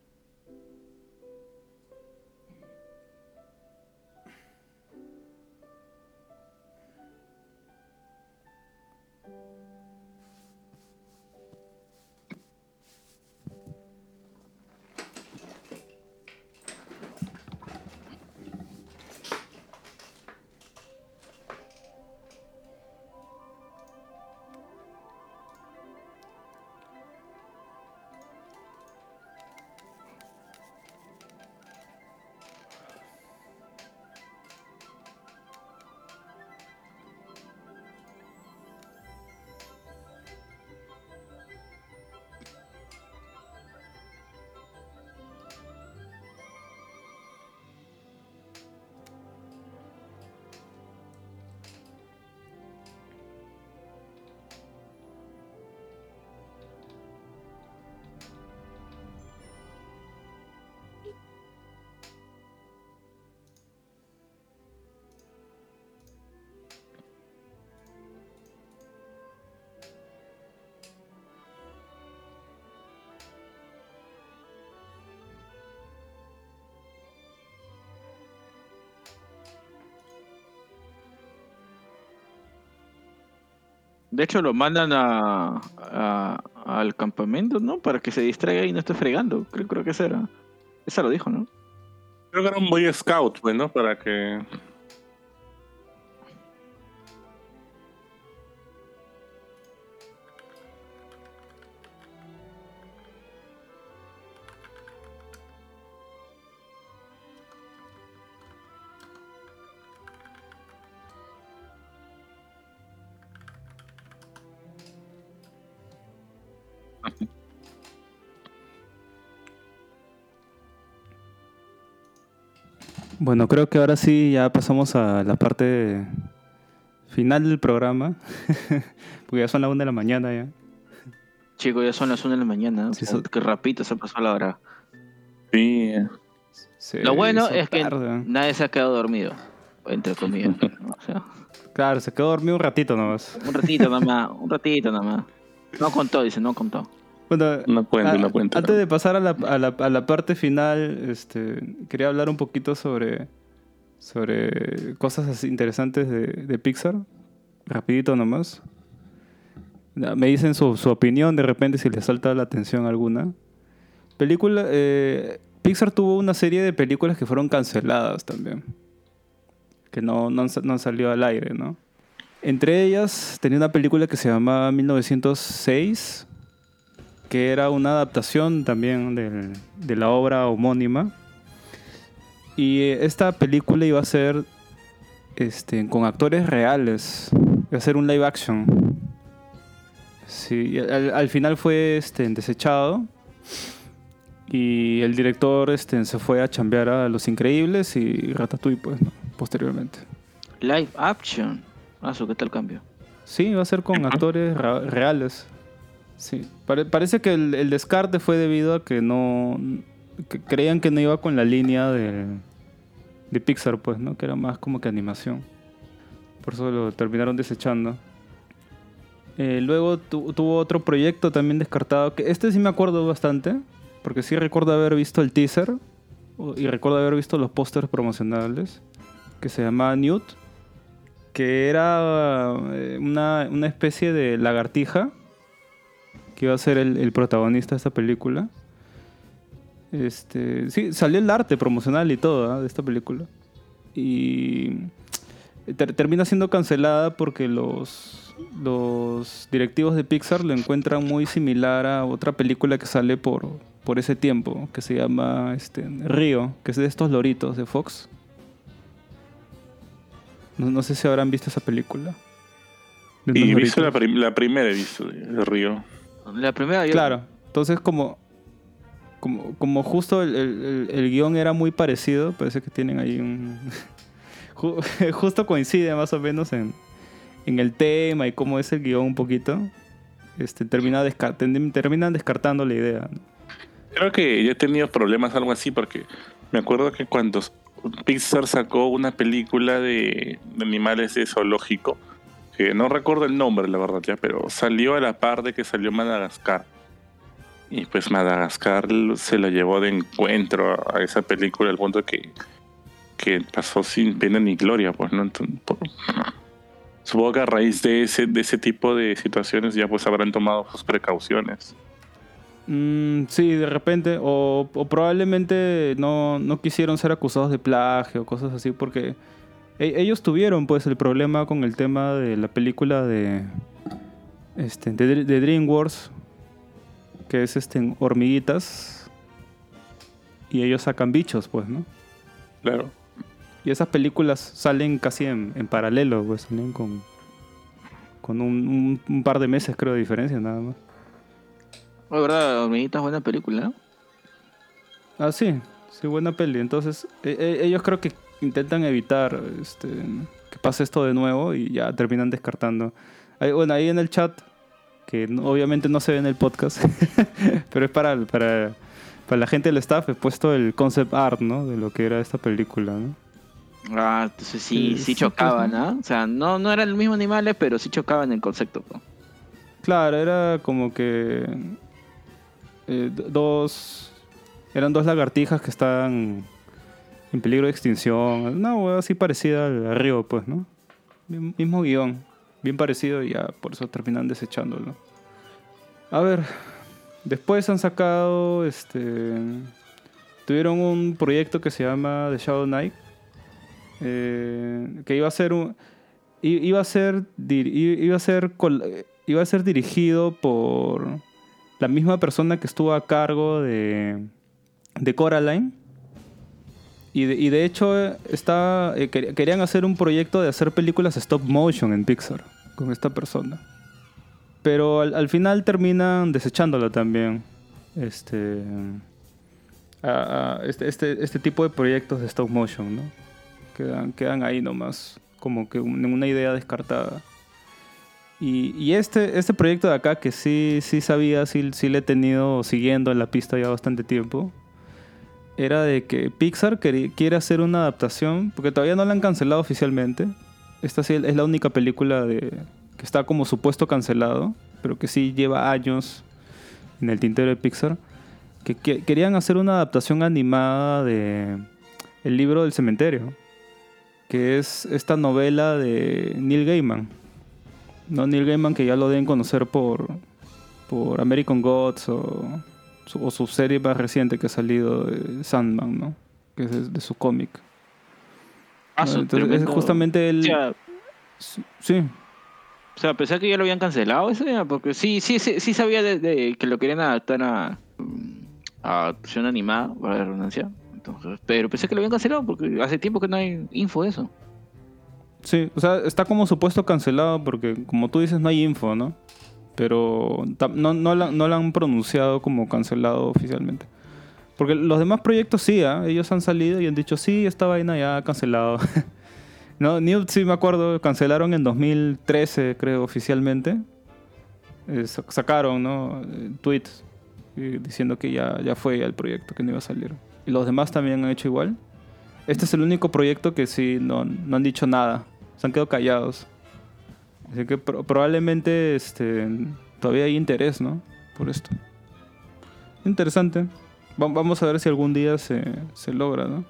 De hecho, lo mandan a, al campamento, ¿no? Para que se distraiga y no esté fregando. Creo, que esa era. Esa lo dijo, ¿no? Creo que era un Boy Scout, pues, ¿no? Para que. Bueno, creo que ahora sí ya pasamos a la parte final del programa. Porque ya son las 1 de la mañana ya. Chicos, ya son las 1 de la mañana. Sí, son- Que rapidito se pasó la hora. Sí. Se Lo bueno es que nadie se ha quedado dormido. Entre comillas. ¿no? O sea, Claro, se quedó dormido un ratito nomás. un ratito nada más. Un ratito nada más. No contó, dice, no contó. Bueno, Una cuenta, a- una cuenta. antes de pasar a la, a la- a la parte final, este, quería hablar un poquito sobre, sobre cosas interesantes de, de Pixar. Rapidito nomás. Me dicen su, su opinión de repente si les salta la atención alguna. Película, eh, Pixar tuvo una serie de películas que fueron canceladas también. Que no, no, no han salido al aire, ¿no? Entre ellas tenía una película que se llamaba 1906, que era una adaptación también del- de la obra homónima. Y eh, esta película iba a ser este, con actores reales, iba a ser un live action. Sí, al, al final fue este, desechado. Y el director este, se fue a chambear a Los Increíbles y Ratatouille, pues, ¿no? posteriormente. Live action. Ah, ¿qué tal cambio? Sí, va a ser con actores reales. Sí. Pare- parece que el, descarte fue debido a que no. que creían que no iba con la línea de, de Pixar, pues, ¿no? Que era más como que animación. Por eso lo terminaron desechando. Eh, luego tu- tuvo otro proyecto también descartado. Que este sí me acuerdo bastante. Porque sí recuerdo haber visto el teaser. Y recuerdo haber visto los pósters promocionales. Que se llamaba Newt que era eh, una especie de lagartija que iba a ser el, el protagonista de esta película. Este, sí, salió el arte promocional y todo ¿ah? de esta película. Y ter- termina siendo cancelada porque los, los directivos de Pixar lo encuentran muy similar a otra película que sale por, por ese tiempo, que se llama este, Río, que es de estos loritos de Fox. No, no sé si habrán visto esa película. Y he visto la, prim- la primera, he visto de Río. La primera yo... Claro, entonces como, como, como justo el, el- el- el guion era muy parecido, parece que tienen ahí un... ju- justo coincide más o menos en, en el tema y cómo es el guion un poquito, este, termina desca- terminan descartando la idea. ¿no? Creo que yo he tenido problemas algo así porque me acuerdo que cuando Pixar sacó una película de, de animales de zoológico, que no recuerdo el nombre, la verdad, ya, pero salió a la par de que salió Madagascar. Y pues Madagascar se lo llevó de encuentro a, esa película al punto que, que pasó sin pena ni gloria, pues, ¿no? Supongo que a raíz de ese, de ese tipo de situaciones ya pues habrán tomado sus precauciones. Mm, sí, de repente, o, o probablemente no, no quisieron ser acusados de plagio o cosas así, porque e- ellos tuvieron pues el problema con el tema de la película de, este, de, Dr- de DreamWorks, que es este, hormiguitas, y ellos sacan bichos, pues, ¿no? Claro. Y esas películas salen casi en, en paralelo, pues, salen con, con un, un- un par de meses, creo, de diferencia, nada más. La verdad, Hormiguitas, buena película, ¿no? Ah, sí, sí, buena peli. Entonces, e- e- ellos creo que intentan evitar este, que pase esto de nuevo y ya terminan descartando. Ahí- bueno, ahí en el chat, que obviamente no se ve en el podcast, pero es para, para, para la gente del staff, he puesto el concept art, ¿no? De lo que era esta película, ¿no? Ah, entonces sí, Sí, chocaban, pues, ¿no? O sea, no, no eran los mismos animales, pero sí chocaban en concepto. ¿no? Claro, era como que eh, dos... Eran dos lagartijas que estaban en peligro de extinción. Una hueá así parecida al río, pues, ¿no? Mismo guion. Bien parecido y ya por eso terminan desechándolo. A ver, después han sacado, este... Tuvieron un proyecto que se llama The Shadow Knight. eh, que iba a ser un... Iba a ser, iba a ser, iba a ser dirigido por la misma persona que estuvo a cargo de, de Coraline. Y de, hecho, eh, está, eh, quer- querían hacer un proyecto de hacer películas stop motion en Pixar con esta persona. Pero al, al final terminan desechándolo también. Este, este, este, este tipo de proyectos de stop motion, ¿no? Quedan, quedan ahí nomás, como que un- una idea descartada. Y, y este, este proyecto de acá, que sí, sí sabía, sí, sí le he tenido siguiendo en la pista ya bastante tiempo, era de que Pixar quiere hacer una adaptación, porque todavía no la han cancelado oficialmente. Esta sí es la única película de, que está como supuesto cancelado, pero que sí lleva años en el tintero de Pixar. Que, que- querían hacer una adaptación animada de El libro del cementerio, que es esta novela de Neil Gaiman. No, Neil Gaiman que ya lo deben conocer por, por American Gods o su, o su serie más reciente que ha salido Sandman, ¿no? Que es de, de su cómic. Ah, ¿no? Entonces es justamente el... O sea, Sí, o sea, pensé que ya lo habían cancelado eso ya, porque sí, sí, sí, sí sabía de, de que lo querían adaptar a, a animada, para la redundancia. Entonces, pero pensé que lo habían cancelado porque hace tiempo que no hay info de eso. Sí, o sea, está como supuesto cancelado porque, como tú dices, no hay info, ¿no? Pero no, no, la, no la han pronunciado como cancelado oficialmente. Porque los demás proyectos sí, ¿ah? ellos han salido y han dicho, sí, esta vaina ya cancelado. no, Newt sí me acuerdo, cancelaron en 2013, creo, oficialmente. Eh, sa- sacaron, ¿no? Eh, tweets eh, diciendo que ya, ya fue el proyecto, que no iba a salir. Y los demás también han hecho igual. Este es el único proyecto que sí no, no han dicho nada. Se han quedado callados. Así que pro- probablemente este, todavía hay interés, ¿no? Por esto. Interesante. Va- vamos a ver si algún día se, se logra, ¿no?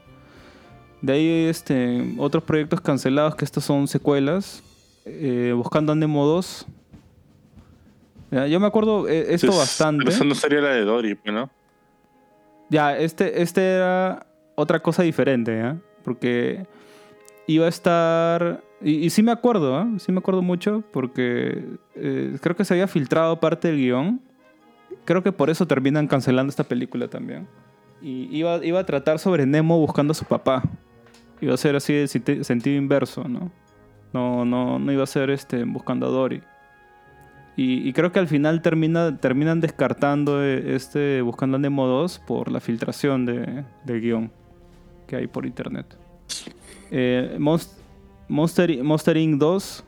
De ahí este, otros proyectos cancelados, que estos son secuelas. Eh, Buscando a Nemo 2. Ya, yo me acuerdo eh, esto Entonces, bastante. pero Eso no sería la de Dory, pues, ¿no? Ya, este, este era otra cosa diferente, ¿ya? Porque iba a estar... Y, sí me acuerdo, ¿ah? Sí me acuerdo mucho porque eh, creo que se había filtrado parte del guion. Creo que por eso terminan cancelando esta película también. Y iba, iba a tratar sobre Nemo buscando a su papá. Iba a ser así de senti- sentido inverso, ¿no? No, no, no iba a ser este, buscando a Dory. Y, creo que al final termina, terminan descartando eh, este Buscando a Nemo 2 por la filtración de, del guion que hay por internet. Eh, Monster, Monster Inc. 2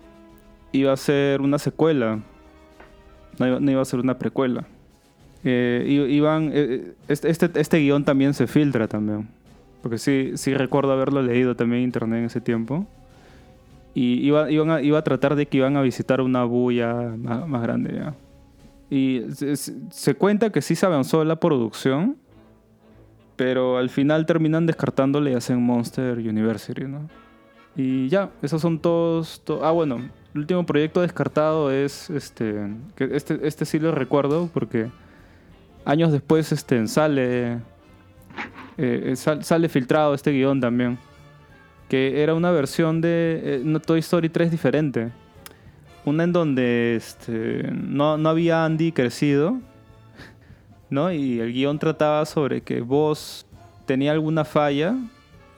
iba a ser una secuela. No iba, a ser una precuela. Eh, iban, eh, este, este, este guion también se filtra también. Porque sí, sí recuerdo haberlo leído también en internet en ese tiempo. Y iba, iban a, tratar de que iban a visitar una bulla más, grande. Y se- se cuenta que sí se avanzó la producción, pero al final terminan descartándole y hacen Monster University, ¿no? Y ya, esos son todos... to- ah, bueno, el último proyecto descartado es este... Este, este sí lo recuerdo porque años después este, sale... eh, sal- sale filtrado este guion también. Que era una versión de eh, Toy Story 3 diferente. Una en donde este, no, no había Andy crecido, ¿no? Y el guion trataba sobre que vos tenía alguna falla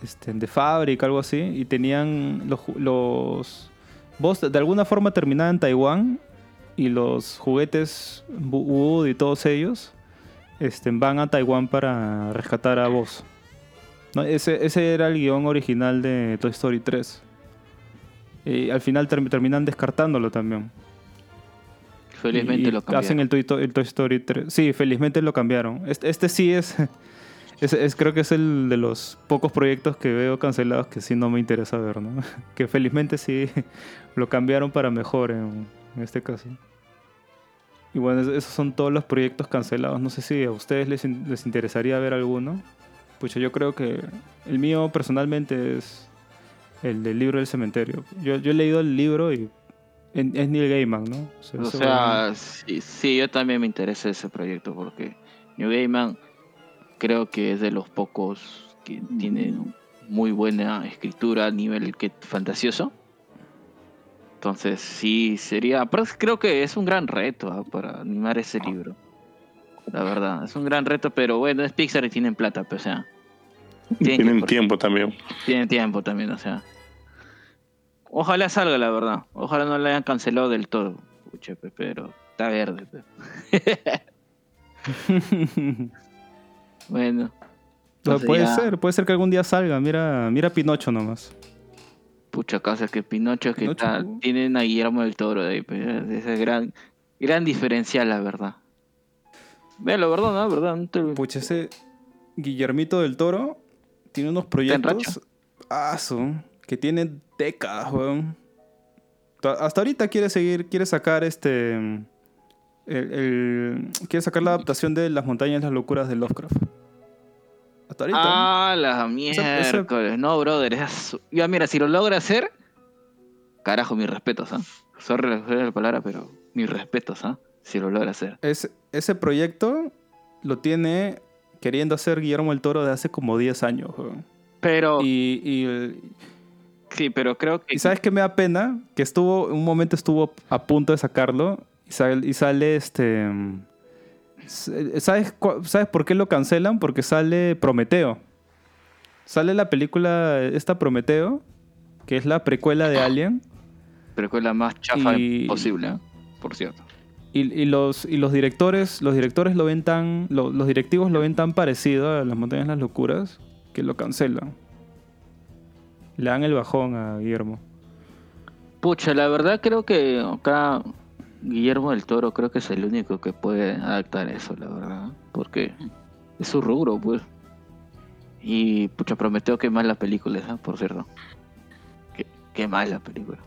este, de fábrica, algo así, y tenían los, los... Vos de alguna forma terminaba en Taiwán y los juguetes Wood y todos ellos este, van a Taiwán para rescatar a vos. ¿No? Ese, ese era el guion original de Toy Story 3. Y al final term- terminan descartándolo también. Felizmente Y lo cambiaron. Hacen el Toy, To- el Toy Story 3. Sí, felizmente lo cambiaron. Este, este sí es, es, es- Creo que es el de los pocos proyectos que veo cancelados que sí no me interesa ver, ¿no? Que felizmente sí lo cambiaron para mejor en, en este caso. Y bueno, es- esos son todos los proyectos cancelados. No sé si a ustedes les, in- les interesaría ver alguno. Pucha, yo creo que el mío personalmente es el del libro del cementerio. Yo, yo he leído el libro y es Neil Gaiman, ¿no? O sea, sí, sí, yo también me interesa ese proyecto porque New Gaiman creo que es de los pocos que tiene muy buena escritura a nivel que fantasioso. Entonces sí sería, pero es- creo que es un gran reto ah, para animar ese libro. La verdad, es un gran reto, pero bueno, es Pixar y tienen plata, pues, o sea. tienen Tienen tiempo también. Tienen tiempo también, o sea. Ojalá salga, la verdad. Ojalá no la hayan cancelado del todo. Pucha, pe, pero está verde. bueno. No, puede ya, ser, puede ser que algún día salga. Mira, mira Pinocho nomás. Pucha, casa que Pinocho, que Pinocho, está, ¿no? tienen a Guillermo del Toro de ahí. Ese gran, gran diferencial, la verdad. Ve, la verdad, ¿no? ¿Verdad? No te- Pucha, ese Guillermito del Toro tiene unos proyectos. Ah, que tiene décadas, weón. Ta- Hasta ahorita quiere seguir, quiere sacar este. El- el- quiere sacar la adaptación de Las montañas y las locuras de Lovecraft. Hasta ahorita. Ah, la ese- miércoles. No, brother. es- Ya, mira, si lo logra hacer. Carajo, mis respetos, ¿ah? Sorry la sorry la palabra, pero mis respetos, ¿ah? Si lo logra hacer. Ese, ese proyecto lo tiene queriendo hacer Guillermo del Toro de hace como 10 años, weón. Pero, Y, y el- sí, pero creo que. ¿Y sabes qué me da pena? Que estuvo, un momento estuvo a punto de sacarlo y sale, y sale este... s- ¿Sabes, ¿Sabes por qué lo cancelan? Porque sale Prometeo. Sale la película esta Prometeo, que es la precuela de Alien, Pero que es la más chafa Y- posible, ¿ah? Por cierto. y, y los, y los directores los directores lo ven tan... lo- los directivos lo ven tan parecido a Las Montañas de las Locuras que lo cancelan. Le dan el bajón a Guillermo. Pucha, la verdad creo que acá Guillermo del Toro creo que es el único que puede adaptar eso, la verdad. Porque es su rubro, pues. Y pucha, prometió que mal la película, ¿eh? por cierto. Qué, qué mal la película.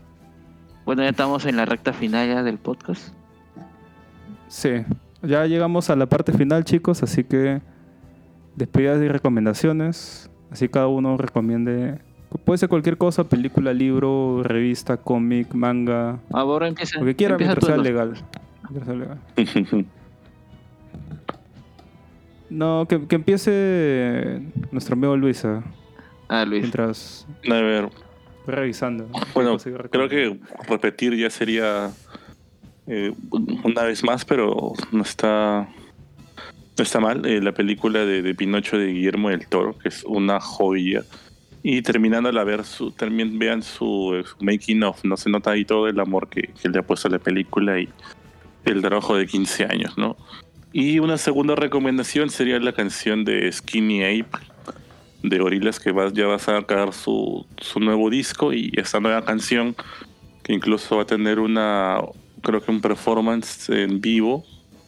Bueno, ya estamos en la recta final ya del podcast. Sí, ya llegamos a la parte final, chicos, así que despedidas y recomendaciones. Así cada uno recomiende. Puede ser cualquier cosa, película, libro, revista, cómic, manga, Ahora empieza. lo que quiera empieza mientras sea ¿no? legal. Mientras sea legal. No, que, que empiece nuestro amigo Luisa, Ah, Luis. mientras A ver, voy revisando. bueno, creo que repetir ya sería eh, una vez más, pero no está no está mal. eh, la película de, de Pinocho de Guillermo del Toro, que es una joya. Y terminando la ver, su, también vean su, eh, su making of. No se nota ahí todo el amor que, que le ha puesto a la película y el trabajo de 15 años, ¿no? Y una segunda recomendación sería la canción de Skinny Ape de Gorillaz que va, ya va a sacar su, su nuevo disco y esta nueva canción que incluso va a tener una, creo que un performance en vivo,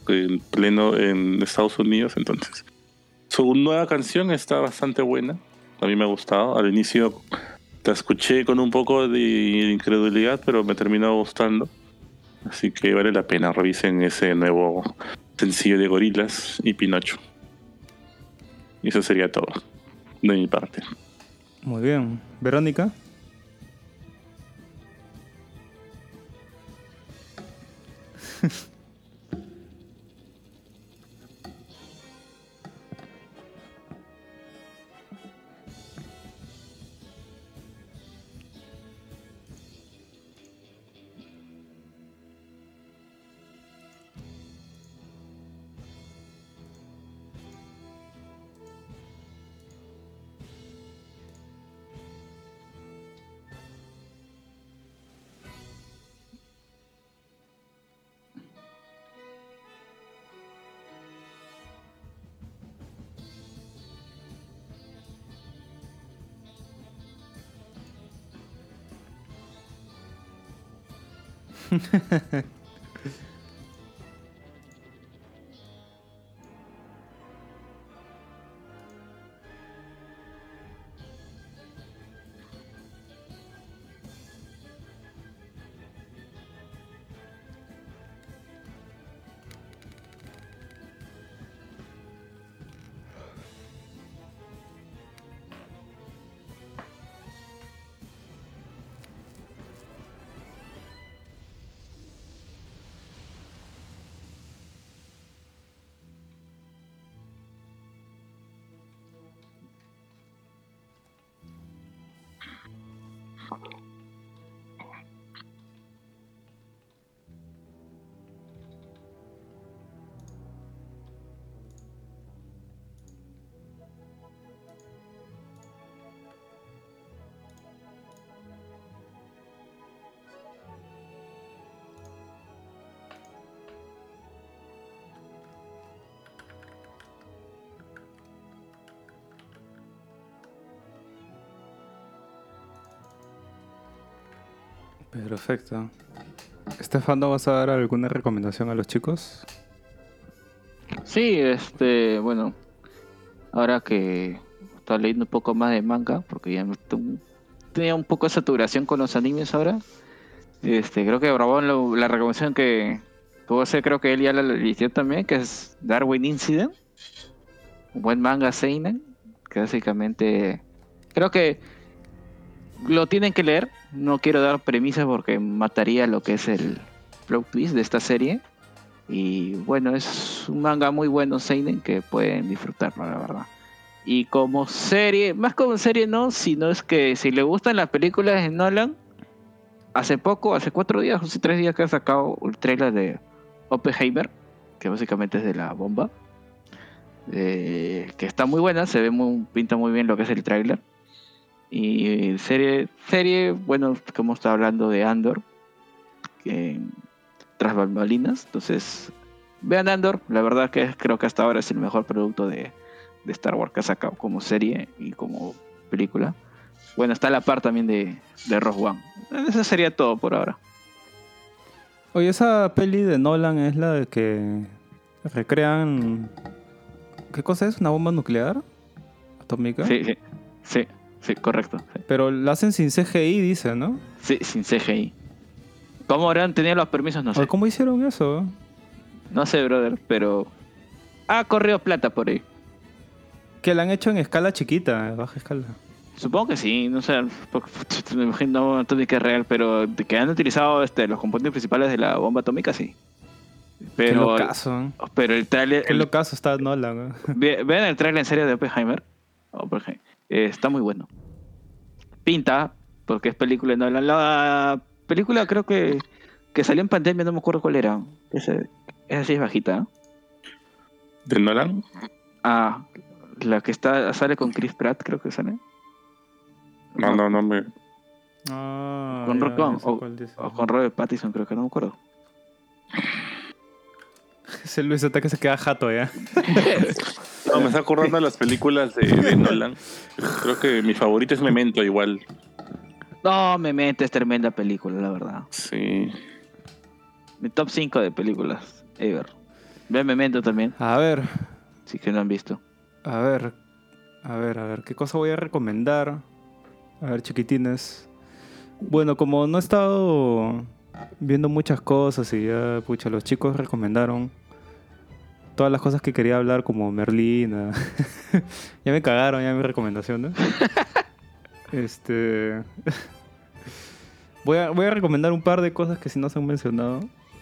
en pleno en Estados Unidos. Entonces, su nueva canción está bastante buena. A mí me ha gustado. Al inicio la escuché con un poco de incredulidad, pero me terminó gustando. Así que vale la pena. Revisen ese nuevo sencillo de Gorilas y Pinocho. Y eso sería todo de mi parte. Muy bien. Verónica. 哼哼哼哼 Perfecto. Estefano, ¿vas a dar alguna recomendación a los chicos? Sí, este, bueno, ahora que estaba leyendo un poco más de manga, porque ya tenía un poco de saturación con los animes ahora. Este, creo que Brabón lo- la recomendación que tuvo hacer, creo que él ya la eligió también, que es Darwin Incident. Un buen manga Seinen, que básicamente creo que lo tienen que leer. No quiero dar premisas porque mataría lo que es el plot twist de esta serie. Y bueno, es un manga muy bueno, Seinen, que pueden disfrutarlo, la verdad. Y como serie, más como serie no, sino es que si le gustan las películas de Nolan, hace poco, hace cuatro días, hace tres días que ha sacado el trailer de Oppenheimer, que básicamente es de la bomba. eh, que está muy buena, se ve muy, pinta muy bien lo que es el trailer. Y serie, serie, bueno, como está hablando de Andor, que tras bambalinas. Entonces, vean Andor. La verdad que creo que hasta ahora es el mejor producto de, de Star Wars que ha sacado como serie y como película. Bueno, está a la par también de, de Rogue One. Eso sería todo por ahora. Oye, esa peli de Nolan es la de que recrean... ¿Qué cosa es? ¿Una bomba nuclear? ¿Atómica? Sí, sí, sí, sí, correcto. Sí, Pero la hacen sin CGI, dice, ¿no? Sí, sin CGI. ¿Cómo habrán tenido los permisos? No sé. ¿Cómo hicieron eso? No sé, brother, pero... Ha corrido plata por ahí. Que la han hecho en escala chiquita, baja escala. Supongo que sí, no sé, me imagino una atómica real, pero que han utilizado este, los componentes principales de la bomba atómica, sí. Qué Pero, locazo. ¿eh? pero el trailer, Qué el- locazo está Nolan. ¿eh? ve- vean el trailer en serio de Oppenheimer, Oppenheimer, eh, está muy bueno. Pinta, porque es película de Nolan. La película creo que, que salió en pandemia, no me acuerdo cuál era. Esa, esa sí es bajita, ¿no? ¿De Nolan? Ah, la que está sale con Chris Pratt, creo que sale. No, no, no me. Ah, Con ya, Rock ya. O con Robert Pattinson, creo que no me acuerdo. Ese Luis Ataque se queda jato ya. No, me está acordando de las películas de, de Nolan. Creo que mi favorita es Memento, igual. No, Memento es tremenda película, la verdad. Sí. Mi top 5 de películas ever. Ve Memento también, A ver, si que no han visto. a ver, a ver, a ver, ¿qué cosa voy a recomendar? A ver, chiquitines. Bueno, como no he estado viendo muchas cosas y ya, pucha, los chicos recomendaron todas las cosas que quería hablar, como Merlina. ya me cagaron ya mis recomendaciones. este. voy, a, voy a recomendar un par de cosas que si no se han mencionado.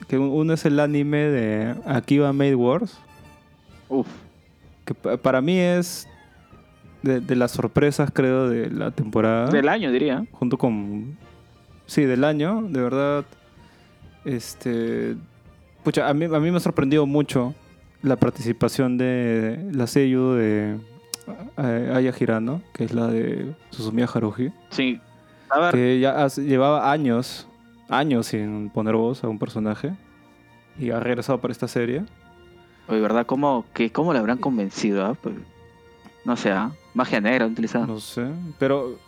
Que un- uno es el anime de Akiba Made Wars. Uf, Que pa- para mí es de, de las sorpresas, creo, de la temporada del año diría. junto con sí del año de verdad este pucha a mí, a mí me ha sorprendido mucho la participación de la seiyuu de eh, Aya Hirano que es la de Susumiya Haruhi Sí. A ver, que ya llevaba años años sin poner voz a un personaje y ha regresado para esta serie oye, ¿verdad? ¿Cómo, que, ¿Cómo le habrán convencido? Pues, no sé, ¿ah? magia negra utilizada. No sé, pero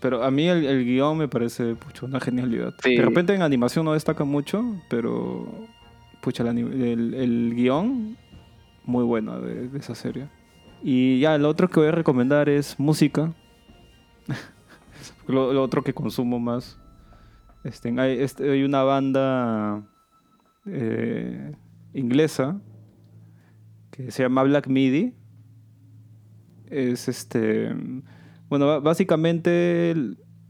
pero a mí el, el guion me parece una genialidad. Sí. De repente en animación no destaca mucho, pero pucha, el, el- el guion muy bueno de, de esa serie. Y ya, lo otro que voy a recomendar es música. lo, lo otro que consumo más. Este, hay, este, hay una banda eh, inglesa que se llama Black Midi es este. Bueno, básicamente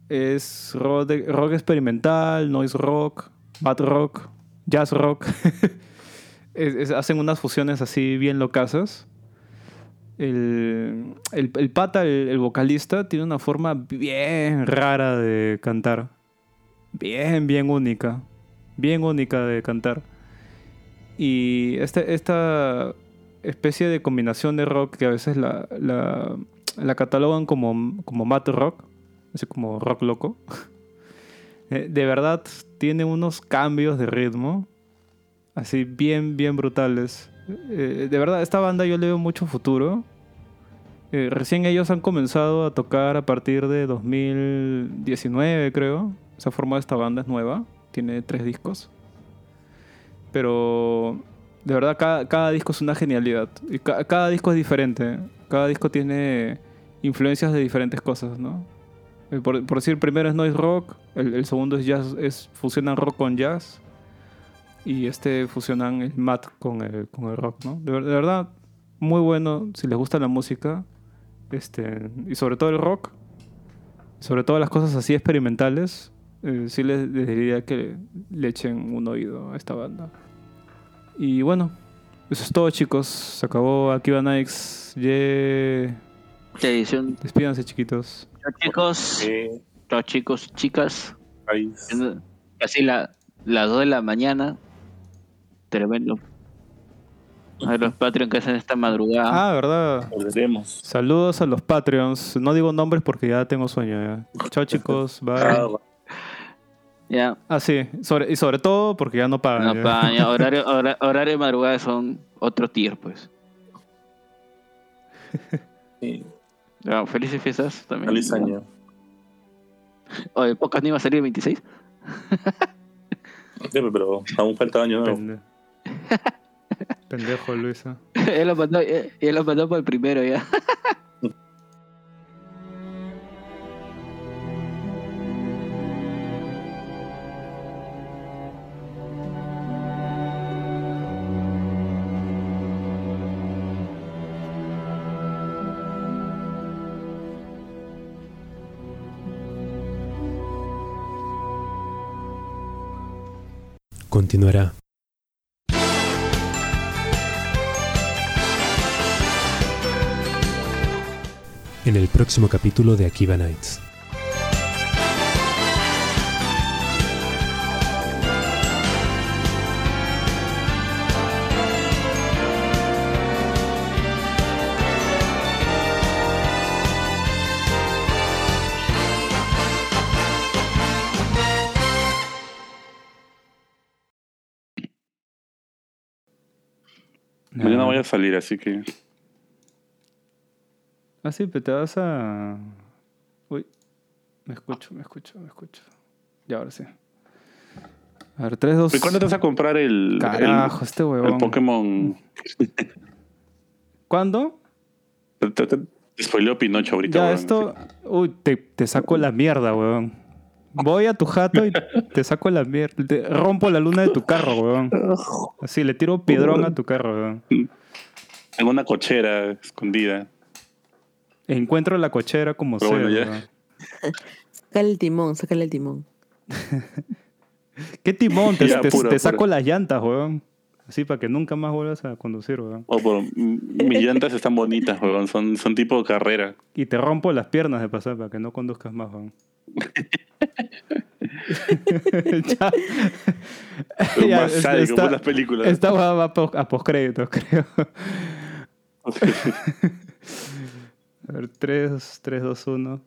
es rock, experimental, noise rock, bad rock, jazz rock. Hacen unas fusiones así bien locasas. El, el, el pata, el, vocalista, tiene una forma bien rara de cantar. Bien, bien única. Bien única de cantar. Y este, esta especie de combinación de rock que a veces la, la catalogan como, como mat rock, así como rock loco. Eh, de verdad tiene unos cambios de ritmo, así bien, bien brutales. Eh, de verdad, esta banda yo le veo mucho futuro. Eh, recién ellos han comenzado a tocar a partir de 2019, creo. Se ha formado esta banda, es nueva, tiene tres discos. Pero de verdad, cada, cada disco es una genialidad. Y ca- cada disco es diferente. Cada disco tiene influencias de diferentes cosas, ¿no? Eh, Por, por decir, primero es noise rock, el, el segundo es jazz, es fusionan rock con jazz. Y este fusionan el mat con el, con el rock, ¿no? De, de verdad, muy bueno si les gusta la música. Este, y sobre todo el rock. Sobre todo las cosas así experimentales. eh, sí les, les diría que le echen un oído a esta banda. Y bueno, eso es todo, chicos. Se acabó Akiba Nikes. Yeah. Esta edición. Despídanse, chiquitos. Chao, chicos. Eh, Chao, chicos, chicas. Casi la, las 2 de la mañana. Tremendo. A ver, los Patreon que hacen esta madrugada. Ah, verdad. Volveremos. Saludos a los Patreons. No digo nombres porque ya tengo sueño. ya. Chao, chicos. Bye. Ah, Ya. Ah, sí. Sobre, y sobre todo porque ya no pagan. No, ya. pa, ya, horario, hora- horario de madrugada son otro tier, pues. sí. Felices fiestas también. Feliz año. Oye, pocas ni va a salir el 26. Sí, pero aún falta año nuevo. Pende- Pendejo, Luisa. él, lo mandó, él, él lo mandó por el primero ya. Continuará. En el próximo capítulo de Akiba Nights. Salir, así que. Ah, sí, pero te vas a. Uy. Me escucho, me escucho, me escucho. Ya, ahora sí. A ver, 3, 2... ¿Y cuándo te vas a comprar el, Carajo, este el, el huevón. Pokémon? ¿Cuándo? Te, te- te spoileó Pinocho ahorita. Ya, weón. esto... Uy, te, te saco la mierda, weón. Voy a tu jato y te saco la mierda. Te rompo la luna de tu carro, weón. Así, le tiro piedrón a tu carro, weón. En una cochera escondida. Encuentro la cochera como Pero sea, bueno, ya. Sácale el timón, sácale el timón. ¿Qué timón? Te, Ya, te- saco las llantas, weón. Así para que nunca más vuelvas a conducir, weón. Oh, pero mis llantas están bonitas, weón. Son, son tipo carrera. Y te rompo las piernas de pasar para que no conduzcas más, weón. ya. Pero Ya, más es- sádico esta- por las películas. Esta va a a postcréditos, creo. A ver, 3, 3, 2, 1.